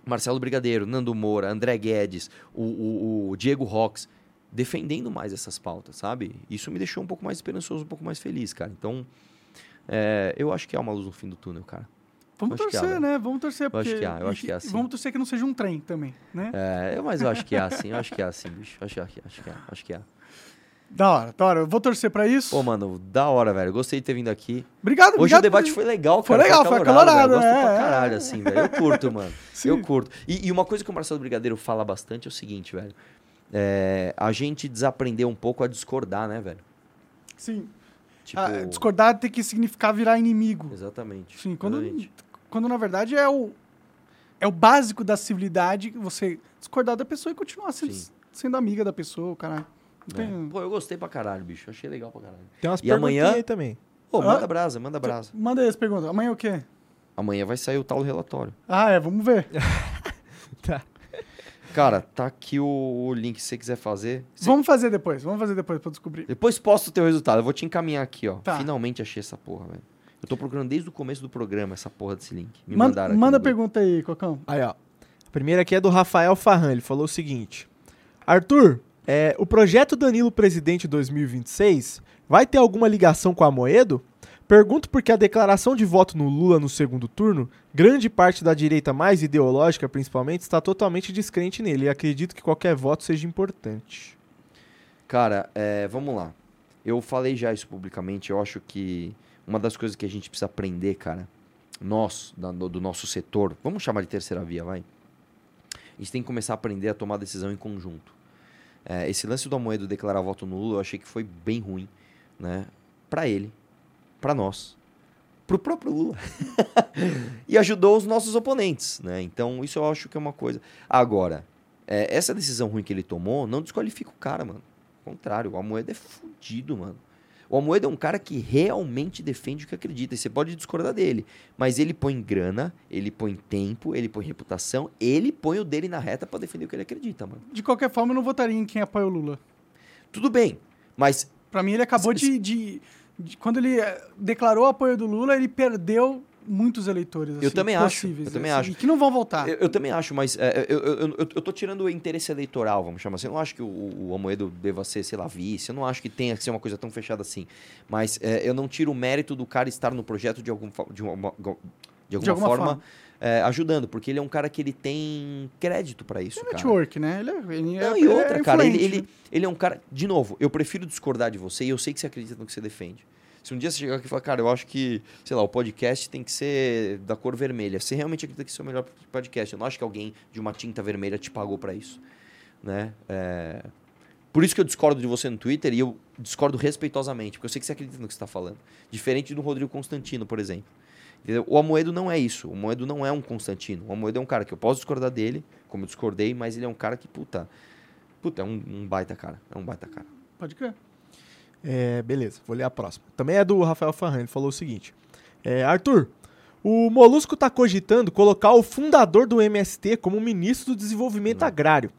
Marcelo Brigadeiro, Nando Moura, André Guedes, o, o- o Diego Rox, defendendo mais essas pautas, sabe? Isso me deixou um pouco mais esperançoso, um pouco mais feliz, cara. Então, é, eu acho que há uma luz no fim do túnel, cara. Vamos acho há, torcer, velho. né? Vamos torcer. Eu acho porque... que há, eu acho que há, sim. Vamos torcer que não seja um trem também, né? É, eu- mas eu acho que há, sim. Eu acho que há, sim, bicho. Acho que há, acho que há, acho que há. Da hora, da hora. Eu vou torcer pra isso. Pô, mano, da hora, velho. Gostei de ter vindo aqui. obrigado, Hoje obrigado o debate por- foi legal, Foi cara. legal, foi acalorado, Eu gosto é, pra é. caralho, assim, velho. Eu curto, mano. Sim. Eu curto. E, e uma coisa que o Marcelo Brigadeiro fala bastante é o seguinte, velho. É, a gente desaprendeu um pouco a discordar, né, velho? Sim. Tipo, Ah, discordar tem que significar virar inimigo. Exatamente. Sim, quando, exatamente. quando na verdade é o, é o básico da civilidade você discordar da pessoa e continuar sendo, Sim. sendo amiga da pessoa, caralho. Não É. tem- Pô, eu gostei pra caralho, bicho. Achei legal pra caralho. Tem umas E amanhã? aí também. Pô, Ah. manda brasa, manda brasa. Manda aí as perguntas. Amanhã o quê? Amanhã vai sair o tal relatório. Ah, é, vamos ver. Tá. Cara, tá aqui o, o link se você quiser fazer. Cê- Vamos fazer depois, vamos fazer depois pra eu descobrir. Depois posta o teu resultado. Eu vou te encaminhar aqui, ó. Tá. Finalmente achei essa porra, velho. Eu tô procurando desde o começo do programa essa porra desse link. Me manda mandaram aqui manda grupo. pergunta aí, Cocão. Aí, ó. A primeira aqui é do Rafael Farran. Ele falou o seguinte: Arthur, é, o projeto Danilo Presidente 2026 vai ter alguma ligação com a Moedo? Pergunto porque a declaração de voto no Lula no segundo turno, grande parte da direita mais ideológica, principalmente, está totalmente descrente nele e acredito que qualquer voto seja importante. Cara, é, vamos lá. Eu falei já isso publicamente. Eu acho que uma das coisas que a gente precisa aprender, cara, nós, da- do, nosso setor, vamos chamar de terceira via, vai. A gente tem que começar a aprender a tomar decisão em conjunto. É, esse lance do Amoedo declarar voto no Lula, eu achei que foi bem ruim, né? Pra ele, pra nós, pro próprio Lula. e ajudou os nossos oponentes, né? Então, isso eu acho que é uma coisa. Agora, é, essa decisão ruim que ele tomou não desqualifica o cara, mano. Ao contrário, o Amoedo é fudido, mano. O Amoedo é um cara que realmente defende o que acredita. E você pode discordar dele. Mas ele põe grana, ele põe tempo, ele põe reputação, ele põe o dele na reta pra defender o que ele acredita, mano. De qualquer forma, eu não votaria em quem apoia o Lula. Tudo bem, mas Pra mim, ele acabou de- de- Quando ele eh, declarou o apoio do Lula, ele perdeu muitos eleitores. Eu assim, também acho, possíveis, eu também assim, acho. E que não vão voltar. Eu, eu também acho, mas é, eu, eu, eu, eu tô tirando o interesse eleitoral, vamos chamar assim. Eu não acho que o, o Amoedo deva ser, sei lá, vice. Eu não acho que tenha que ser uma coisa tão fechada assim. Mas é, eu não tiro o mérito do cara estar no projeto de, algum, de, uma, de alguma, alguma forma, forma. É, ajudando. Porque ele é um cara que ele tem crédito pra isso, É cara. network, né? Ele, é- ele Não, é, e outra, é cara, ele, ele, né? ele é um cara. De novo, eu prefiro discordar de você e eu sei que você acredita no que você defende. Se um dia você chegar aqui e falar, cara, eu acho que, sei lá, o podcast tem que ser da cor vermelha. Você realmente acredita que isso é o melhor podcast. Eu não acho que alguém de uma tinta vermelha te pagou pra isso. Né? É, Por isso que eu discordo de você no Twitter e eu discordo respeitosamente, porque eu sei que você acredita no que você está falando. Diferente do Rodrigo Constantino, por exemplo. Entendeu? O Amoedo não é isso. O Amoedo não é um Constantino. O Amoedo é um cara que eu posso discordar dele, como eu discordei, mas ele é um cara que, puta. Puta, é um, um baita cara. É um baita cara. Pode crer. É, beleza, vou ler a próxima. Também é do Rafael Farran, ele falou o seguinte. É, Arthur, o Molusco tá cogitando colocar o fundador do MST como ministro do desenvolvimento agrário.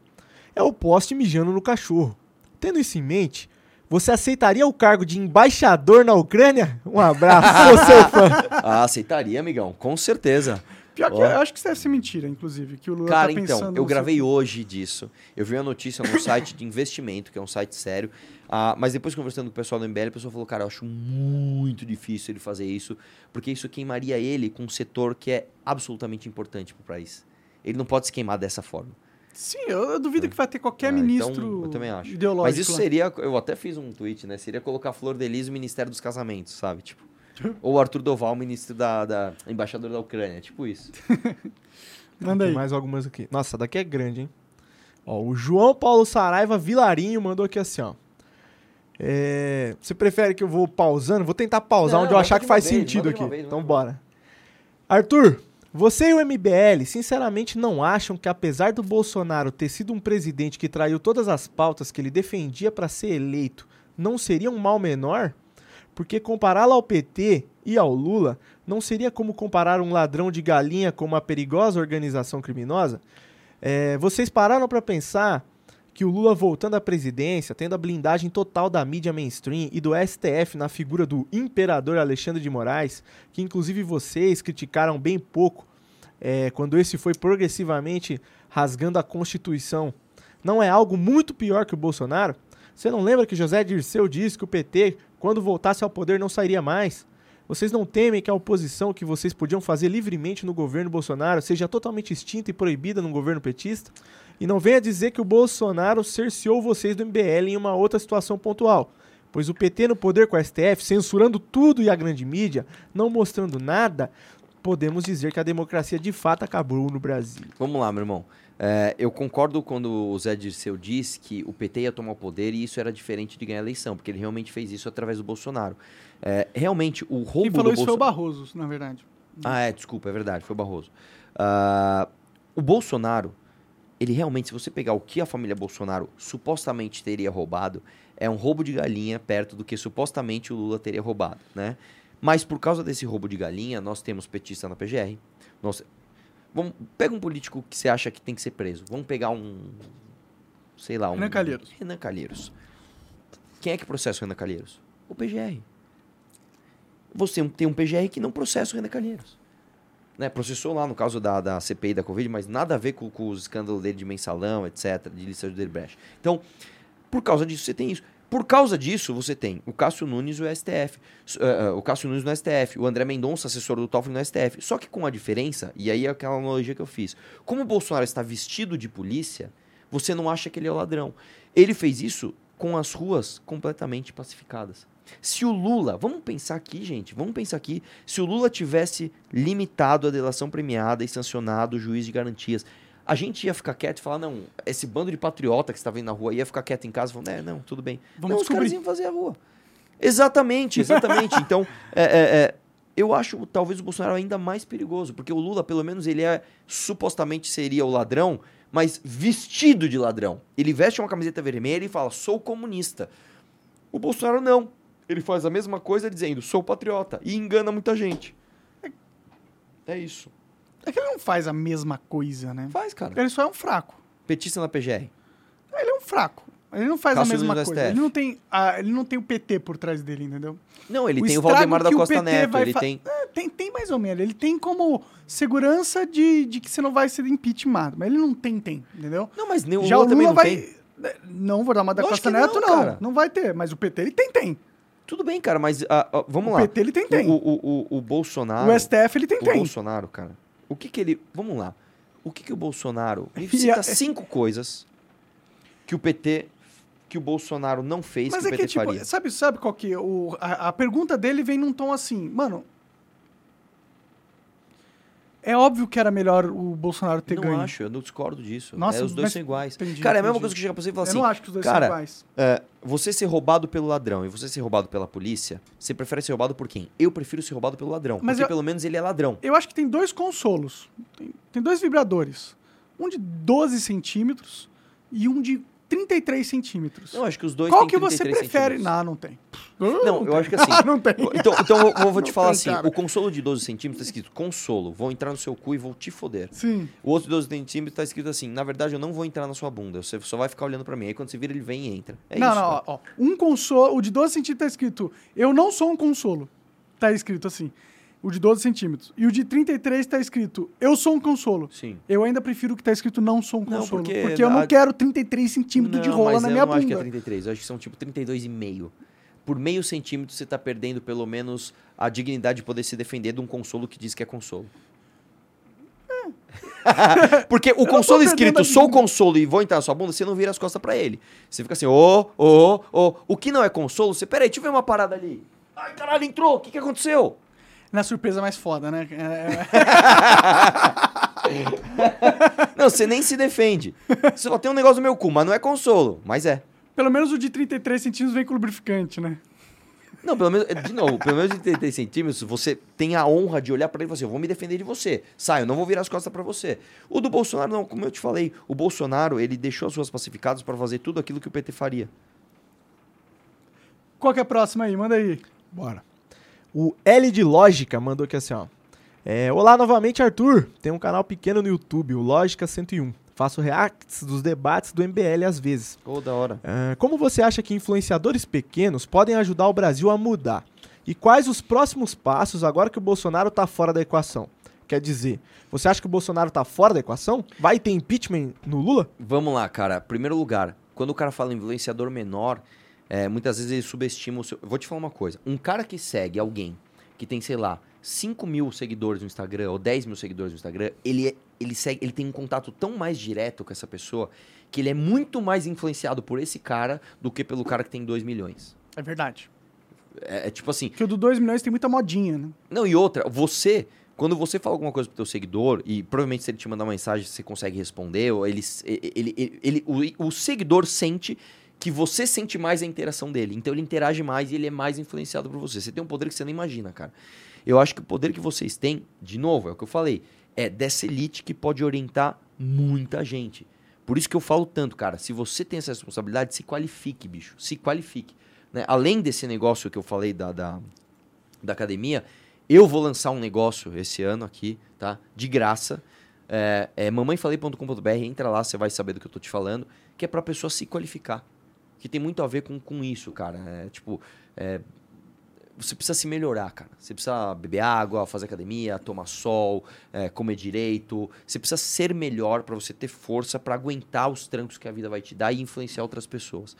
É o poste mijando no cachorro. Tendo isso em mente, você aceitaria o cargo de embaixador na Ucrânia? Um abraço, seu fã. Ah, aceitaria, amigão. Com certeza. Pior que Ó. eu acho que isso deve ser mentira, inclusive, que o Lula Cara, tá então, eu gravei hoje disso. Eu vi uma notícia no site de investimento, que é um site sério. Ah, mas depois conversando com o pessoal do MBL, o pessoal falou, cara, eu acho muito difícil ele fazer isso, porque isso queimaria ele com um setor que é absolutamente importante para o país. Ele não pode se queimar dessa forma. Sim, eu, eu duvido que vai ter qualquer Ah, ministro então, eu também acho. ideológico. Mas isso lá. seria, eu até fiz um tweet, né? Seria colocar Flor de Lis no Ministério dos Casamentos, sabe? Tipo, ou Arthur Doval, ministro da, da embaixador da Ucrânia, tipo isso. Manda Tem aí. mais algumas aqui. Nossa, daqui é grande, hein? Ó, o João Paulo Saraiva Vilarinho mandou aqui assim, ó. É, você prefere que eu vou pausando? Vou tentar pausar Não, onde eu achar que faz vez, sentido aqui. vez, então bora. Arthur, você e o MBL, sinceramente, não acham que apesar do Bolsonaro ter sido um presidente que traiu todas as pautas que ele defendia para ser eleito, não seria um mal menor? Porque compará-lo ao PT e ao Lula não seria como comparar um ladrão de galinha com uma perigosa organização criminosa? É, vocês pararam para pensar que o Lula voltando à presidência, tendo a blindagem total da mídia mainstream e do STF na figura do imperador Alexandre de Moraes, que inclusive vocês criticaram bem pouco é, quando esse foi progressivamente rasgando a Constituição, não é algo muito pior que o Bolsonaro? Você não lembra que José Dirceu disse que o PT, quando voltasse ao poder, não sairia mais? Vocês não temem que a oposição que vocês podiam fazer livremente no governo Bolsonaro seja totalmente extinta e proibida no governo petista? E não venha dizer que o Bolsonaro cerceou vocês do MBL em uma outra situação pontual. Pois o PT no poder com a STF, censurando tudo e a grande mídia, não mostrando nada, podemos dizer que a democracia de fato acabou no Brasil. Vamos lá, meu irmão. É, eu concordo quando o Zé Dirceu diz que o PT ia tomar o poder e isso era diferente de ganhar a eleição, porque ele realmente fez isso através do Bolsonaro. É, realmente, o roubo Quem falou do isso foi o. Barroso, na verdade. Ah, é, desculpa, é verdade, foi o Barroso. Ah, o Bolsonaro, ele realmente, se você pegar o que a família Bolsonaro supostamente teria roubado, é um roubo de galinha perto do que supostamente o Lula teria roubado, né? Mas por causa desse roubo de galinha, nós temos petista na PGR. Nós... Vamos, pega um político que você acha que tem que ser preso. Vamos pegar um. Sei lá, um. Renan Calheiros. Renan Calheiros. Quem é que processa o Renan Calheiros? O PGR. Você tem um PGR que não processa o Renan Calheiros. Né? Processou lá no caso da, da CPI da Covid, mas nada a ver com, com os escândalos dele de mensalão, etc., de lista de Odebrecht. Então, por causa disso, você tem isso. Por causa disso, você tem o Cássio Nunes e o STF. S- eh, eh, o Cássio Nunes no STF, o André Mendonça, assessor do Toffoli no STF. Só que com a diferença, e aí é aquela analogia que eu fiz. Como o Bolsonaro está vestido de polícia, você não acha que ele é o ladrão. Ele fez isso com as ruas completamente pacificadas. Se o Lula, vamos pensar aqui, gente, vamos pensar aqui, se o Lula tivesse limitado a delação premiada e sancionado o juiz de garantias, a gente ia ficar quieto e falar, não, esse bando de patriota que está vendo na rua ia ficar quieto em casa, falando, é, não, tudo bem. Vamos não, os caras descobrir. iam fazer a rua. Exatamente, exatamente. então, é, é, é, eu acho talvez o Bolsonaro ainda mais perigoso, porque o Lula, pelo menos, ele é supostamente seria o ladrão, mas vestido de ladrão. Ele veste uma camiseta vermelha e fala, sou comunista. O Bolsonaro não. Ele faz a mesma coisa dizendo, sou patriota. E engana muita gente. É isso. É que ele não faz a mesma coisa, né? Faz, cara. Ele só é um fraco. Petista na PGR. Ele é um fraco. Ele não faz a mesma coisa. Ele não, tem a, ele não tem o PT por trás dele, entendeu? Não, ele O tem o Valdemar da Costa Neto, ele tem... É, tem. Tem mais ou menos. Ele tem como segurança de, de que você não vai ser impeachmentado. Mas ele não tem, tem, entendeu? Não, mas nem o Já Lula Lula também não vai. tem. Não, vou dar uma da Lógico Costa não, Neto, não. cara. Não vai ter. Mas o PT ele tem, tem. Tudo bem, cara, mas ah, ah, vamos O lá. PT ele tem, tem. O, o, o, o Bolsonaro... O STF ele tem, o tem. Bolsonaro, cara, o que que ele... Vamos lá. O que que o Bolsonaro... Me E cita a- cinco coisas que o PT... Que o Bolsonaro não fez Mas que é o PT que, tipo, faria. sabe, sabe qual que é? O, a, a pergunta dele vem num tom assim, mano. É óbvio que era melhor o Bolsonaro ter não ganho. acho, eu não discordo disso. Nossa, É, os dois são iguais. entendi, cara, é a mesma entendi. coisa que chega pra você e fala Eu assim... não acho que os dois cara, são iguais. é, você ser roubado pelo ladrão e você ser roubado pela polícia, você prefere ser roubado por quem? Eu prefiro ser roubado pelo ladrão, Mas porque eu- pelo menos ele é ladrão. Eu acho que tem dois consolos. Tem, tem dois vibradores. Um de 12 centímetros e um de 33 centímetros. Não, acho que os dois Qual têm que você 33 prefere? Não, não tem. Não, eu acho que assim. não tem. Então, então eu, eu vou te Não falar tem, assim: cara. o consolo de 12 centímetros tá escrito consolo, vou entrar no seu cu e vou te foder. Sim. O outro de 12 centímetros tá escrito assim: na verdade eu não vou entrar na sua bunda, você só vai ficar olhando pra mim. Aí quando você vira, ele vem e entra. É não, isso. não, ó, ó. Um consolo, o de 12 centímetros tá escrito, eu não sou um consolo. Tá escrito assim. O de 12 centímetros. E o de 33 tá escrito, eu sou um consolo. Sim. Eu ainda prefiro que tá escrito não sou um Não, consolo. porque porque, eu não a- quero 33 centímetros de rola na eu minha não acho que é bunda. 33, eu acho que são tipo 32,5. Por meio centímetro você tá perdendo pelo menos a dignidade de poder se defender de um consolo que diz que é consolo. Porque o É. consolo escrito sou consolo e vou entrar na sua bunda, você não vira as costas pra ele. Você fica assim, ô, ô, ô. O que não é consolo, você, peraí, deixa eu ver uma parada ali. Ai, caralho, entrou, o que que aconteceu? Na surpresa mais foda, né? É, Não, você nem se defende. Você só tem um negócio no meu cu, mas não é consolo, mas é. pelo menos o de 33 centímetros vem com lubrificante, né? Não, pelo menos, de novo, pelo menos de 33 centímetros, você tem a honra de olhar pra ele e falar assim, eu vou me defender de você. Sai, eu não vou virar as costas pra você. O do Bolsonaro, não, como eu te falei, o Bolsonaro, ele deixou as ruas pacificadas pra fazer tudo aquilo que o PT faria. Qual que é a próxima aí? Manda aí. Bora. O L de Lógica mandou aqui assim, ó. É, Olá novamente, Arthur. Tem um canal pequeno no YouTube, o Lógica 101. Faço reacts dos debates do MBL às vezes. Ô, da hora. Ah, como você acha que influenciadores pequenos podem ajudar o Brasil a mudar? E quais os próximos passos agora que o Bolsonaro tá fora da equação? Quer dizer, você acha que o Bolsonaro tá fora da equação? Vai ter impeachment no Lula? Vamos lá, cara. Primeiro lugar, quando o cara fala influenciador menor, é, muitas vezes ele subestima o seu... Eu vou te falar uma coisa. Um cara que segue alguém que tem, sei lá, 5 mil seguidores no Instagram ou 10 mil seguidores no Instagram, ele, é- ele, segue, ele tem um contato tão mais direto com essa pessoa que ele é muito mais influenciado por esse cara do que pelo cara que tem 2 milhões. É verdade. É, é tipo assim, Porque o do 2 milhões tem muita modinha, né? não, e outra, você, quando você fala alguma coisa pro teu seguidor, e provavelmente se ele te mandar uma mensagem, você consegue responder, ou ele, ele, ele, ele- o, o seguidor sente que você sente mais a interação dele. Então ele interage mais e ele é mais influenciado por você. Você tem um poder que você não imagina, cara. Eu acho que o poder que vocês têm, de novo, é o que eu falei, é dessa elite que pode orientar muita gente. Por isso que eu falo tanto, cara. Se você tem essa responsabilidade, se qualifique, bicho. Se qualifique. né? Além desse negócio que eu falei da, da, da academia, eu vou lançar um negócio esse ano aqui, tá? De graça. É, é mamãefalei.com.br, entra lá, você vai saber do que eu tô te falando, que é pra pessoa se qualificar. Que tem muito a ver com, com isso, cara. É, tipo, é, você precisa se melhorar, cara. Você precisa beber água, fazer academia, tomar sol, é, comer direito. Você precisa ser melhor pra você ter força pra aguentar os trancos que a vida vai te dar e influenciar outras pessoas.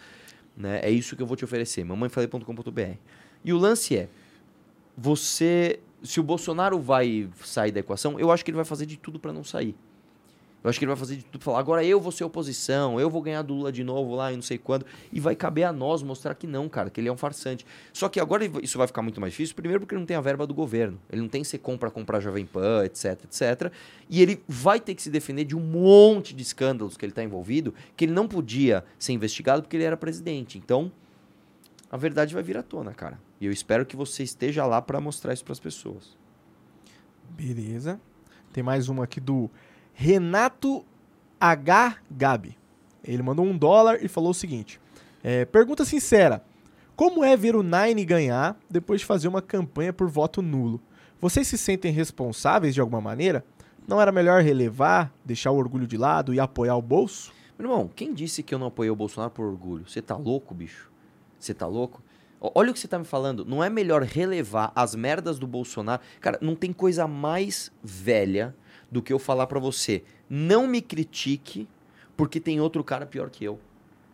Né? É isso que eu vou te oferecer, mamãefalei.com.br. E o lance é, você, se o Bolsonaro vai sair da equação, eu acho que ele vai fazer de tudo pra não sair. Eu acho que ele vai fazer de tudo falar, agora eu vou ser oposição, eu vou ganhar do Lula de novo lá e não sei quando. E vai caber a nós mostrar que não, cara, que ele é um farsante. Só que agora isso vai ficar muito mais difícil, primeiro porque ele não tem a verba do governo. Ele não tem Secom pra comprar Jovem Pan, etc, etc. E ele vai ter que se defender de um monte de escândalos que ele tá envolvido, que ele não podia ser investigado porque ele era presidente. Então, a verdade vai vir à tona, cara. E eu espero que você esteja lá pra mostrar isso pras pessoas. Beleza. Tem mais uma aqui do Renato H. Gabi. Ele mandou um dólar e falou o seguinte: é, Pergunta sincera: Como é ver o Nine ganhar depois de fazer uma campanha por voto nulo? Vocês se sentem responsáveis de alguma maneira? Não era melhor relevar, deixar o orgulho de lado e apoiar o bolso? Meu irmão, quem disse que eu não apoiei o Bolsonaro por orgulho? Você tá louco, bicho? Você tá louco? Olha o que você tá me falando. Não é melhor relevar as merdas do Bolsonaro? Cara, não tem coisa mais velha do que eu falar pra você. Não me critique porque tem outro cara pior que eu.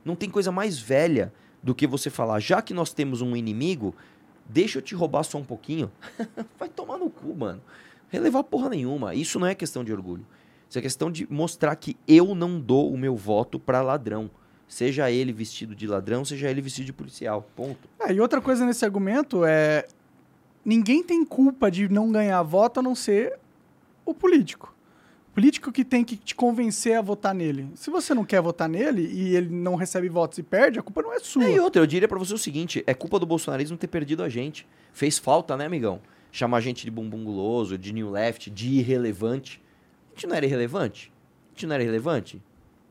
Não tem coisa mais velha do que você falar, já que nós temos um inimigo, deixa eu te roubar só um pouquinho. Vai tomar no cu, mano. Relevar porra nenhuma. Isso não é questão de orgulho. Isso é questão de mostrar que eu não dou o meu voto pra ladrão. Seja ele vestido de ladrão, seja ele vestido de policial. Ponto. É, e outra coisa nesse argumento é. Ninguém tem culpa de não ganhar voto a não ser o político. O político que tem que te convencer a votar nele. Se você não quer votar nele e ele não recebe votos e perde, a culpa não é sua. É, e outra, eu diria pra você o seguinte: é culpa do bolsonarismo ter perdido a gente. Fez falta, né, amigão? Chamar a gente de bumbum guloso, de new left, de irrelevante. A gente não era irrelevante? A gente não era irrelevante?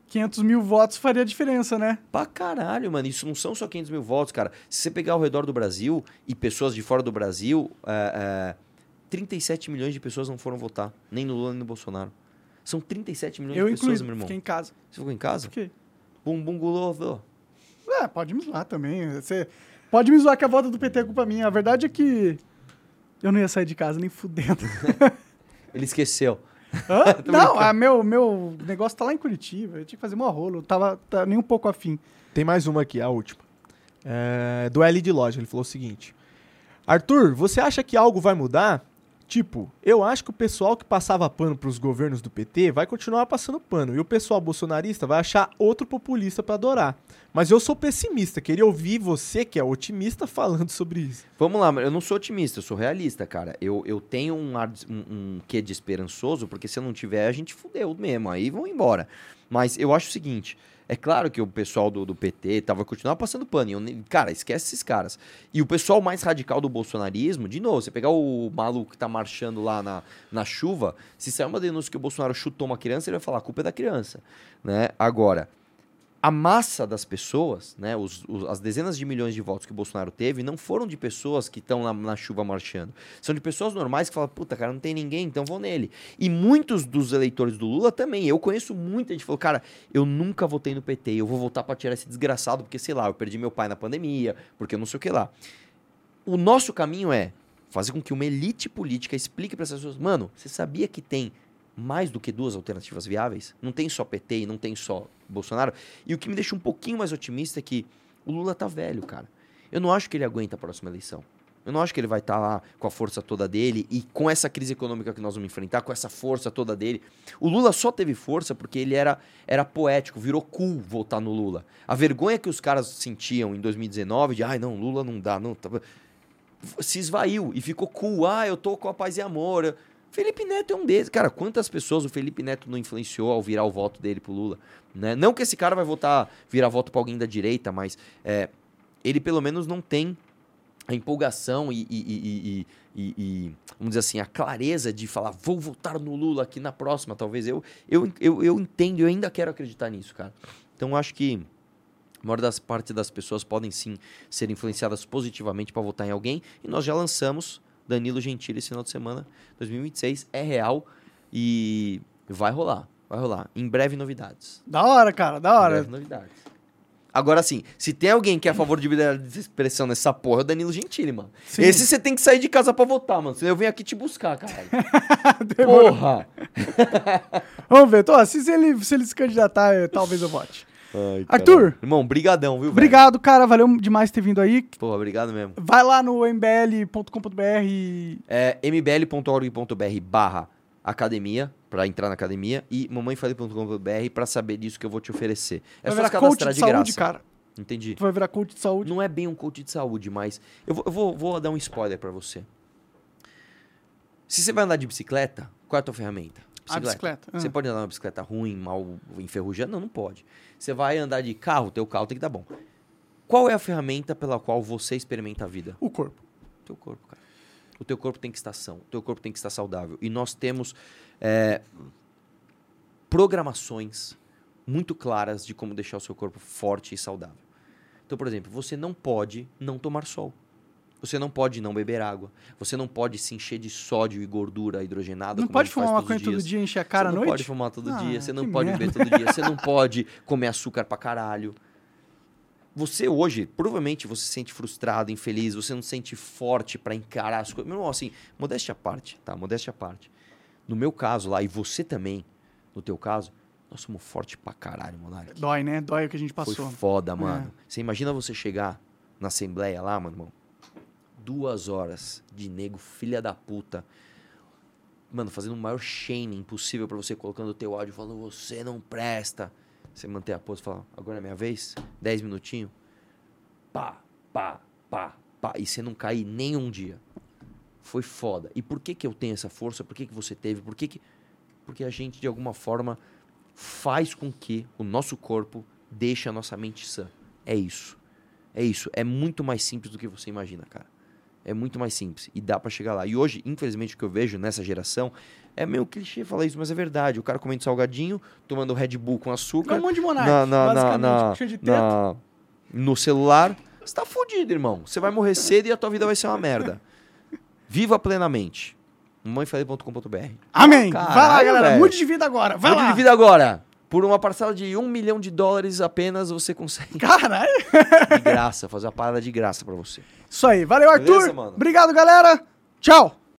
500 mil votos faria diferença, né? Pra caralho, mano. Isso não são só 500 mil votos, cara. Se você pegar ao redor do Brasil e pessoas de fora do Brasil, é, é, 37 milhões de pessoas não foram votar. Nem no Lula, nem no Bolsonaro. São 37 milhões Eu de pessoas, meu irmão. fiquei em casa. Você ficou em casa? Fiquei. Bumbum guloso. É, pode me zoar também. Você pode me zoar que a volta do PT é culpa minha. A verdade é que eu não ia sair de casa nem fudendo. Ele esqueceu. Não, a meu, meu negócio tá lá em Curitiba. Eu tinha que fazer mó rolo. Eu tava tá nem um pouco afim. Tem mais uma aqui, a última. É, do L de loja, ele falou o seguinte: Arthur, você acha que algo vai mudar? Tipo, eu acho que o pessoal que passava pano pros governos do PT vai continuar passando pano. E o pessoal bolsonarista vai achar outro populista pra adorar. Mas eu sou pessimista, queria ouvir você, que é otimista, falando sobre isso. Vamos lá, eu não sou otimista, eu sou realista, cara. Eu, eu tenho um, ar um, um quê de esperançoso, porque se eu não tiver, a gente fudeu mesmo, aí vão embora. Mas eu acho o seguinte, é claro que o pessoal do, do PT tava continuar passando pano. eu cara, esquece esses caras. E o pessoal mais radical do bolsonarismo, de novo, você pegar o maluco que tá marchando lá na, na chuva, se sair uma denúncia que o Bolsonaro chutou uma criança, ele vai falar, a culpa é da criança. Né? Agora, a massa das pessoas, né, os- os- as dezenas de milhões de votos que o Bolsonaro teve, não foram de pessoas que estão na, na chuva marchando. São de pessoas normais que falam, puta, cara, não tem ninguém, então vou nele. E muitos dos eleitores do Lula também. Eu conheço muita gente que falou, cara, eu nunca votei no PT, eu vou votar pra tirar esse desgraçado, porque, sei lá, eu perdi meu pai na pandemia, porque eu não sei o que lá. O nosso caminho é fazer com que uma elite política explique para essas pessoas, mano, você sabia que tem mais do que duas alternativas viáveis? Não tem só PT e não tem só Bolsonaro? E o que me deixa um pouquinho mais otimista é que o Lula tá velho, cara. Eu não acho que ele aguenta a próxima eleição. Eu não acho que ele vai estar lá com a força toda dele e com essa crise econômica que nós vamos enfrentar, com essa força toda dele. O Lula só teve força porque ele era, era poético, virou cool votar no Lula. A vergonha que os caras sentiam em 2019 de, ai não, Lula não dá, não. tá-" Se esvaiu e ficou cool. Ah, eu tô com a paz e amor. Eu- Felipe Neto é um desses. Cara, quantas pessoas o Felipe Neto não influenciou ao virar o voto dele pro Lula? Né? Não que esse cara vai votar, virar voto pra alguém da direita, mas é, ele pelo menos não tem a empolgação e, e- e- e- vamos dizer assim, a clareza de falar, vou votar no Lula aqui na próxima, talvez. Eu, eu, eu, eu entendo, eu ainda quero acreditar nisso, cara. Então acho que a maior das partes das pessoas podem sim ser influenciadas positivamente para votar em alguém. E nós já lançamos Danilo Gentili esse final de semana, 2026. É real e vai rolar. Vai rolar. Em breve novidades. Da hora, cara, da Em hora. breve novidades. Agora sim, se tem alguém que é a favor de liberdade de expressão nessa porra, é o Danilo Gentili, mano. Sim. Esse você tem que sair de casa pra votar, mano. Senão eu venho aqui te buscar, caralho. Porra! Vamos ver. Tô, se, se ele, se ele se candidatar, eu- talvez eu vote. Ai, Arthur. Irmão, brigadão, viu, velho? Obrigado, cara. Valeu demais ter vindo aí. Porra, obrigado mesmo. Vai lá no mbl.com.br. É mbl.org.br barra academia, pra entrar na academia, e mamãefale.com.br pra saber disso que eu vou te oferecer. É Vai só se coach cadastrar de de saúde, graça. cara. Entendi. Tu vai virar coach de saúde. Não é bem um coach de saúde, mas eu vou, eu vou, vou dar um spoiler pra você. Se você vai andar de bicicleta, qual é a tua ferramenta? A bicicleta. Você ah. pode andar uma bicicleta ruim, mal enferrujando? Não, não pode. Você vai andar de carro, teu carro tem que dar bom. Qual é a ferramenta pela qual você experimenta a vida? O corpo. teu corpo, cara. O teu corpo tem que estar são, o teu corpo tem que estar saudável. E nós temos é, programações muito claras de como deixar o seu corpo forte e saudável. Então, por exemplo, você não pode não tomar sol. Você não pode não beber água. Você não pode se encher de sódio e gordura hidrogenada. Não pode fumar maconha todo dia e encher a cara à você não noite? pode fumar todo Ah, dia, você não pode merda. beber todo dia, você não pode comer açúcar pra caralho. Você hoje, provavelmente você se sente frustrado, infeliz, você não se sente forte pra encarar as coisas. Meu irmão, assim, modéstia à parte, tá? Modéstia à parte. No meu caso lá, e você também, no teu caso, nós somos fortes pra caralho, Monark. Dói, né? Dói o que a gente Foi passou. foda, mano. É. Você imagina você chegar na assembleia lá, mano, irmão, duas horas de nego, filha da puta, mano, fazendo o maior shaming possível pra você, colocando o teu áudio, falando, você não presta. Você manter a pose e falar, agora é minha vez, dez minutinhos, pá, pá, pá, pá, e você não cair nem um dia. Foi foda. E por que que eu tenho essa força? Por que que você teve? Por que que... Porque a gente, de alguma forma, faz com que o nosso corpo deixe a nossa mente sã. É isso. É isso. É muito mais simples do que você imagina, cara. É muito mais simples. E dá pra chegar lá. E hoje, infelizmente, o que eu vejo nessa geração é meio clichê falar isso, mas é verdade. O cara comendo salgadinho, tomando Red Bull com açúcar. um monte de monarca, na, na, basicamente, na- cheio de teto. na- no celular. Você tá fudido, irmão. Você vai morrer cedo e a tua vida vai ser uma merda. Viva plenamente. Mãefale.com.br. Amém. vai lá, Caralho, galera. Mude de vida agora. Vai Mude lá. de vida agora. Por uma parcela de um milhão de dólares apenas, você consegue Caralho. de graça, fazer uma parada de graça pra você. Isso aí. Valeu, Arthur. Beleza, mano? Obrigado, galera. Tchau.